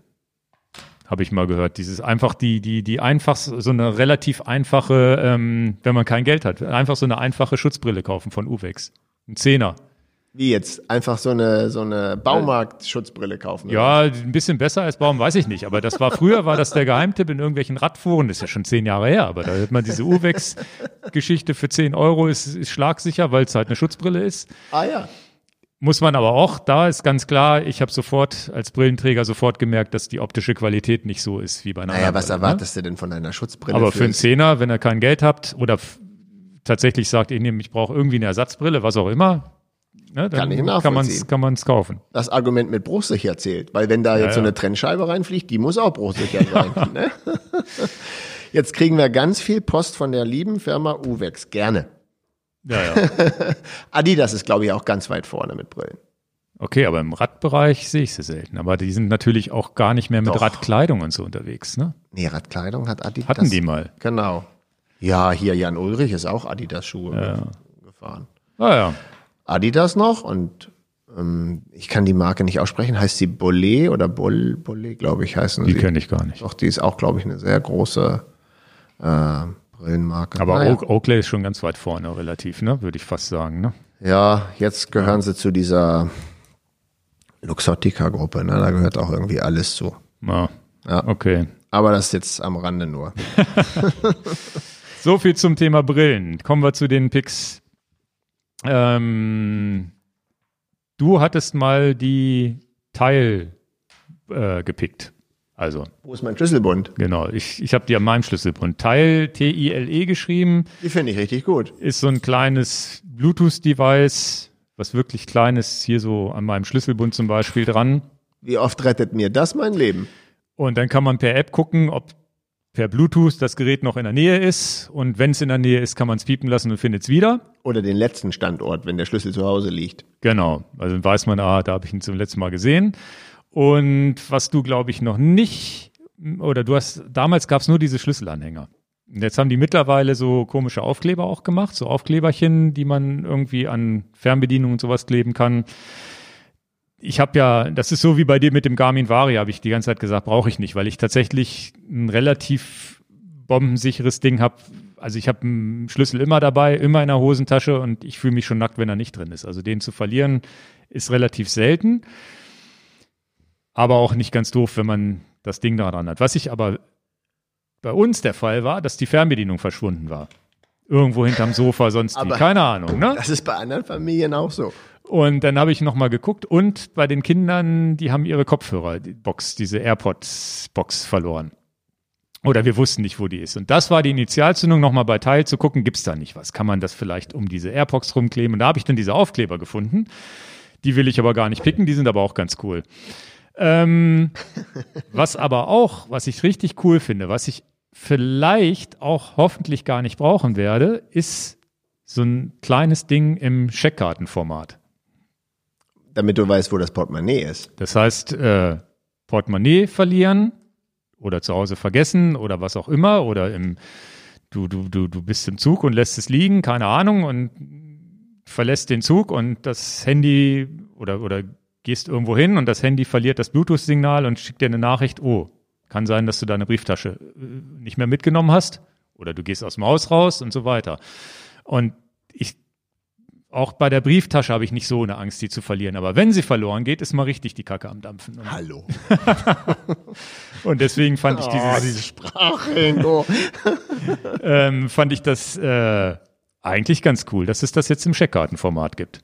[SPEAKER 1] Habe ich mal gehört. Dieses einfach die, die, die einfach, so eine relativ einfache, ähm, wenn man kein Geld hat, einfach so eine einfache Schutzbrille kaufen von Uwex. Ein Zehner.
[SPEAKER 2] Wie jetzt? Einfach so eine, so eine Baumarkt-Schutzbrille kaufen.
[SPEAKER 1] Ja, ein bisschen besser als Baum, weiß ich nicht. Aber das war früher, war das der Geheimtipp in irgendwelchen Radforen. Das ist ja schon zehn Jahre her. Aber da hat man diese Uwex-Geschichte für 10 Euro ist, ist schlagsicher, weil es halt eine Schutzbrille ist.
[SPEAKER 2] Ah ja.
[SPEAKER 1] Muss man aber auch, da ist ganz klar, ich habe sofort als Brillenträger sofort gemerkt, dass die optische Qualität nicht so ist wie bei einer
[SPEAKER 2] Naja,
[SPEAKER 1] anderen
[SPEAKER 2] was
[SPEAKER 1] ne?
[SPEAKER 2] erwartest du denn von deiner Schutzbrille?
[SPEAKER 1] Aber für einen Zehner, wenn ihr kein Geld habt oder tatsächlich sagt, ich nehme, ich brauche irgendwie eine Ersatzbrille, was auch immer, ne,
[SPEAKER 2] Kann ich
[SPEAKER 1] dann kann man es kaufen.
[SPEAKER 2] das Argument mit bruchsicher zählt. Weil wenn da jetzt so
[SPEAKER 1] ja.
[SPEAKER 2] eine Trennscheibe reinfliegt, die muss auch bruchsicher sein. Ne? (laughs) Jetzt kriegen wir ganz viel Post von der lieben Firma Uwex. Gerne.
[SPEAKER 1] Ja, ja. (laughs)
[SPEAKER 2] Adidas ist, glaube ich, auch ganz weit vorne mit Brillen.
[SPEAKER 1] Okay, aber im Radbereich sehe ich sie selten. Aber die sind natürlich auch gar nicht mehr mit
[SPEAKER 2] Doch.
[SPEAKER 1] Radkleidung und so unterwegs. Ne?
[SPEAKER 2] Nee, Radkleidung hat Adidas.
[SPEAKER 1] Hatten die mal.
[SPEAKER 2] Genau. Ja, hier Jan Ulrich ist auch Adidas-Schuhe gefahren.
[SPEAKER 1] Ah ja.
[SPEAKER 2] Adidas noch und ähm, ich kann die Marke nicht aussprechen. Heißt sie Bollet oder Boll, Bollet, glaube ich, heißen
[SPEAKER 1] Die
[SPEAKER 2] sie.
[SPEAKER 1] kenne ich gar nicht.
[SPEAKER 2] Doch, die ist auch, glaube ich, eine sehr große äh, Brillenmarke.
[SPEAKER 1] Aber
[SPEAKER 2] Naja.
[SPEAKER 1] Oak, Oakley ist schon ganz weit vorne, relativ, ne? Würde ich fast sagen, ne?
[SPEAKER 2] Ja, jetzt gehören sie zu dieser Luxottica-Gruppe. Ne? Da gehört auch irgendwie alles zu.
[SPEAKER 1] Ja.
[SPEAKER 2] Ja.
[SPEAKER 1] Okay.
[SPEAKER 2] Aber das ist jetzt am Rande nur. (laughs)
[SPEAKER 1] So viel zum Thema Brillen. Kommen wir zu den Picks. Ähm, du hattest mal die Teil äh, gepickt. Also,
[SPEAKER 2] Wo ist mein Schlüsselbund?
[SPEAKER 1] genau. Ich, ich habe die an meinem Schlüsselbund. Teil T-I-L-E geschrieben.
[SPEAKER 2] Die finde ich richtig gut.
[SPEAKER 1] Ist so ein kleines Bluetooth-Device, was wirklich klein ist, hier so an meinem Schlüsselbund zum Beispiel dran.
[SPEAKER 2] Wie oft rettet mir das mein Leben?
[SPEAKER 1] Und dann kann man per App gucken, ob per Bluetooth das Gerät noch in der Nähe ist. Und wenn es in der Nähe ist, kann man es piepen lassen und findet es wieder.
[SPEAKER 2] Oder den letzten Standort, wenn der Schlüssel zu Hause liegt.
[SPEAKER 1] Genau. Also dann weiß man, ah, da habe ich ihn zum letzten Mal gesehen. Und was du, glaube ich, noch nicht, oder du hast, damals gab es nur diese Schlüsselanhänger. Jetzt haben die mittlerweile so komische Aufkleber auch gemacht, so Aufkleberchen, die man irgendwie an Fernbedienungen und sowas kleben kann. Ich habe ja, das ist so wie bei dir mit dem Garmin Varia, habe ich die ganze Zeit gesagt, brauche ich nicht, weil ich tatsächlich ein relativ bombensicheres Ding habe. Also ich habe einen Schlüssel immer dabei, immer in der Hosentasche und ich fühle mich schon nackt, wenn er nicht drin ist. Also den zu verlieren ist relativ selten, aber auch nicht ganz doof, wenn man das Ding da dran hat. Was ich aber bei uns der Fall war, dass die Fernbedienung verschwunden war. Irgendwo hinterm Sofa, sonst wie.
[SPEAKER 2] Aber-
[SPEAKER 1] Keine Ahnung, ne?
[SPEAKER 2] Das ist bei anderen Familien auch so.
[SPEAKER 1] Und dann habe ich noch mal geguckt und bei den Kindern, die haben ihre Kopfhörer, die Box, diese AirPods-Box verloren. Oder wir wussten nicht, wo die ist. Und das war die Initialzündung, noch mal bei Teil zu gucken, gibt's da nicht was? Kann man das vielleicht um diese AirPods rumkleben? Und da habe ich dann diese Aufkleber gefunden. Die will ich aber gar nicht picken, die sind aber auch ganz cool. Ähm, was aber auch, was ich richtig cool finde, was ich vielleicht auch hoffentlich gar nicht brauchen werde, ist so ein kleines Ding im Scheckkartenformat.
[SPEAKER 2] Damit du weißt, wo das Portemonnaie ist.
[SPEAKER 1] Das heißt, äh, Portemonnaie verlieren oder zu Hause vergessen oder was auch immer oder im, du, du, du, du bist im Zug und lässt es liegen, keine Ahnung, und verlässt den Zug und das Handy oder, oder gehst irgendwo hin und das Handy verliert das Bluetooth-Signal und schickt dir eine Nachricht, oh, kann sein, dass du deine Brieftasche äh, nicht mehr mitgenommen hast oder du gehst aus dem Haus raus und so weiter. Und ich, auch bei der Brieftasche habe ich nicht so eine Angst, die zu verlieren. Aber wenn sie verloren geht, ist mal richtig die Kacke am Dampfen. Und,
[SPEAKER 2] Hallo. (laughs)
[SPEAKER 1] und deswegen fand ich
[SPEAKER 2] Oh,
[SPEAKER 1] dieses,
[SPEAKER 2] diese Sprache, (laughs)
[SPEAKER 1] ähm, fand ich das äh, eigentlich ganz cool, dass es das jetzt im Scheckkartenformat gibt.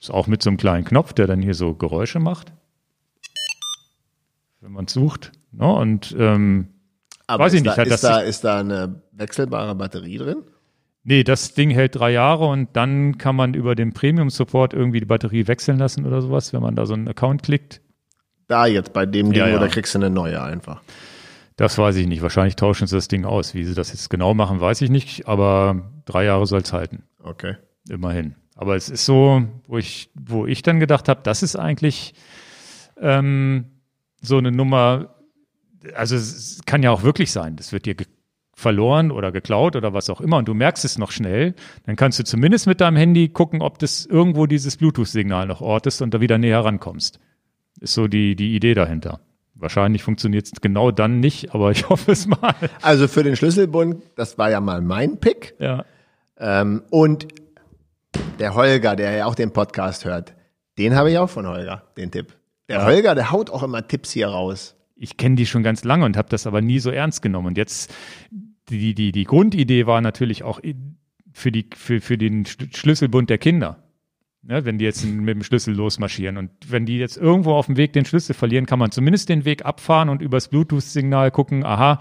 [SPEAKER 1] Ist auch mit so einem kleinen Knopf, der dann hier so Geräusche macht. wenn man sucht. Ne? Und ähm,
[SPEAKER 2] Aber
[SPEAKER 1] Weiß
[SPEAKER 2] ist
[SPEAKER 1] ich nicht,
[SPEAKER 2] Da, ist,
[SPEAKER 1] das
[SPEAKER 2] da, ist da eine wechselbare Batterie drin?
[SPEAKER 1] nee, das Ding hält drei Jahre und dann kann man über den Premium-Support irgendwie die Batterie wechseln lassen oder sowas, wenn man da so einen Account klickt.
[SPEAKER 2] Da jetzt bei dem Ding
[SPEAKER 1] Ja, ja.
[SPEAKER 2] oder kriegst du eine neue einfach?
[SPEAKER 1] Das weiß ich nicht. Wahrscheinlich tauschen sie das Ding aus. Wie sie das jetzt genau machen, weiß ich nicht. Aber drei Jahre soll es halten.
[SPEAKER 2] Okay.
[SPEAKER 1] Immerhin. Aber es ist so, wo ich, wo ich dann gedacht habe, das ist eigentlich ähm, so eine Nummer. Also es kann ja auch wirklich sein, das wird dir verloren oder geklaut oder was auch immer und du merkst es noch schnell, dann kannst du zumindest mit deinem Handy gucken, ob das irgendwo dieses Bluetooth-Signal noch ortest und da wieder näher rankommst. Ist so die, die Idee dahinter. Wahrscheinlich funktioniert es genau dann nicht, aber ich (laughs) hoffe es mal.
[SPEAKER 2] Also für den Schlüsselbund, das war ja mal mein Pick.
[SPEAKER 1] Ja.
[SPEAKER 2] Ähm, und der Holger, der ja auch den Podcast hört, den habe ich auch von Holger, den Tipp. Der Holger, der haut auch immer Tipps hier raus.
[SPEAKER 1] ich kenne die schon ganz lange und habe das aber nie so ernst genommen. Und jetzt, die, die, die Grundidee war natürlich auch für, die, für, für den Sch- Schlüsselbund der Kinder. Ne, wenn die jetzt mit dem Schlüssel losmarschieren. Und wenn die jetzt irgendwo auf dem Weg den Schlüssel verlieren, kann man zumindest den Weg abfahren und übers Bluetooth-Signal gucken, aha,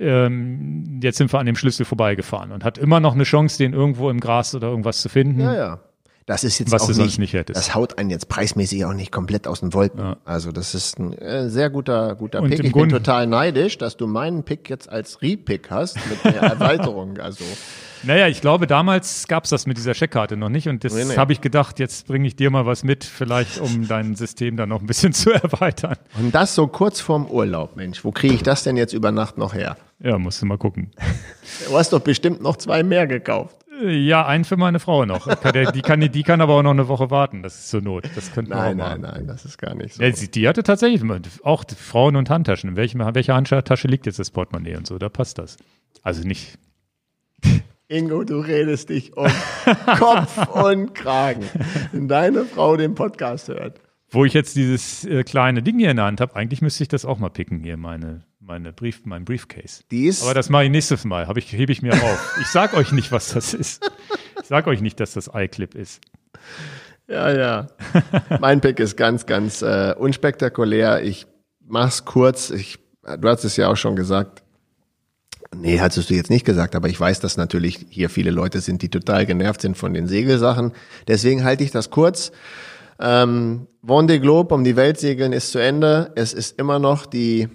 [SPEAKER 1] ähm, jetzt sind wir an dem Schlüssel vorbeigefahren und hat immer noch eine Chance, den irgendwo im Gras oder irgendwas zu finden.
[SPEAKER 2] Ja, ja. Das ist jetzt
[SPEAKER 1] Was
[SPEAKER 2] auch
[SPEAKER 1] du
[SPEAKER 2] nicht,
[SPEAKER 1] sonst nicht hättest.
[SPEAKER 2] Das haut einen jetzt preismäßig auch nicht komplett aus den Wolken. Also das ist ein äh, sehr guter, guter
[SPEAKER 1] Und
[SPEAKER 2] Pick. Ich bin
[SPEAKER 1] Grunde-
[SPEAKER 2] total neidisch, dass du meinen Pick jetzt als Repick hast mit der (laughs) Erweiterung. Also
[SPEAKER 1] Naja, ich glaube, damals gab's das mit dieser Checkkarte noch nicht und das
[SPEAKER 2] Nee, nee.
[SPEAKER 1] habe ich gedacht, jetzt bringe ich dir mal was mit, vielleicht um dein System dann noch ein bisschen (laughs) zu erweitern.
[SPEAKER 2] und das so kurz vorm Urlaub, Mensch. Wo kriege ich das denn jetzt über Nacht noch her?
[SPEAKER 1] Ja, musst du mal gucken.
[SPEAKER 2] Du hast doch bestimmt noch zwei mehr gekauft.
[SPEAKER 1] Ja, einen für meine Frau noch. Die kann, die kann aber auch noch eine Woche warten. Das ist zur Not. Das könnten wir
[SPEAKER 2] Nein,
[SPEAKER 1] auch
[SPEAKER 2] nein, nein, das ist gar nicht so.
[SPEAKER 1] Ja, sie- die hatte tatsächlich auch Frauen- und Handtaschen. In welchem, welcher Handtasche liegt jetzt das Portemonnaie und so? Da passt das. Also nicht.
[SPEAKER 2] Ingo, du redest dich um (laughs) Kopf und Kragen. Wenn deine Frau den Podcast hört.
[SPEAKER 1] Wo ich jetzt dieses äh, kleine Ding hier in der Hand habe, eigentlich müsste ich das auch mal picken hier, meine, meine Brief, mein Briefcase.
[SPEAKER 2] Die ist,
[SPEAKER 1] Aber das mache ich nächstes Mal. Hab ich, hebe ich mir auf. Ich sag euch nicht, was das ist. Ich sag euch nicht, dass das iClip ist.
[SPEAKER 2] ja, ja. Mein Pick ist ganz, ganz äh, unspektakulär. Ich mach's kurz. Ich, du hast es ja auch schon gesagt. Nee, hattest du jetzt nicht gesagt, aber ich weiß, dass natürlich hier viele Leute sind, die total genervt sind von den Segelsachen. Deswegen halte ich das kurz. Ähm, Vendée Globe um die Welt segeln ist zu Ende. Es ist immer noch die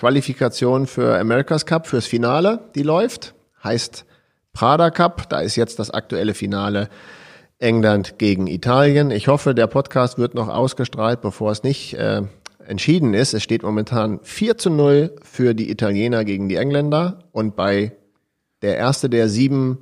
[SPEAKER 2] Qualifikation für America's Cup, fürs Finale, die läuft. Heißt Prada Cup. Da ist jetzt das aktuelle Finale England gegen Italien. Ich hoffe, der Podcast wird noch ausgestrahlt, bevor es nicht äh, entschieden ist. Es steht momentan 4 zu 0 für die Italiener gegen die Engländer. Und bei der erste der sieben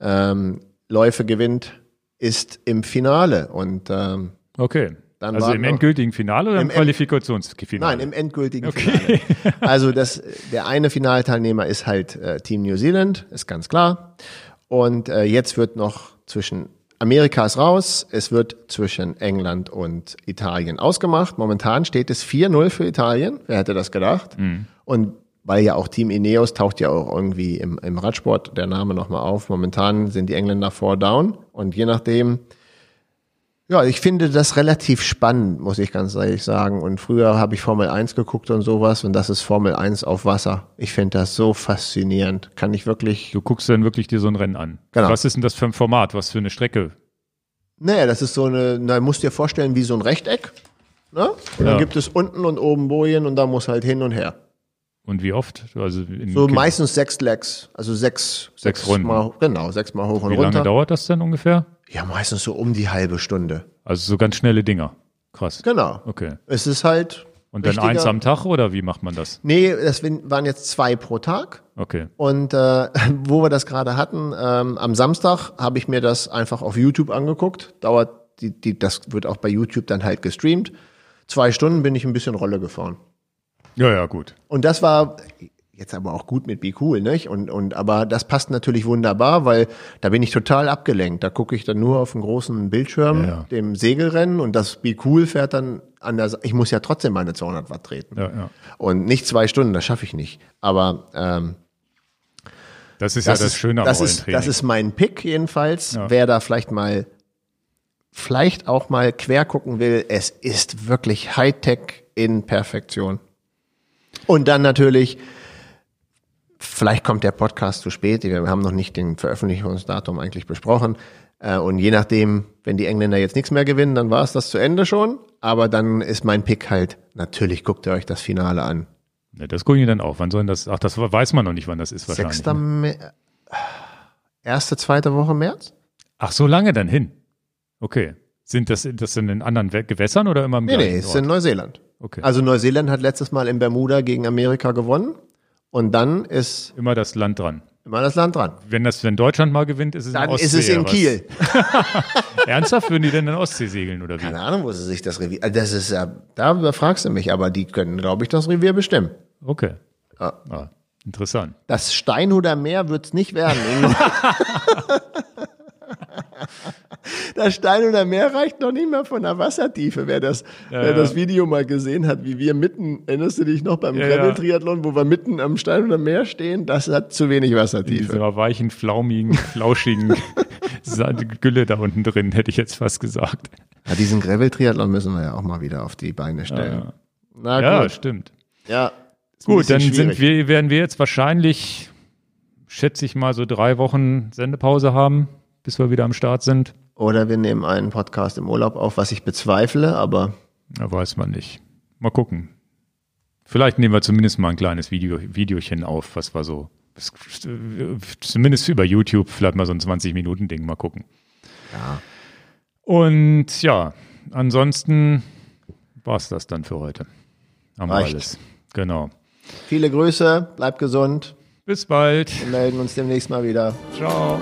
[SPEAKER 2] ähm, Läufe gewinnt, ist im Finale. Und ähm,
[SPEAKER 1] Okay.
[SPEAKER 2] Dann
[SPEAKER 1] also im endgültigen Finale oder im,
[SPEAKER 2] Im
[SPEAKER 1] Qualifikationsfinale?
[SPEAKER 2] Nein, im endgültigen Finale. (laughs) Also das, der eine Finalteilnehmer ist halt äh, Team New Zealand, ist ganz klar. Und äh, jetzt wird noch zwischen Amerika ist raus, es wird zwischen England und Italien ausgemacht. Momentan steht es 4-0 für Italien. Wer hätte das gedacht? Und weil ja auch Team Ineos taucht ja auch irgendwie im, im Radsport der Name nochmal auf. Momentan sind die Engländer four down und je nachdem, ja, ich finde das relativ spannend, muss ich ganz ehrlich sagen. Und früher habe ich Formel 1 geguckt und sowas und das ist Formel 1 auf Wasser. Ich finde das so faszinierend. Kann ich wirklich.
[SPEAKER 1] du guckst dann wirklich dir so ein Rennen an.
[SPEAKER 2] Genau.
[SPEAKER 1] Was ist denn das für ein Format? Was für eine Strecke?
[SPEAKER 2] Naja, das ist so eine, na, musst dir vorstellen, wie so ein Rechteck. Ne? Und dann
[SPEAKER 1] Ja.
[SPEAKER 2] gibt es unten und oben Bojen und da muss halt hin und her.
[SPEAKER 1] Und wie oft? Also
[SPEAKER 2] So meistens sechs Legs, also sechs,
[SPEAKER 1] Sechs Runden.
[SPEAKER 2] Mal, genau, sechs Mal hoch und
[SPEAKER 1] Wie
[SPEAKER 2] runter.
[SPEAKER 1] lange dauert das denn ungefähr?
[SPEAKER 2] Ja, meistens so um die halbe Stunde.
[SPEAKER 1] Also so ganz schnelle Dinger. Krass.
[SPEAKER 2] Genau.
[SPEAKER 1] Okay.
[SPEAKER 2] Es ist halt.
[SPEAKER 1] Und dann eins am Tag oder wie macht man das?
[SPEAKER 2] Nee, das waren jetzt zwei pro Tag.
[SPEAKER 1] Okay.
[SPEAKER 2] Und äh, (laughs) wo wir das gerade hatten, ähm, am Samstag habe ich mir das einfach auf YouTube angeguckt. Dauert die, die, das wird auch bei YouTube dann halt gestreamt. Zwei Stunden bin ich ein bisschen Rolle gefahren.
[SPEAKER 1] Ja, ja, gut.
[SPEAKER 2] Und das war jetzt aber auch gut mit Be Cool, nicht? Und, und aber das passt natürlich wunderbar, weil da bin ich total abgelenkt. Da gucke ich dann nur auf einen großen Bildschirm,
[SPEAKER 1] Ja, ja.
[SPEAKER 2] dem Segelrennen und das Be Cool fährt dann an der. Ich muss ja trotzdem meine 200 Watt treten.
[SPEAKER 1] Ja, ja.
[SPEAKER 2] Und nicht zwei Stunden, das schaffe ich nicht. Aber ähm,
[SPEAKER 1] Das ist ja das
[SPEAKER 2] ist,
[SPEAKER 1] Schöne am
[SPEAKER 2] das ist, das ist mein Pick jedenfals.
[SPEAKER 1] Ja.
[SPEAKER 2] Wer da vielleicht mal vielleicht auch mal quer gucken will, es ist wirklich Hightech in Perfektion. Und dann natürlich, vielleicht kommt der Podcast zu spät, wir haben noch nicht den Veröffentlichungsdatum eigentlich besprochen. Äh, Und je nachdem, wenn die Engländer jetzt nichts mehr gewinnen, dann war es das zu Ende schon. Aber dann ist mein Pick halt, natürlich guckt ihr euch das Finale an.
[SPEAKER 1] Ja, das gucken die dann auch. Wann sollen das? Ach, das weiß man noch nicht, wann das ist wahrscheinlich.
[SPEAKER 2] 6.
[SPEAKER 1] ne?
[SPEAKER 2] Erste, zweite Woche März?
[SPEAKER 1] Ach, so lange dann hin. Okay. Sind das, das in den anderen Gewässern oder immer im
[SPEAKER 2] Nee, nee, es ist in Neuseeland.
[SPEAKER 1] Okay.
[SPEAKER 2] Also Neuseeland hat letztes Mal in Bermuda gegen Amerika gewonnen. Und dann ist
[SPEAKER 1] immer das Land dran.
[SPEAKER 2] immer das Land dran.
[SPEAKER 1] Wenn das, wenn Deutschland mal gewinnt, ist es
[SPEAKER 2] Dann
[SPEAKER 1] in Ostsee.
[SPEAKER 2] ist es in? Kiel. (laughs)
[SPEAKER 1] Ernsthaft würden die denn in Ostsee segeln oder wie?
[SPEAKER 2] Keine Ahnung, wo sie sich das Revier. Also Das ist ja, da fragst du mich, aber die können, glaube ich, das Revier bestimmen.
[SPEAKER 1] Okay.
[SPEAKER 2] Ja.
[SPEAKER 1] Ah, interessant.
[SPEAKER 2] Das Steinhuder Meer wird's nicht werden. (laughs) Das Steinhuder Meer reicht noch nicht mehr von der Wassertiefe. Wer das, wer
[SPEAKER 1] ja.
[SPEAKER 2] das Video mal gesehen hat, wie wir mitten, erinnerst du dich noch beim
[SPEAKER 1] Ja, ja.
[SPEAKER 2] Gravel-Triathlon, wo wir mitten am Steinhuder Meer stehen, das hat zu wenig
[SPEAKER 1] In
[SPEAKER 2] Wassertiefe.
[SPEAKER 1] dieser weichen, flaumigen, flauschigen (laughs) Gülle da unten drin, hätte ich jetzt fast gesagt.
[SPEAKER 2] Ja, diesen Gravel-Triathlon müssen wir ja auch mal wieder auf die Beine stellen.
[SPEAKER 1] Ja.
[SPEAKER 2] Na
[SPEAKER 1] Ja,
[SPEAKER 2] gut.
[SPEAKER 1] stimmt.
[SPEAKER 2] Ja.
[SPEAKER 1] Gut, dann sind wir, werden wir jetzt wahrscheinlich, schätze ich mal, so drei Wochen Sendepause haben, bis wir wieder am Start sind.
[SPEAKER 2] Oder wir nehmen einen Podcast im Urlaub auf, was ich bezweifle, aber
[SPEAKER 1] Ja, weiß man nicht. Mal gucken. Vielleicht nehmen wir zumindest mal ein kleines Video, Videochen auf, was war so. Zumindest über YouTube, vielleicht mal so ein 20-Minuten-Ding, mal gucken.
[SPEAKER 2] ja.
[SPEAKER 1] Und ja, ansonsten war es das dann für heute. Haben wir
[SPEAKER 2] Reicht.
[SPEAKER 1] alles. Genau.
[SPEAKER 2] Viele Grüße, bleibt gesund.
[SPEAKER 1] Bis bald.
[SPEAKER 2] Wir melden uns demnächst mal wieder.
[SPEAKER 1] Ciao.